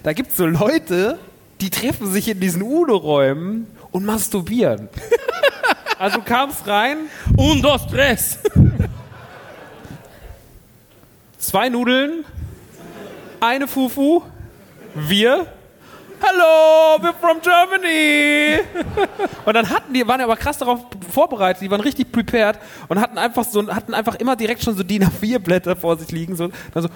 Da gibt es so Leute, die treffen sich in diesen Uno-Räumen und masturbieren. also kamst rein, Un, dos, tres. zwei Nudeln, eine Fufu, wir. Hallo, we're from Germany. Und dann hatten die, waren ja aber krass darauf vorbereitet, die waren richtig prepared und hatten einfach so, hatten einfach immer direkt schon so DIN A4 Blätter vor sich liegen, so, dann so,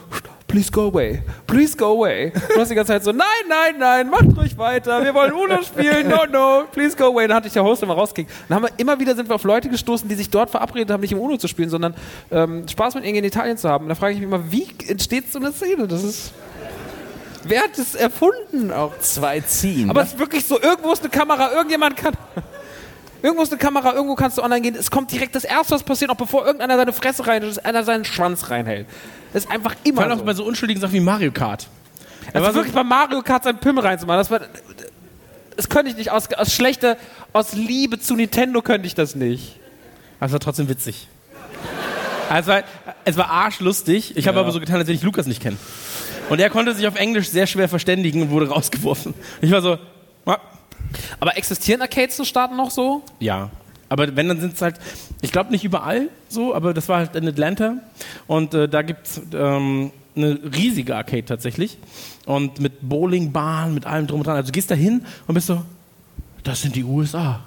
please go away, please go away. Und du hast die ganze Zeit so, nein, nein, nein, macht ruhig weiter, wir wollen Uno spielen, no, no, please go away. Dann hatte ich der Host immer rausgekickt. Dann haben wir immer wieder sind wir auf Leute gestoßen, die sich dort verabredet haben, nicht im Uno zu spielen, sondern ähm, Spaß mit ihnen in Italien zu haben. Und da frage ich mich immer, wie entsteht so eine Szene? Das ist, wer hat das erfunden auch? Zwei ziehen. Aber es ist wirklich so, irgendwo ist eine Kamera, irgendjemand kann. Irgendwo ist eine Kamera, irgendwo kannst du online gehen. Es kommt direkt das Erste, was passiert, auch bevor irgendeiner seine Fresse rein, dass einer seinen Schwanz reinhält. Das ist einfach immer Vor allem auch so. bei so unschuldigen Sachen wie Mario Kart. Also war so- wirklich bei Mario Kart seinen Pimmel reinzumachen, das war... Das könnte ich nicht. Aus, aus schlechter... Aus Liebe zu Nintendo könnte ich das nicht. Das war trotzdem witzig. Also, es war, es war arschlustig. Ich habe aber so getan, als wenn ich Lukas nicht kenne. Und er konnte sich auf Englisch sehr schwer verständigen und wurde rausgeworfen. Ich war so, ah, Aber existieren Arcades zu starten noch so? ja. Aber wenn, dann sind es halt, ich glaube nicht überall so, aber das war halt in Atlanta. Und äh, da gibt es ähm, eine riesige Arcade tatsächlich. Und mit Bowlingbahn, mit allem drum und dran. Also du gehst da hin und bist so, das sind die USA.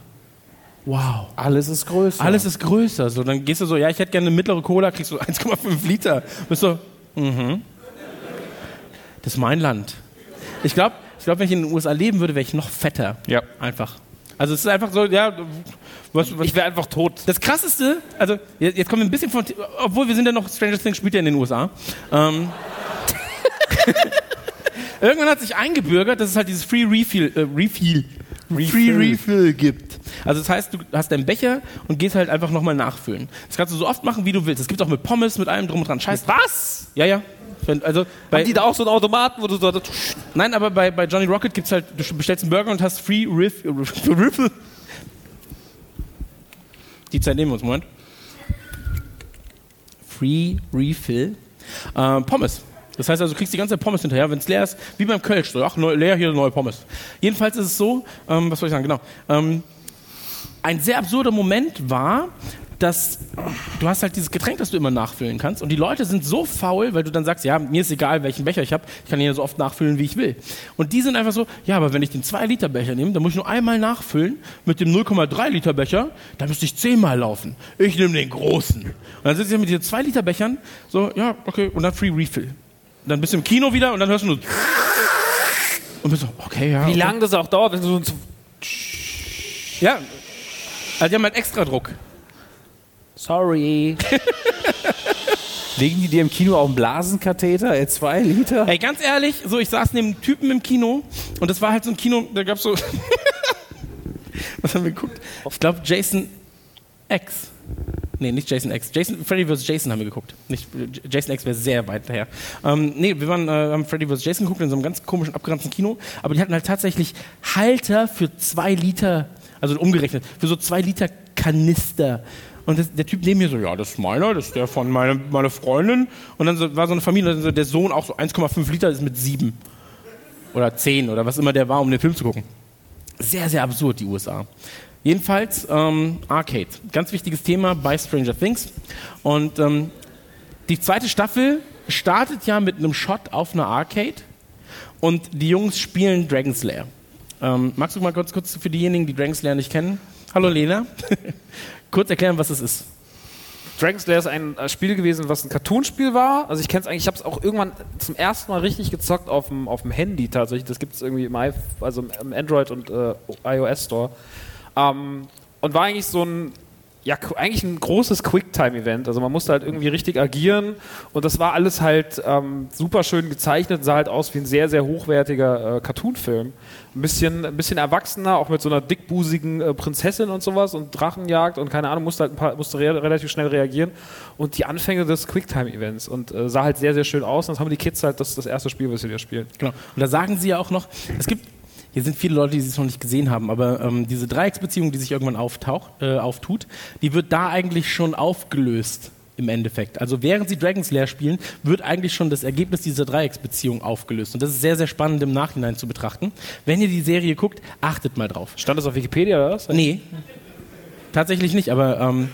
Wow. alles ist größer. Alles ist größer. So, dann gehst du so, ja, ich hätte gerne eine mittlere Cola, kriegst du 1,5 Liter. Bist so, mhm. Das ist mein Land. Ich glaube, ich glaub, wenn ich in den USA leben würde, wäre ich noch fetter. Ja. Einfach. Also es ist einfach so, ja, was, was Ich wäre einfach tot. das krasseste, also jetzt, jetzt kommen wir ein bisschen von, obwohl wir sind ja noch, Stranger Things spielt ja in den USA. Ähm, irgendwann hat sich eingebürgert, dass es halt dieses Free Refill, äh, Refill, Free Refill gibt. Also das heißt, du hast deinen Becher und gehst halt einfach nochmal nachfüllen. Das kannst du so oft machen, wie du willst. Es gibt auch mit Pommes, mit allem drum und dran. Scheiß. Was? Ja, ja. Also bei, Haben die da auch so einen Automaten, wo du so... Nein, aber bei, bei Johnny Rocket gibt's halt, du bestellst einen Burger und hast Free Riff, Riffle. Die Zeit nehmen wir uns, Moment. Free Refill. Äh, Pommes. Das heißt also, du kriegst die ganze Zeit Pommes hinterher, wenn es leer ist, wie beim Kölsch. So, ach, neu, leer, hier neue Pommes. Jedenfalls ist es so, ähm, was soll ich sagen, genau. Ähm, ein sehr absurder Moment war, dass du hast halt dieses Getränk, das du immer nachfüllen kannst und die Leute sind so faul, weil du dann sagst, ja, mir ist egal, welchen Becher ich habe, ich kann ihn ja so oft nachfüllen, wie ich will. Und die sind einfach so, ja, aber wenn ich den 2-Liter-Becher nehme, dann muss ich nur einmal nachfüllen, mit dem 0,3-Liter-Becher, dann müsste ich zehnmal laufen. Ich nehme den großen. Und dann sitze ich mit diesen 2-Liter-Bechern, so, ja, okay, und dann Free Refill. Und dann bist du im Kino wieder und dann hörst du nur und bist so, okay, ja. Wie okay. lange das auch dauert, wenn du so... Ja, also die haben halt extra Druck. Sorry. Legen die dir im Kino auch einen Blasenkatheter? Ey, zwei Liter? Ey, ganz ehrlich, so ich saß neben einem Typen im Kino und das war halt so ein Kino, da gab's so. Was haben wir geguckt? Ich glaube Jason X. Nee, nicht Jason X. Jason, Freddy vs. Jason haben wir geguckt. Nicht, Jason X wäre sehr weit her. Ähm, nee, wir waren, äh, haben Freddy vs. Jason geguckt in so einem ganz komischen, abgeranzten Kino. Aber die hatten halt tatsächlich Halter für zwei Liter, also umgerechnet, für so zwei Liter Kanister. Und das, der Typ neben mir so, ja, das ist meiner, das ist der von meiner, meiner Freundin. Und dann so, war so eine Familie, und so der Sohn auch so 1,5 Liter ist mit sieben. Oder zehn oder was immer der war, um den Film zu gucken. Sehr, sehr absurd, die USA. Jedenfalls ähm, Arcade. Ganz wichtiges Thema bei Stranger Things. Und ähm, die zweite Staffel startet ja mit einem Shot auf einer Arcade und die Jungs spielen Dragon Slayer. Ähm, magst du mal kurz, kurz für diejenigen, die Dragon Slayer nicht kennen? Hallo Lena. kurz erklären, was es ist. Dragon Slayer ist ein äh, Spiel gewesen, was ein Cartoonspiel war. Also ich kenne es eigentlich, ich habe es auch irgendwann zum ersten Mal richtig gezockt auf dem, auf dem Handy tatsächlich. Das gibt es irgendwie im, also im Android und äh, iOS Store. Ähm, und war eigentlich so ein ja, eigentlich ein großes Quicktime-Event. Also man musste halt irgendwie richtig agieren und das war alles halt ähm, super schön gezeichnet, sah halt aus wie ein sehr, sehr hochwertiger äh, Cartoon-Film. Ein bisschen, ein bisschen erwachsener, auch mit so einer dickbusigen äh, Prinzessin und sowas und Drachenjagd und keine Ahnung, musste halt ein paar, musste re relativ schnell reagieren. Und die Anfänge des Quicktime-Events und äh, sah halt sehr, sehr schön aus. Und das haben die Kids halt, das das erste Spiel, was sie da spielen. Genau. Und da sagen sie ja auch noch, es gibt, hier sind viele Leute, die es noch nicht gesehen haben, aber ähm, diese Dreiecksbeziehung, die sich irgendwann auftaucht, äh, auftut, die wird da eigentlich schon aufgelöst im Endeffekt. Also während sie Dragon's Lair spielen, wird eigentlich schon das Ergebnis dieser Dreiecksbeziehung aufgelöst. Und das ist sehr, sehr spannend im Nachhinein zu betrachten. Wenn ihr die Serie guckt, achtet mal drauf. Stand das auf Wikipedia oder was? Nee, tatsächlich nicht, aber ähm,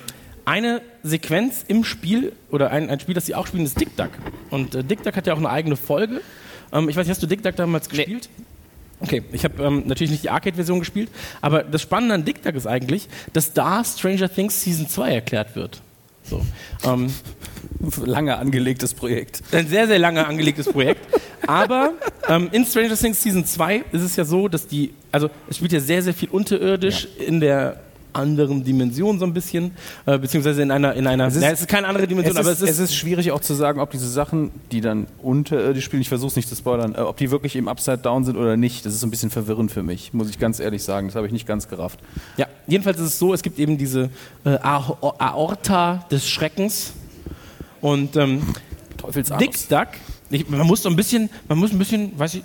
eine Sequenz im Spiel oder ein, ein Spiel, das sie auch spielen, ist Dick Duck. Und äh, Dick Duck hat ja auch eine eigene Folge. Ähm, ich weiß nicht, hast du Dick Duck damals gespielt? Okay, ich habe ähm, natürlich nicht die Arcade-Version gespielt, aber das Spannende an Dick Duck ist eigentlich, dass da Stranger Things Season 2 erklärt wird. So. Ähm, Lange angelegtes Projekt. ein sehr, sehr lange angelegtes Projekt. Aber ähm, in Stranger Things Season 2 ist es ja so, dass die, also es spielt ja sehr, sehr viel unterirdisch in der anderen Dimension so ein bisschen, äh, beziehungsweise in einer, in einer, Es ist- ja, es ist keine andere Dimension, Es aber ist, es ist schwierig auch zu sagen, ob diese Sachen, die dann unterirdisch spielen, ich versuche es nicht zu spoilern, äh, ob die wirklich im Upside Down sind oder nicht. Das ist so ein bisschen verwirrend für mich, muss ich ganz ehrlich sagen. Das habe ich nicht ganz gerafft. Ja, jedenfalls ist es so, es gibt eben diese äh, Aor- Aorta des Schreckens und ähm, Dick Duck, ich, man muss so ein bisschen, man muss ein bisschen, weiß ich,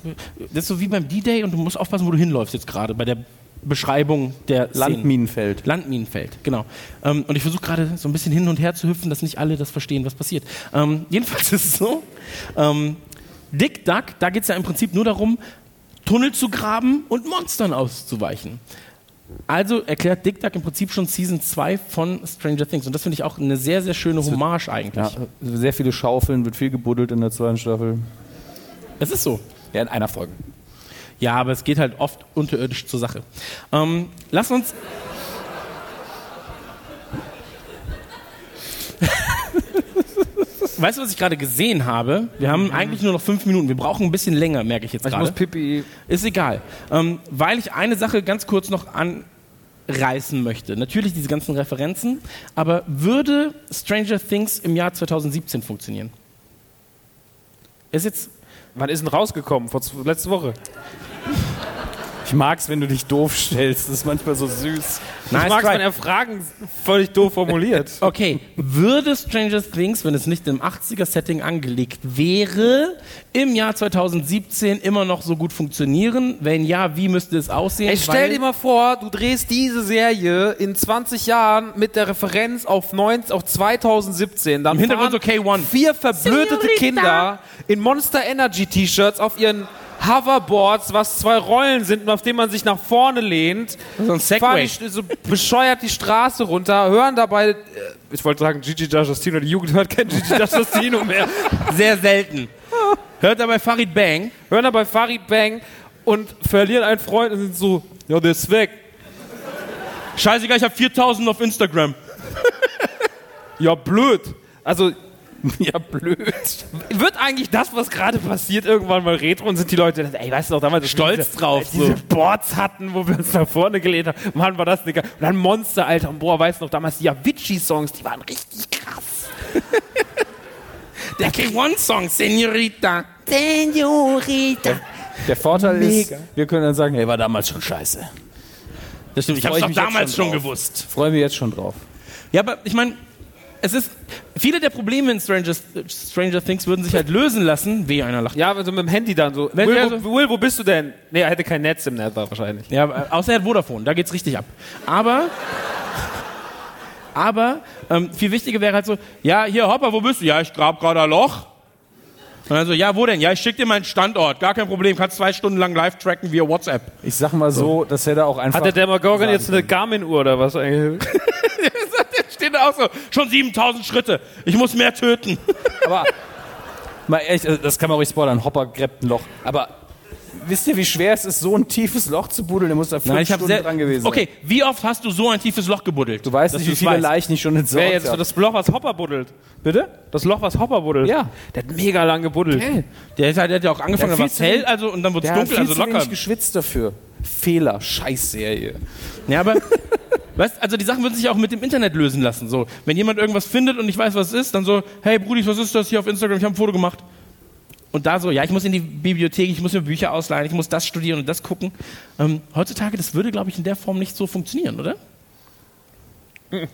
das ist so wie beim D-Day und du musst aufpassen, wo du hinläufst jetzt gerade bei der Beschreibung der Szenen. Landminenfeld. Landminenfeld, genau. Ähm, und ich versuche gerade so ein bisschen hin und her zu hüpfen, dass nicht alle das verstehen, was passiert. Ähm, jedenfalls ist es so, ähm, Dick Duck, da geht es ja im Prinzip nur darum, Tunnel zu graben und Monstern auszuweichen. Also erklärt Dick Duck im Prinzip schon Season 2 von Stranger Things. Und das finde ich auch eine sehr, sehr schöne Hommage eigentlich. Ja, sehr viele Schaufeln, wird viel gebuddelt in der zweiten Staffel. Es ist so. Ja, in einer Folge. Ja, aber es geht halt oft unterirdisch zur Sache. Ähm, lass uns. weißt du, was ich gerade gesehen habe? Wir haben eigentlich nur noch fünf Minuten. Wir brauchen ein bisschen länger, merke ich jetzt Ich muss gerade. Pipi. Ist egal. Ähm, weil ich eine Sache ganz kurz noch anreißen möchte. Natürlich diese ganzen Referenzen, aber würde Stranger Things im Jahr 2017 funktionieren? Ist jetzt Wann ist denn rausgekommen? Vor letzte Woche. Ich mag's, wenn du dich doof stellst. Das ist manchmal so süß. Nice ich mag try. wenn er Fragen völlig doof formuliert. Okay, würde Stranger Things, wenn es nicht im 80er-Setting angelegt wäre, im Jahr 2017 immer noch so gut funktionieren? Wenn ja, wie müsste es aussehen? Ey, stell Weil- dir mal vor, du drehst diese Serie in 20 Jahren mit der Referenz auf, 19, auf 2017. Dann Im Hintergrund so K1. vier verblödete Kinder in Monster Energy T-Shirts auf ihren Hoverboards, was zwei Rollen sind und auf denen man sich nach vorne lehnt. So ein Segway. die, so bescheuert die Straße runter, hören dabei, äh, ich wollte sagen Gigi D'Agostino, die Jugend hört kein Gigi D'Agostino mehr. Sehr selten. Hört dabei Farid Bang. hören dabei Farid Bang und verlieren einen Freund und sind so, ja, der ist weg. Scheißegal, ich habe 4000 auf Instagram. Ja, blöd. Also, Ja, blöd. wird eigentlich das, was gerade passiert, irgendwann mal retro und sind die Leute, ey, weißt du noch, damals Stolz wir drauf, Als diese so. Boards hatten, wo wir uns nach vorne gelehnt haben. Mann, war das Ge- Und dann Monster, Alter. Und boah, weißt du noch, damals die Avicii-Songs, die waren richtig krass. Der K1-Song, Senorita. Der Vorteil Mega. ist, wir können dann sagen, hey, war damals schon scheiße. Das stimmt, ich ich doch mich jetzt damals schon schon gewusst. Freuen wir jetzt schon drauf. Ja, aber ich meine, es ist. Viele der Probleme in Stranger, Stranger Things würden sich halt lösen lassen. Weh, einer lacht. Ja, also mit dem Handy dann so. Wenn Will, der wo, Will, wo bist du denn? Nee, er hätte kein Netz im Netz wahrscheinlich. Ja, außer er hat Vodafone, da geht's richtig ab. Aber. Aber ähm, viel wichtiger wäre halt so, ja, hier Hopper, wo bist du? Ja, ich grab gerade ein Loch. Und dann so, ja, wo denn? Ja, ich schick dir meinen Standort, gar kein Problem, kannst zwei Stunden lang live tracken via WhatsApp. Ich sag mal so, das hätte auch einfach. Hat der Demogorgon jetzt eine Garmin-Uhr oder was eigentlich? Steht da auch so, schon 7000 Schritte, ich muss mehr töten. Aber mal ehrlich, also das kann man ruhig spoilern. Hopper gräbt ein Loch. Aber wisst ihr, wie schwer es ist, so ein tiefes Loch zu buddeln? Der muss da fünf Nein, ich Stunden sehr. dran gewesen Okay, wie oft hast du so ein tiefes Loch gebuddelt? Du weißt dass nicht, wie viele weißt. Leichen ich schon entsorgt Wer jetzt habe. das Loch, was Hopper buddelt? Bitte? Das Loch, was Hopper buddelt? Ja. Der hat mega lang gebuddelt. Der, ist halt, der hat ja auch angefangen, Der da war es hell, also und dann wird es Der dunkel, viel also locker. wenig geschwitzt dafür. Fehler, Scheißserie. Ja, aber weißt, also die Sachen würden sich auch mit dem Internet lösen lassen. So, wenn jemand irgendwas findet und ich weiß, was es ist, dann so, hey Brudis, was ist das hier auf Instagram? Ich habe ein Foto gemacht. Und da so, ja, ich muss in die Bibliothek, ich muss mir Bücher ausleihen, ich muss das studieren und das gucken. Ähm, heutzutage, das würde, glaube ich, in der Form nicht so funktionieren, oder?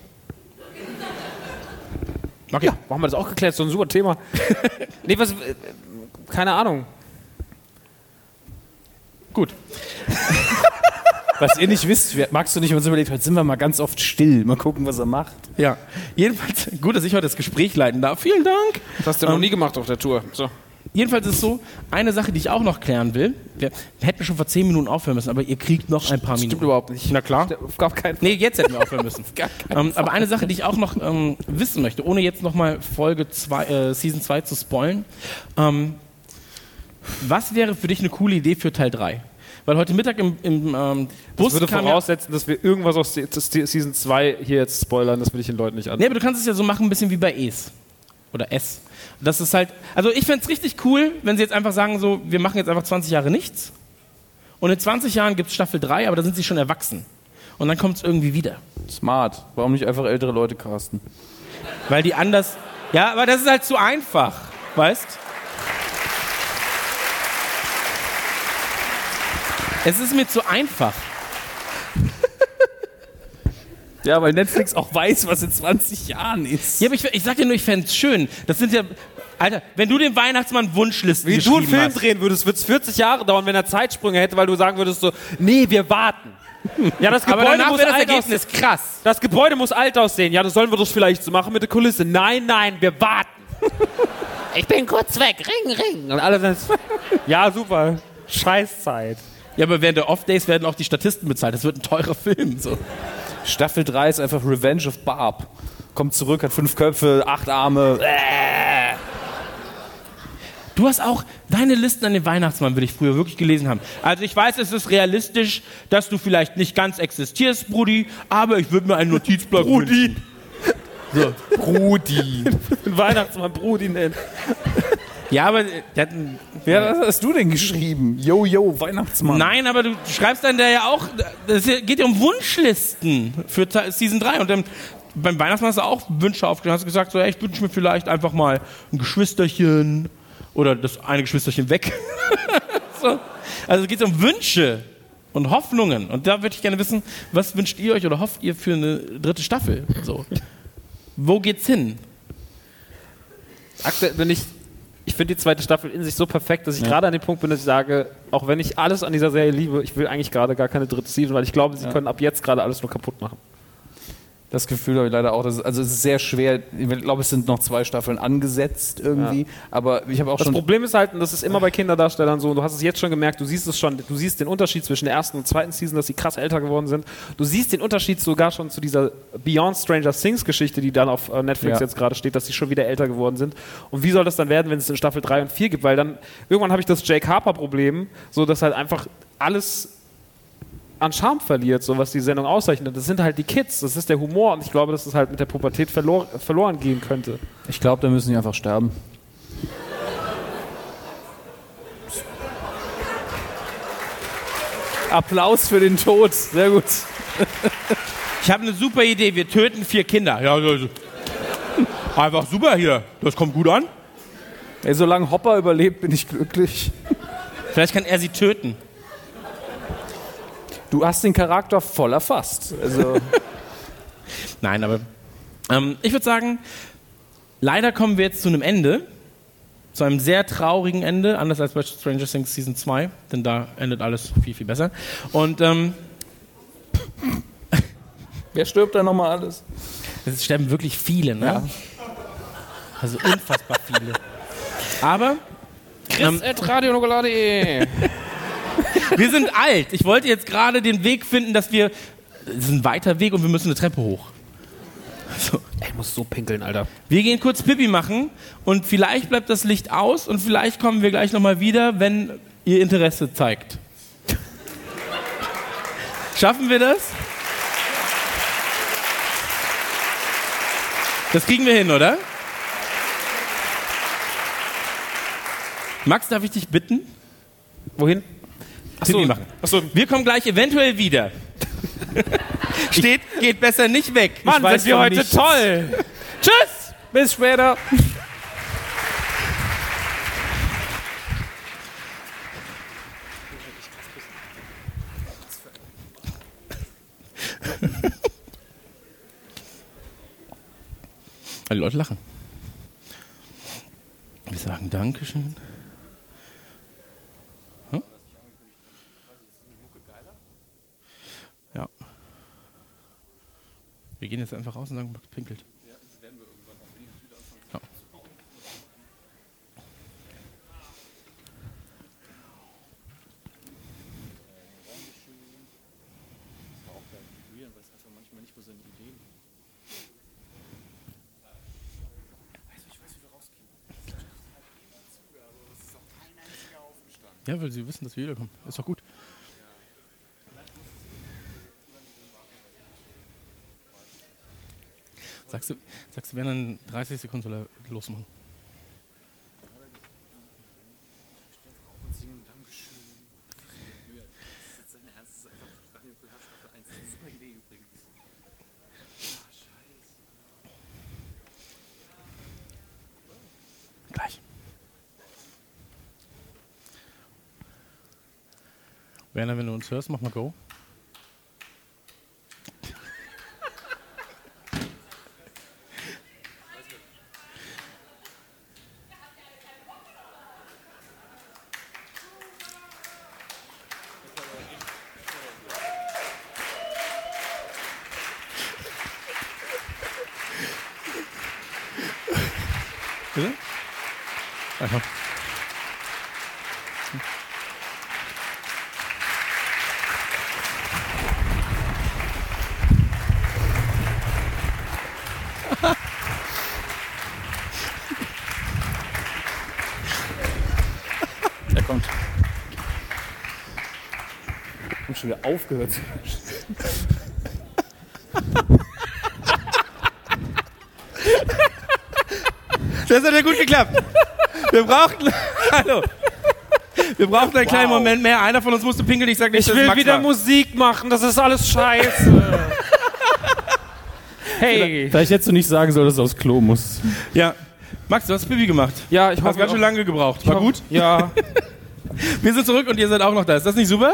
Okay, ja, haben wir das auch geklärt, so ein super Thema. nee, was, äh, keine Ahnung. Gut. Was ihr nicht wisst, magst du nicht, wenn uns überlegt, heute sind wir mal ganz oft still. Mal gucken, was er macht. Ja, jedenfalls, gut, dass ich heute das Gespräch leiten darf. Vielen Dank. Das hast du noch nie gemacht auf der Tour. So. Jedenfalls ist es so, eine Sache, die ich auch noch klären will. Wir hätten schon vor zehn Minuten aufhören müssen, aber ihr kriegt noch ein paar Minuten. Stimmt überhaupt nicht. Na klar. Auf gar keinen Fall. Nee, jetzt hätten wir aufhören müssen. ähm, aber eine Sache, die ich auch noch ähm, wissen möchte, ohne jetzt nochmal Folge zwei, äh, Season 2 zu spoilen. Ähm, was wäre für dich eine coole Idee für Teil 3? Weil heute Mittag im, im ähm, Bus Das würde kam ja, voraussetzen, dass wir irgendwas aus Season 2 hier jetzt spoilern. Das will ich den Leuten nicht an. Nee, aber du kannst es ja so machen, ein bisschen wie bei Es. Oder S. Das ist halt, also ich fände es richtig cool, wenn sie jetzt einfach sagen, so, wir machen jetzt einfach 20 Jahre nichts. Und in 20 Jahren gibt es Staffel 3, aber da sind sie schon erwachsen. Und dann kommt es irgendwie wieder. Smart. Warum nicht einfach ältere Leute casten? Weil die anders. Ja, aber das ist halt zu einfach, weißt? Es ist mir zu einfach. Ja, weil Netflix auch weiß, was in 20 Jahren ist. Ja, aber ich, ich sag dir nur, ich fände es schön. Das sind ja. Alter, wenn du dem Weihnachtsmann Wunschlisten Wie du einen Film hast, drehen würdest, würde es 40 Jahre dauern, wenn er Zeitsprünge hätte, weil du sagen würdest so, nee, wir warten. Ja, das aber Gebäude, danach muss das alt Ergebnis aussehen. krass. das Gebäude muss alt aussehen. Ja, das sollen wir doch vielleicht so machen mit der Kulisse. Nein, nein, wir warten. Ich bin kurz weg. Ring, ring. Und alle dann, ja, super. Scheißzeit. Ja, aber während der Off-Days werden auch die Statisten bezahlt. Das wird ein teurer Film. So. Staffel 3 ist einfach Revenge of Barb. Kommt zurück, hat fünf Köpfe, acht Arme. Du hast auch deine Listen an den Weihnachtsmann, würde ich früher wirklich gelesen haben. Also ich weiß, es ist realistisch, dass du vielleicht nicht ganz existierst, Brudi, aber ich würde mir einen Notizblock Brudi. Brudi. Den Weihnachtsmann Brudi nennen. Ja, aber der Wer was hast du denn geschrieben? Yo, yo, Weihnachtsmann. Nein, aber du schreibst dann da ja auch, es geht ja um Wunschlisten für Season 3 und dann beim Weihnachtsmann hast du auch Wünsche aufgeschrieben, hast gesagt, so, ey, ich wünsche mir vielleicht einfach mal ein Geschwisterchen oder das eine Geschwisterchen weg. so. Also es geht um Wünsche und Hoffnungen und da würde ich gerne wissen, was wünscht ihr euch oder hofft ihr für eine dritte Staffel? So. Wo geht's hin? Aktuell bin ich, ich finde die zweite Staffel in sich so perfekt, dass ich gerade an dem Punkt bin, dass ich sage, auch wenn ich alles an dieser Serie liebe, ich will eigentlich gerade gar keine dritte Season, weil ich glaube, sie können ab jetzt gerade alles nur kaputt machen. Das Gefühl habe ich leider auch. Dass, also es ist sehr schwer. Ich glaube, es sind noch zwei Staffeln angesetzt irgendwie. Aber ich habe auch Das schon. Problem ist halt, und das ist immer bei Kinderdarstellern so, und du hast es jetzt schon gemerkt, du siehst es schon, du siehst den Unterschied zwischen der ersten und zweiten Season, dass sie krass älter geworden sind. Du siehst den Unterschied sogar schon zu dieser Beyond Stranger Things Geschichte, die dann auf äh, Netflix Ja. jetzt gerade steht, dass sie schon wieder älter geworden sind. Und wie soll das dann werden, wenn es in Staffel 3 und 4 gibt? Weil dann, irgendwann habe ich das Jake Harper Problem, so dass halt einfach alles an Charme verliert, so was die Sendung auszeichnet. Das sind halt die Kids, das ist der Humor und ich glaube, dass es halt mit der Pubertät verlor verloren gehen könnte. Ich glaube, da müssen die einfach sterben. Applaus für den Tod. Sehr gut. Ich habe eine super Idee, wir töten vier Kinder. Ja, also, einfach super hier, das kommt gut an. Ey, solange Hopper überlebt, bin ich glücklich. Vielleicht kann er sie töten. Du hast den Charakter voll erfasst. Also, Nein, aber ähm, ich würde sagen, leider kommen wir jetzt zu einem Ende. Zu einem sehr traurigen Ende, anders als bei Stranger Things Season 2, denn da endet alles viel, viel besser. Und ähm, wer stirbt da nochmal alles? es sterben wirklich viele, ne? Also unfassbar viele. Aber ähm, radionukular.de wir sind alt. Ich wollte jetzt gerade den Weg finden, dass wir. Es ist ein weiter Weg und wir müssen eine Treppe hoch. So. Ich muss so pinkeln, Alter. Wir gehen kurz Pipi machen und vielleicht bleibt das Licht aus und vielleicht kommen wir gleich nochmal wieder, wenn ihr Interesse zeigt. Schaffen wir das? Das kriegen wir hin, oder? Max, darf ich dich bitten? Wohin? Pipi machen. Achso, Wir kommen gleich eventuell wieder. Steht, geht besser nicht weg. Mann, sind wir heute nichts. toll. Tschüss. Bis später. Die Leute lachen. Wir sagen Dankeschön. Wir gehen jetzt einfach raus und sagen, Max pinkelt. Ja. Ja, weil sie wissen, dass wir wiederkommen. Ist doch gut. Sagst du, sagst du, werden dann 30 Sekunden soll er losmachen? Gleich. Werner, wenn du uns hörst, mach mal Go. Schon wieder aufgehört. Das hat ja gut geklappt. Wir brauchten. Hallo. Wir brauchten einen kleinen Moment mehr. Einer von uns musste pinkeln. Ich sag nicht, Ich will Max wieder war. Musik machen, das ist alles scheiße. hey. Vielleicht hättest du nicht sagen sollen, dass du aufs Klo musst. Ja. Max, du hast Pipi gemacht. Ja, ich Hast hoffe ganz schön lange gebraucht. War gut? Ja. Wir sind zurück und ihr seid auch noch da. Ist das nicht super?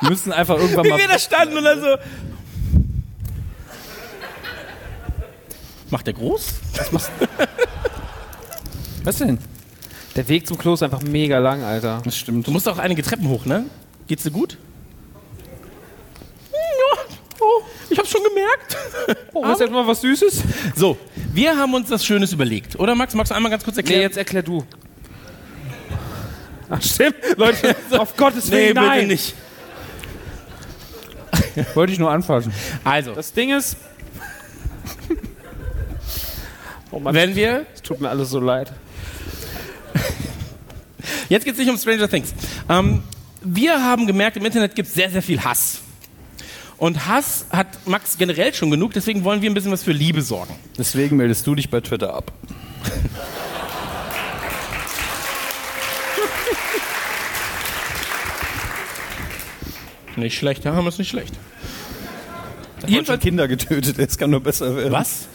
Wir müssen einfach irgendwann Wie mal. wir da standen und dann so. Macht der groß? Was denn? Der Weg zum Klo ist einfach mega lang, Alter. Das stimmt. Du musst auch einige Treppen hoch, ne? Geht's dir gut? Ja, oh, ich hab's schon gemerkt. Oh, du jetzt mal was Süßes? So, wir haben uns das Schönes überlegt. Oder Max, magst du einmal ganz kurz Nee, erklären? jetzt erklär du. Ach, stimmt. Leute, auf Gottes nee, Willen, bitte nein. nicht. Wollte ich nur anfassen. Also, Das Ding ist... Oh Mann, wenn wir es tut mir alles so leid. Jetzt geht es nicht um Stranger Things. Ähm, wir haben gemerkt, im Internet gibt es sehr, sehr viel Hass. Und Hass hat Max generell schon genug, deswegen wollen wir ein bisschen was für Liebe sorgen. Deswegen meldest du dich bei Twitter ab. Nicht schlecht, haben wir es nicht schlecht. Jedenfalls Jedenfalls, Kinder getötet, es kann nur besser werden. was?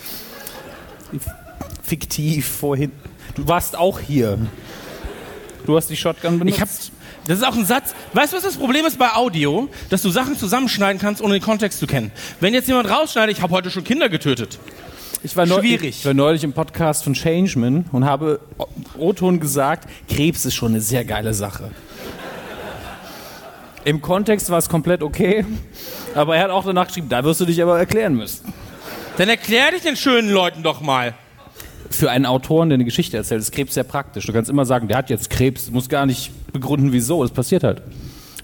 Fiktiv vorhin. Du warst auch hier. Du hast die Shotgun benutzt. Ich hab, das ist auch ein Satz. Weißt du, was das Problem ist bei Audio? Dass du Sachen zusammenschneiden kannst, ohne den Kontext zu kennen. Wenn jetzt jemand rausschneidet, ich habe heute schon Kinder getötet. Ich war, Schwierig. ich war neulich im Podcast von Changeman und habe O-Ton gesagt, Krebs ist schon eine sehr geile Sache. Im Kontext war es komplett okay, aber er hat auch danach geschrieben, da wirst du dich aber erklären müssen. Dann erklär dich den schönen Leuten doch mal. Für einen Autoren, der eine Geschichte erzählt, ist Krebs sehr praktisch. Du kannst immer sagen, der hat jetzt Krebs, du musst gar nicht begründen, wieso. Das passiert halt.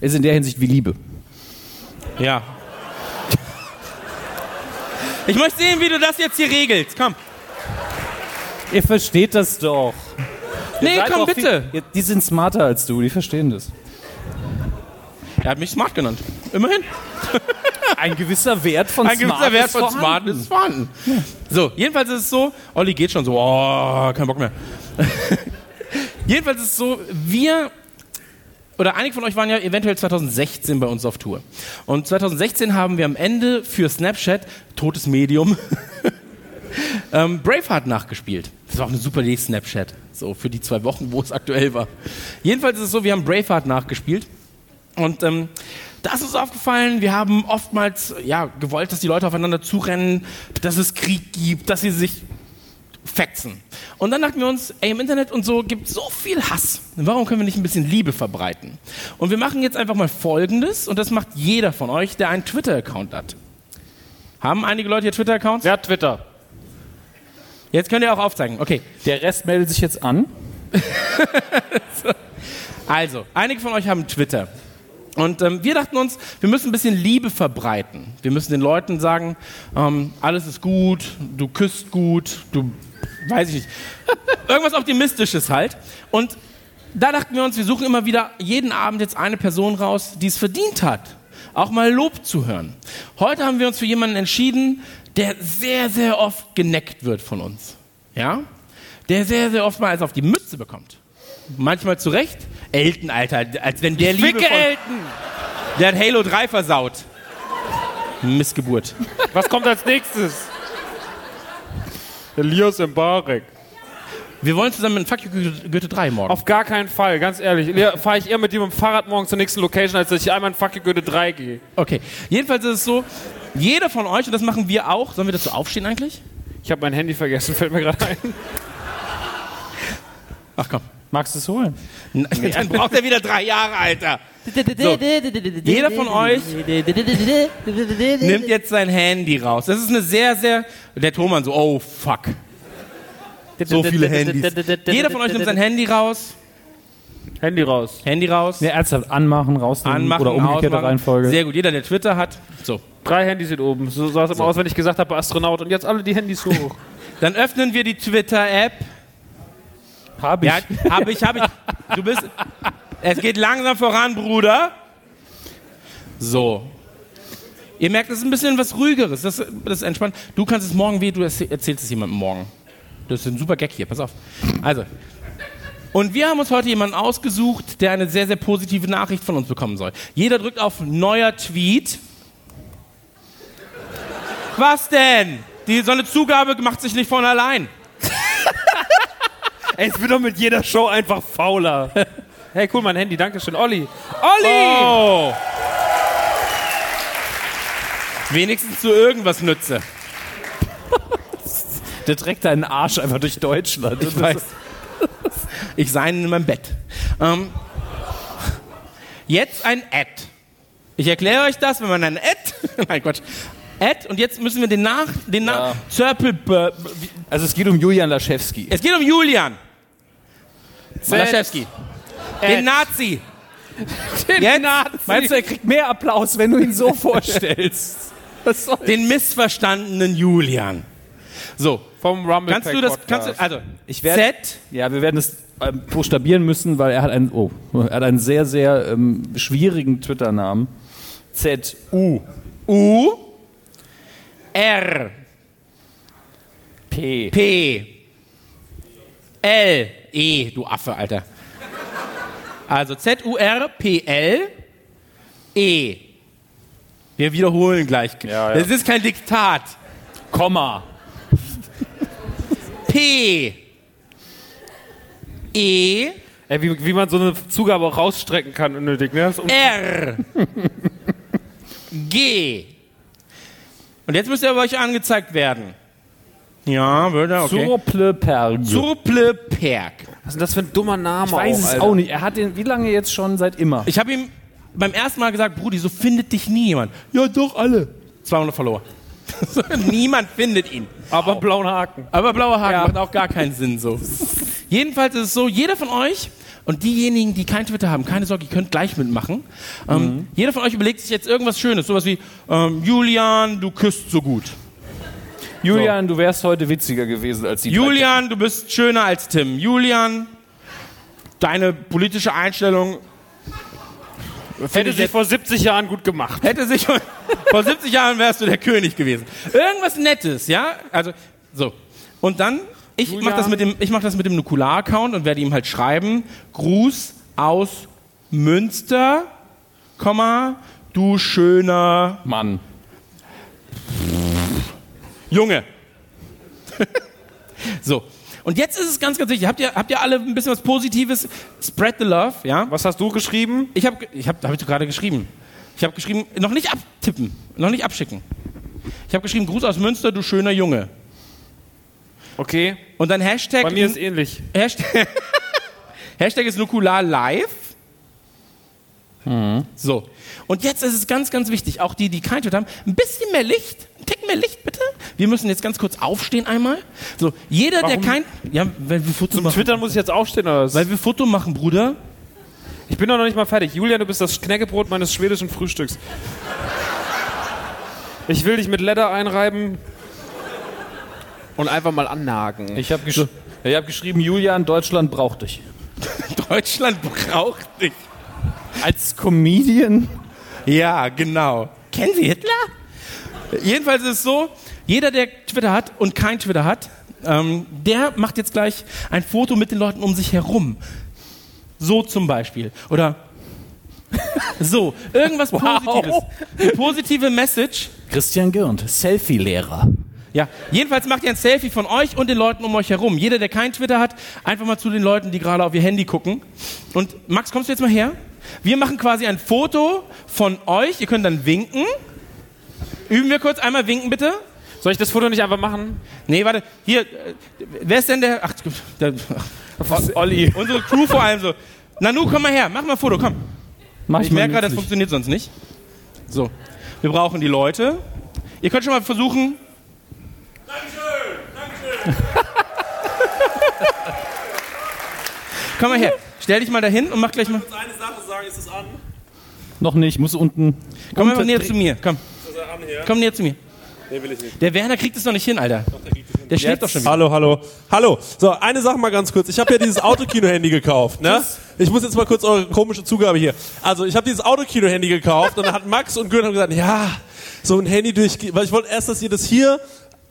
Ist in der Hinsicht wie Liebe. Ja. Ich möchte sehen, wie du das jetzt hier regelst. Komm. Ihr versteht das doch. Nee, komm, bitte. Viel, die sind smarter als du, die verstehen das. Er hat mich smart genannt. Immerhin. Ein gewisser Wert von Ein gewisser smart Wert ist von vorhanden. smart ist vorhanden. So, jedenfalls ist es so, Olli geht schon so, oh, kein Bock mehr. jedenfalls ist es so, wir oder einige von euch waren ja eventuell 2016 bei uns auf Tour. Und 2016 haben wir am Ende für Snapchat, totes Medium, ähm, Braveheart nachgespielt. Das war auch eine super Idee, Snapchat. So für die zwei Wochen, wo es aktuell war. Jedenfalls ist es so, wir haben Braveheart nachgespielt. Und ähm, da ist uns aufgefallen, wir haben oftmals ja, gewollt, dass die Leute aufeinander zurennen, dass es Krieg gibt, dass sie sich fetzen. Und dann dachten wir uns, ey, im Internet und so gibt es so viel Hass. Warum können wir nicht ein bisschen Liebe verbreiten? Und wir machen jetzt einfach mal Folgendes, und das macht jeder von euch, der einen Twitter-Account hat. Haben einige Leute hier Twitter-Accounts? Hat Twitter? Jetzt könnt ihr auch aufzeigen. Okay, Der Rest meldet sich jetzt an. Also, einige von euch haben Twitter. Und ähm, wir dachten uns, wir müssen ein bisschen Liebe verbreiten. Wir müssen den Leuten sagen, ähm, alles ist gut, du küsst gut, du, weiß ich nicht, irgendwas Optimistisches halt. Und da dachten wir uns, wir suchen immer wieder jeden Abend jetzt eine Person raus, die es verdient hat, auch mal Lob zu hören. Heute haben wir uns für jemanden entschieden, der sehr, sehr oft geneckt wird von uns. Ja? Der sehr, sehr oft mal eins auf die Mütze bekommt. Manchmal zu Recht. Elton, Alter, als wenn der Liebe Ficke von, Elton! Der hat Halo 3 versaut. Missgeburt. Was kommt als nächstes? Elias Mbarek. Wir wollen zusammen in Fuck You Goethe- Goethe 3 morgen. Auf gar keinen Fall, ganz ehrlich. Fahre ich eher mit dir mit dem Fahrrad morgen zur nächsten Location, als dass ich einmal in Fuck You Goethe 3 gehe. Okay. Jedenfalls ist es so, jeder von euch, und das machen wir auch, sollen wir dazu aufstehen eigentlich? Ich habe mein Handy vergessen, fällt mir gerade ein. Ach komm. Magst du es holen? Dann braucht er wieder drei Jahre, Alter. Jeder von euch nimmt jetzt sein Handy raus. Das ist eine sehr, sehr. Der Thomann so, oh fuck. So viele Handys. Jeder von euch nimmt sein Handy raus. Handy raus. Handy raus. Ne, ernsthaft anmachen, rausnehmen Anmachen, oder umgekehrte. Reihenfolge. Sehr gut. Jeder, der Twitter hat. So. Drei Handys sind oben. So sah es immer aus, wenn ich gesagt habe, Astronaut. Und jetzt alle die Handys hoch. Dann öffnen wir die Twitter-App. Hab ich. Ja, hab ich, hab ich. Du bist. Es geht langsam voran, Bruder. So. Ihr merkt, das ist ein bisschen was Ruhigeres. Das, das ist entspannt. Du kannst es morgen wie, du erzäh- erzählst es jemandem morgen. Das ist ein super Gag hier, pass auf. Also. Und wir haben uns heute jemanden ausgesucht, der eine sehr, sehr positive Nachricht von uns bekommen soll. Jeder drückt auf neuer Tweet. Was denn? Die, so eine Zugabe macht sich nicht von allein. Ey, es wird doch mit jeder Show einfach fauler. Hey, cool, mein Handy, danke schön. Olli. Olli! Oh. Wenigstens zu irgendwas nütze. Der trägt deinen Arsch einfach durch Deutschland. Ich weiß. Ich sei in meinem Bett. Ähm, jetzt ein Ad. Ich erkläre euch das, wenn man ein Ad. Nein, Quatsch. Ad und jetzt müssen wir den nach. Den nach Ja. Also es geht um Julian Laschewski. Es geht um Julian. Malaschewski. Den Nazi. Jetzt Meinst du, er kriegt mehr Applaus, wenn du ihn so vorstellst? Den missverstandenen Julian. So, Vom Rumble kannst du das, kannst du, also, Ich werd- Z, Ja, wir werden es ähm, buchstabieren müssen, weil er hat einen, oh, er hat einen sehr, sehr ähm, schwierigen Twitter-Namen. Z U U, R, P. P, L, E, du Affe, Alter. Also Z, U, R, P, L, E. Wir wiederholen gleich. Ja, ja. Das ist kein Diktat. Komma. P, E, Ey, wie, wie man so eine Zugabe auch rausstrecken kann, unnötig, ne? R, G. Und jetzt müsst ihr euch angezeigt werden. Ja, würde, okay. Surpleperg. Surpleperk. Was ist denn das für ein dummer Name Ich weiß auch, es Alter? auch nicht. Er hat den, wie lange jetzt schon? Seit immer. Ich habe ihm beim ersten Mal gesagt, Brudi, so findet dich nie jemand. Ja, doch, alle. 200 Follower. Niemand findet ihn. Aber blauen Haken. Aber blauer Haken macht auch gar keinen Sinn so. Jedenfalls ist es so, jeder von euch und diejenigen, die kein Twitter haben, keine Sorge, ihr könnt gleich mitmachen. Ähm, jeder von euch überlegt sich jetzt irgendwas Schönes, sowas wie ähm, Julian, du küsst so gut. Julian, du wärst heute witziger gewesen als die Julian, du bist schöner als Tim. Julian, deine politische Einstellung Hätte sich vor 70 Jahren gut gemacht. hätte sich vor 70 Jahren wärst du der König gewesen. Irgendwas Nettes, ja? Also so. Und dann ich Julian. mach das mit dem ich mach das mit dem Nukular Account und werde ihm halt schreiben Gruß aus Münster, Komma, du schöner Mann. Junge. so. Und jetzt ist es ganz, ganz wichtig. Habt ihr, habt ihr alle ein bisschen was Positives? Spread the love, ja? Was hast du geschrieben? Ich habe, ich habe, habe ich gerade geschrieben. Ich habe geschrieben, noch nicht abtippen, noch nicht abschicken. Ich habe geschrieben, Gruß aus Münster, du schöner Junge. Okay. Und dann Hashtag. Bei mir ist ähnlich. Hashtag, Hashtag ist Nukular live. So. Und jetzt ist es ganz, ganz wichtig, auch die, die kein Twitter haben, ein bisschen mehr Licht. Ein Tick mehr Licht, bitte. Wir müssen jetzt ganz kurz aufstehen einmal. So, jeder, Warum? der kein. Ja, weil wir Foto Zum machen. Twittern muss ich jetzt aufstehen oder was? Weil wir Foto machen, Bruder. Ich bin doch noch nicht mal fertig. Julian, du bist das Knäckebrot meines schwedischen Frühstücks. Ich will dich mit Leder einreiben und einfach mal annagen. Ich habe gesch ich hab geschrieben, Julian, Deutschland braucht dich. Deutschland braucht dich. Als Comedian? Ja, genau. Kennen Sie Hitler? Jedenfalls ist es so, jeder, der Twitter hat und kein Twitter hat, ähm, der macht jetzt gleich ein Foto mit den Leuten um sich herum. So zum Beispiel. Oder so. Irgendwas Positives. Eine positive Message. Christian Gürnt, Selfie-Lehrer. Ja, jedenfalls macht ihr ein Selfie von euch und den Leuten um euch herum. Jeder, der kein Twitter hat, einfach mal zu den Leuten, die gerade auf ihr Handy gucken. Und Max, kommst du jetzt mal her? Wir machen quasi ein Foto von euch. Ihr könnt dann winken. Üben wir kurz einmal winken, bitte. Soll ich das Foto nicht einfach machen? Nee, warte. Hier, äh, wer ist denn der? Ach, der, Olli. unsere Crew vor allem so. Nanu, komm mal her, mach mal ein Foto, komm. Mach Ich merke gerade, das funktioniert sonst nicht. So, wir brauchen die Leute. Ihr könnt schon mal versuchen. Dankeschön, Komm mal her. Stell dich mal dahin und mach gleich mal. eine Sache sagen, ist es an? Noch nicht, muss unten. Komm einfach unten näher zu mir. Komm, Ist er an hier? komm näher zu mir. Nee, will ich nicht. Der Werner kriegt es noch nicht hin, Alter. Der schläft doch schon wieder. Hallo, hallo. Hallo. So, eine Sache mal ganz kurz. Ich habe ja dieses Autokino-Handy gekauft. Ne? Ich muss jetzt mal kurz eure komische Zugabe hier. Also, ich habe dieses Autokino-Handy gekauft und dann hat Max und haben gesagt, ja, so ein Handy durch... Weil ich wollte erst, dass ihr das hier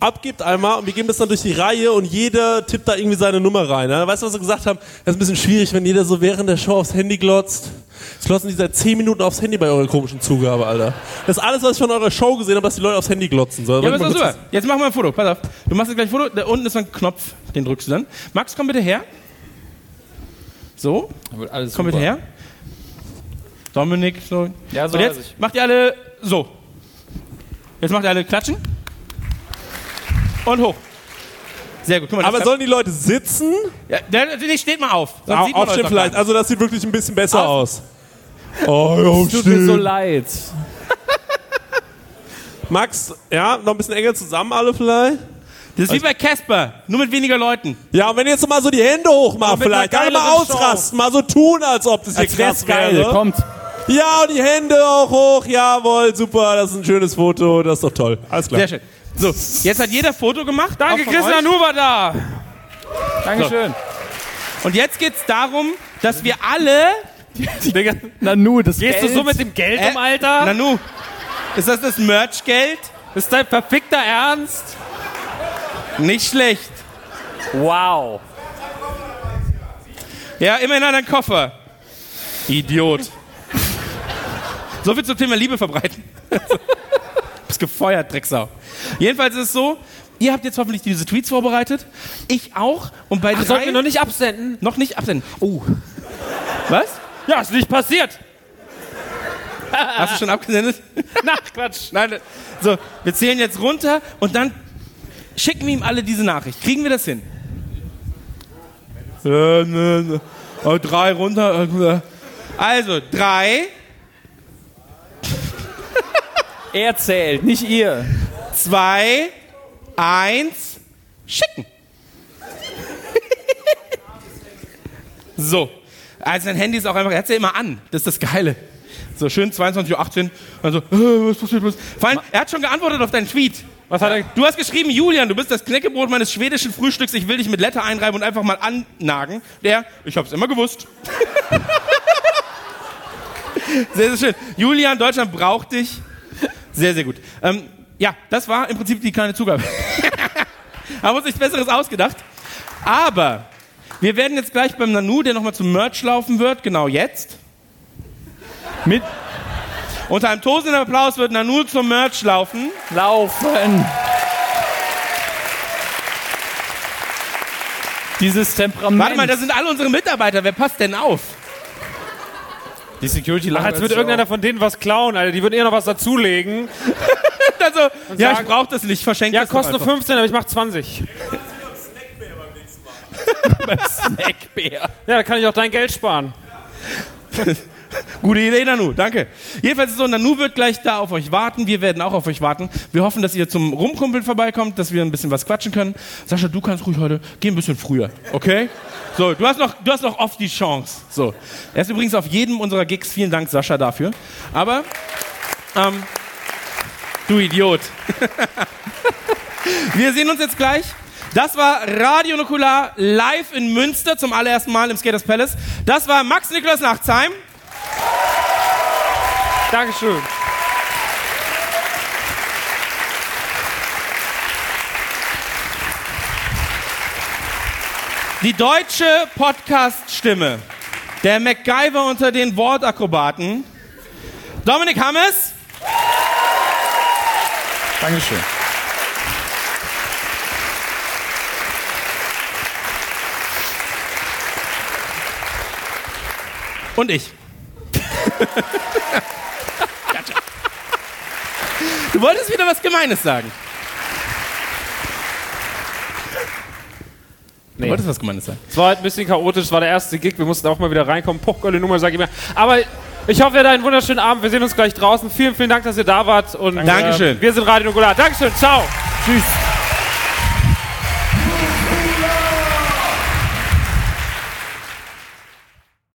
abgibt einmal und wir geben das dann durch die Reihe und jeder tippt da irgendwie seine Nummer rein. Ne? Weißt du, was sie gesagt haben? Das ist ein bisschen schwierig, wenn jeder so während der Show aufs Handy glotzt. Jetzt glotzen die seit 10 Minuten aufs Handy bei eurer komischen Zugabe, Alter. Das ist alles, was ich von eurer Show gesehen habe, dass die Leute aufs Handy glotzen sollen. Ja, aber ist super. Jetzt machen wir ein Foto. Pass auf. Du machst jetzt gleich ein Foto. Da unten ist so ein Knopf. Den drückst du dann. Max, komm bitte her. So. Alles Komm bitte her. Dominik, so. Ja, so Und jetzt ich. macht ihr alle so. Jetzt macht ihr alle klatschen. Und hoch. Sehr gut. Guck mal, Aber sollen die Leute sitzen? ja, der, der steht mal auf. Sonst Au- sieht man aufstehen vielleicht. gar Also das sieht wirklich ein bisschen besser Auf- aus. Oh, ja, Tut mir aufstehen. so leid. Max, ja, noch ein bisschen enger zusammen alle vielleicht. Das ist wie bei Casper, nur mit weniger Leuten. Ja, und wenn ihr jetzt mal so die Hände hochmacht, mit einer vielleicht, kann ihr mal geileren Show. ausrasten, mal so tun, als ob das hier Als krass geil. wäre. Kommt. Ja, und die Hände auch hoch, jawohl, super, das ist ein schönes Foto, das ist doch toll. Alles klar. Sehr schön. So, jetzt hat jeder Foto gemacht. Danke, Christian war da. Dankeschön. Und jetzt geht's darum, dass wir alle. Digga, Nanu, das gehst Geld. du so mit dem Geld Äh, um, Alter? Nanu, ist das das Merchgeld? ist dein verfickter Ernst? Nicht schlecht. Wow. Ja, immerhin an deinen Koffer. Idiot. So viel zum Thema Liebe verbreiten. Bist gefeuert, Drecksau. Jedenfalls ist es so, ihr habt jetzt hoffentlich diese Tweets vorbereitet. Ich auch. Und bei drei... Sollten wir noch nicht absenden? noch nicht absenden. Oh. Was? Ja, ist nicht passiert. Hast du schon abgesendet? Na, Quatsch. Nein. So, wir zählen jetzt runter und dann schicken wir ihm alle diese Nachricht. Kriegen wir das hin? Äh, ne, ne. Oh, drei runter. äh, Also, drei, Er zählt, nicht ihr. zwei, eins, schicken. so. Also sein Handy ist auch einfach, er hat es ja immer an. Das ist das Geile. So schön 22.18 Uhr. Also, äh, was passiert, was? Vor allem, er hat schon geantwortet auf deinen Tweet. Was hat er? Du hast geschrieben, Julian, du bist das Knäckebrot meines schwedischen Frühstücks. Ich will dich mit Letter einreiben und einfach mal annagen. Der, ich hab's immer gewusst. sehr, sehr schön. Julian, Deutschland braucht dich. Sehr, sehr gut. Ähm, ja, das war im Prinzip die kleine Zugabe. Haben uns nichts Besseres ausgedacht. Aber wir werden jetzt gleich beim Nanu, der nochmal zum Merch laufen wird, genau jetzt. Mit. Unter einem tosenden Applaus wird Nanu zum Merch laufen. Laufen! Dieses Temperament. Warte mal, das sind alle unsere Mitarbeiter. Wer passt denn auf? Die Security Ach, jetzt wird irgendeiner von denen was klauen, Alter. Die würden eher noch was dazulegen. Also, ja, ich sagen- brauche das nicht. Verschenkt Ja, kostet nur einfach. 15, aber ich mach 20. Snackbär. Ja, da kann ich auch dein Geld sparen. Gute Idee, Nanu. Danke. Jedenfalls ist es so, Nanu wird gleich da auf euch warten. Wir werden auch auf euch warten. Wir hoffen, dass ihr zum Rumkumpeln vorbeikommt, dass wir ein bisschen was quatschen können. Sascha, du kannst ruhig heute, geh ein bisschen früher, okay? So, du hast noch, du hast noch oft die Chance. So. Er ist übrigens auf jedem unserer Gigs. Vielen Dank, Sascha, dafür. Aber, ähm, du Idiot. wir sehen uns jetzt gleich. Das war Radio Nukular live in Münster zum allerersten Mal im Skaters Palace. Das war Max Niklas Nachtsheim. Dankeschön. Die deutsche Podcast-Stimme, der MacGyver unter den Wortakrobaten, Dominik Hammes. Dankeschön. Und ich. Du wolltest wieder was Gemeines sagen. Du wolltest was Gemeines sagen. Es war halt ein bisschen chaotisch, es war der erste Gig, wir mussten auch mal wieder reinkommen. Poch, geile Nummer, sag ich mir. Aber ich hoffe, ihr habt einen wunderschönen Abend. Wir sehen uns gleich draußen. Vielen, vielen Dank, dass ihr da wart. Und, Dankeschön. Äh, wir sind Radio Nukular. Dankeschön, ciao. Tschüss.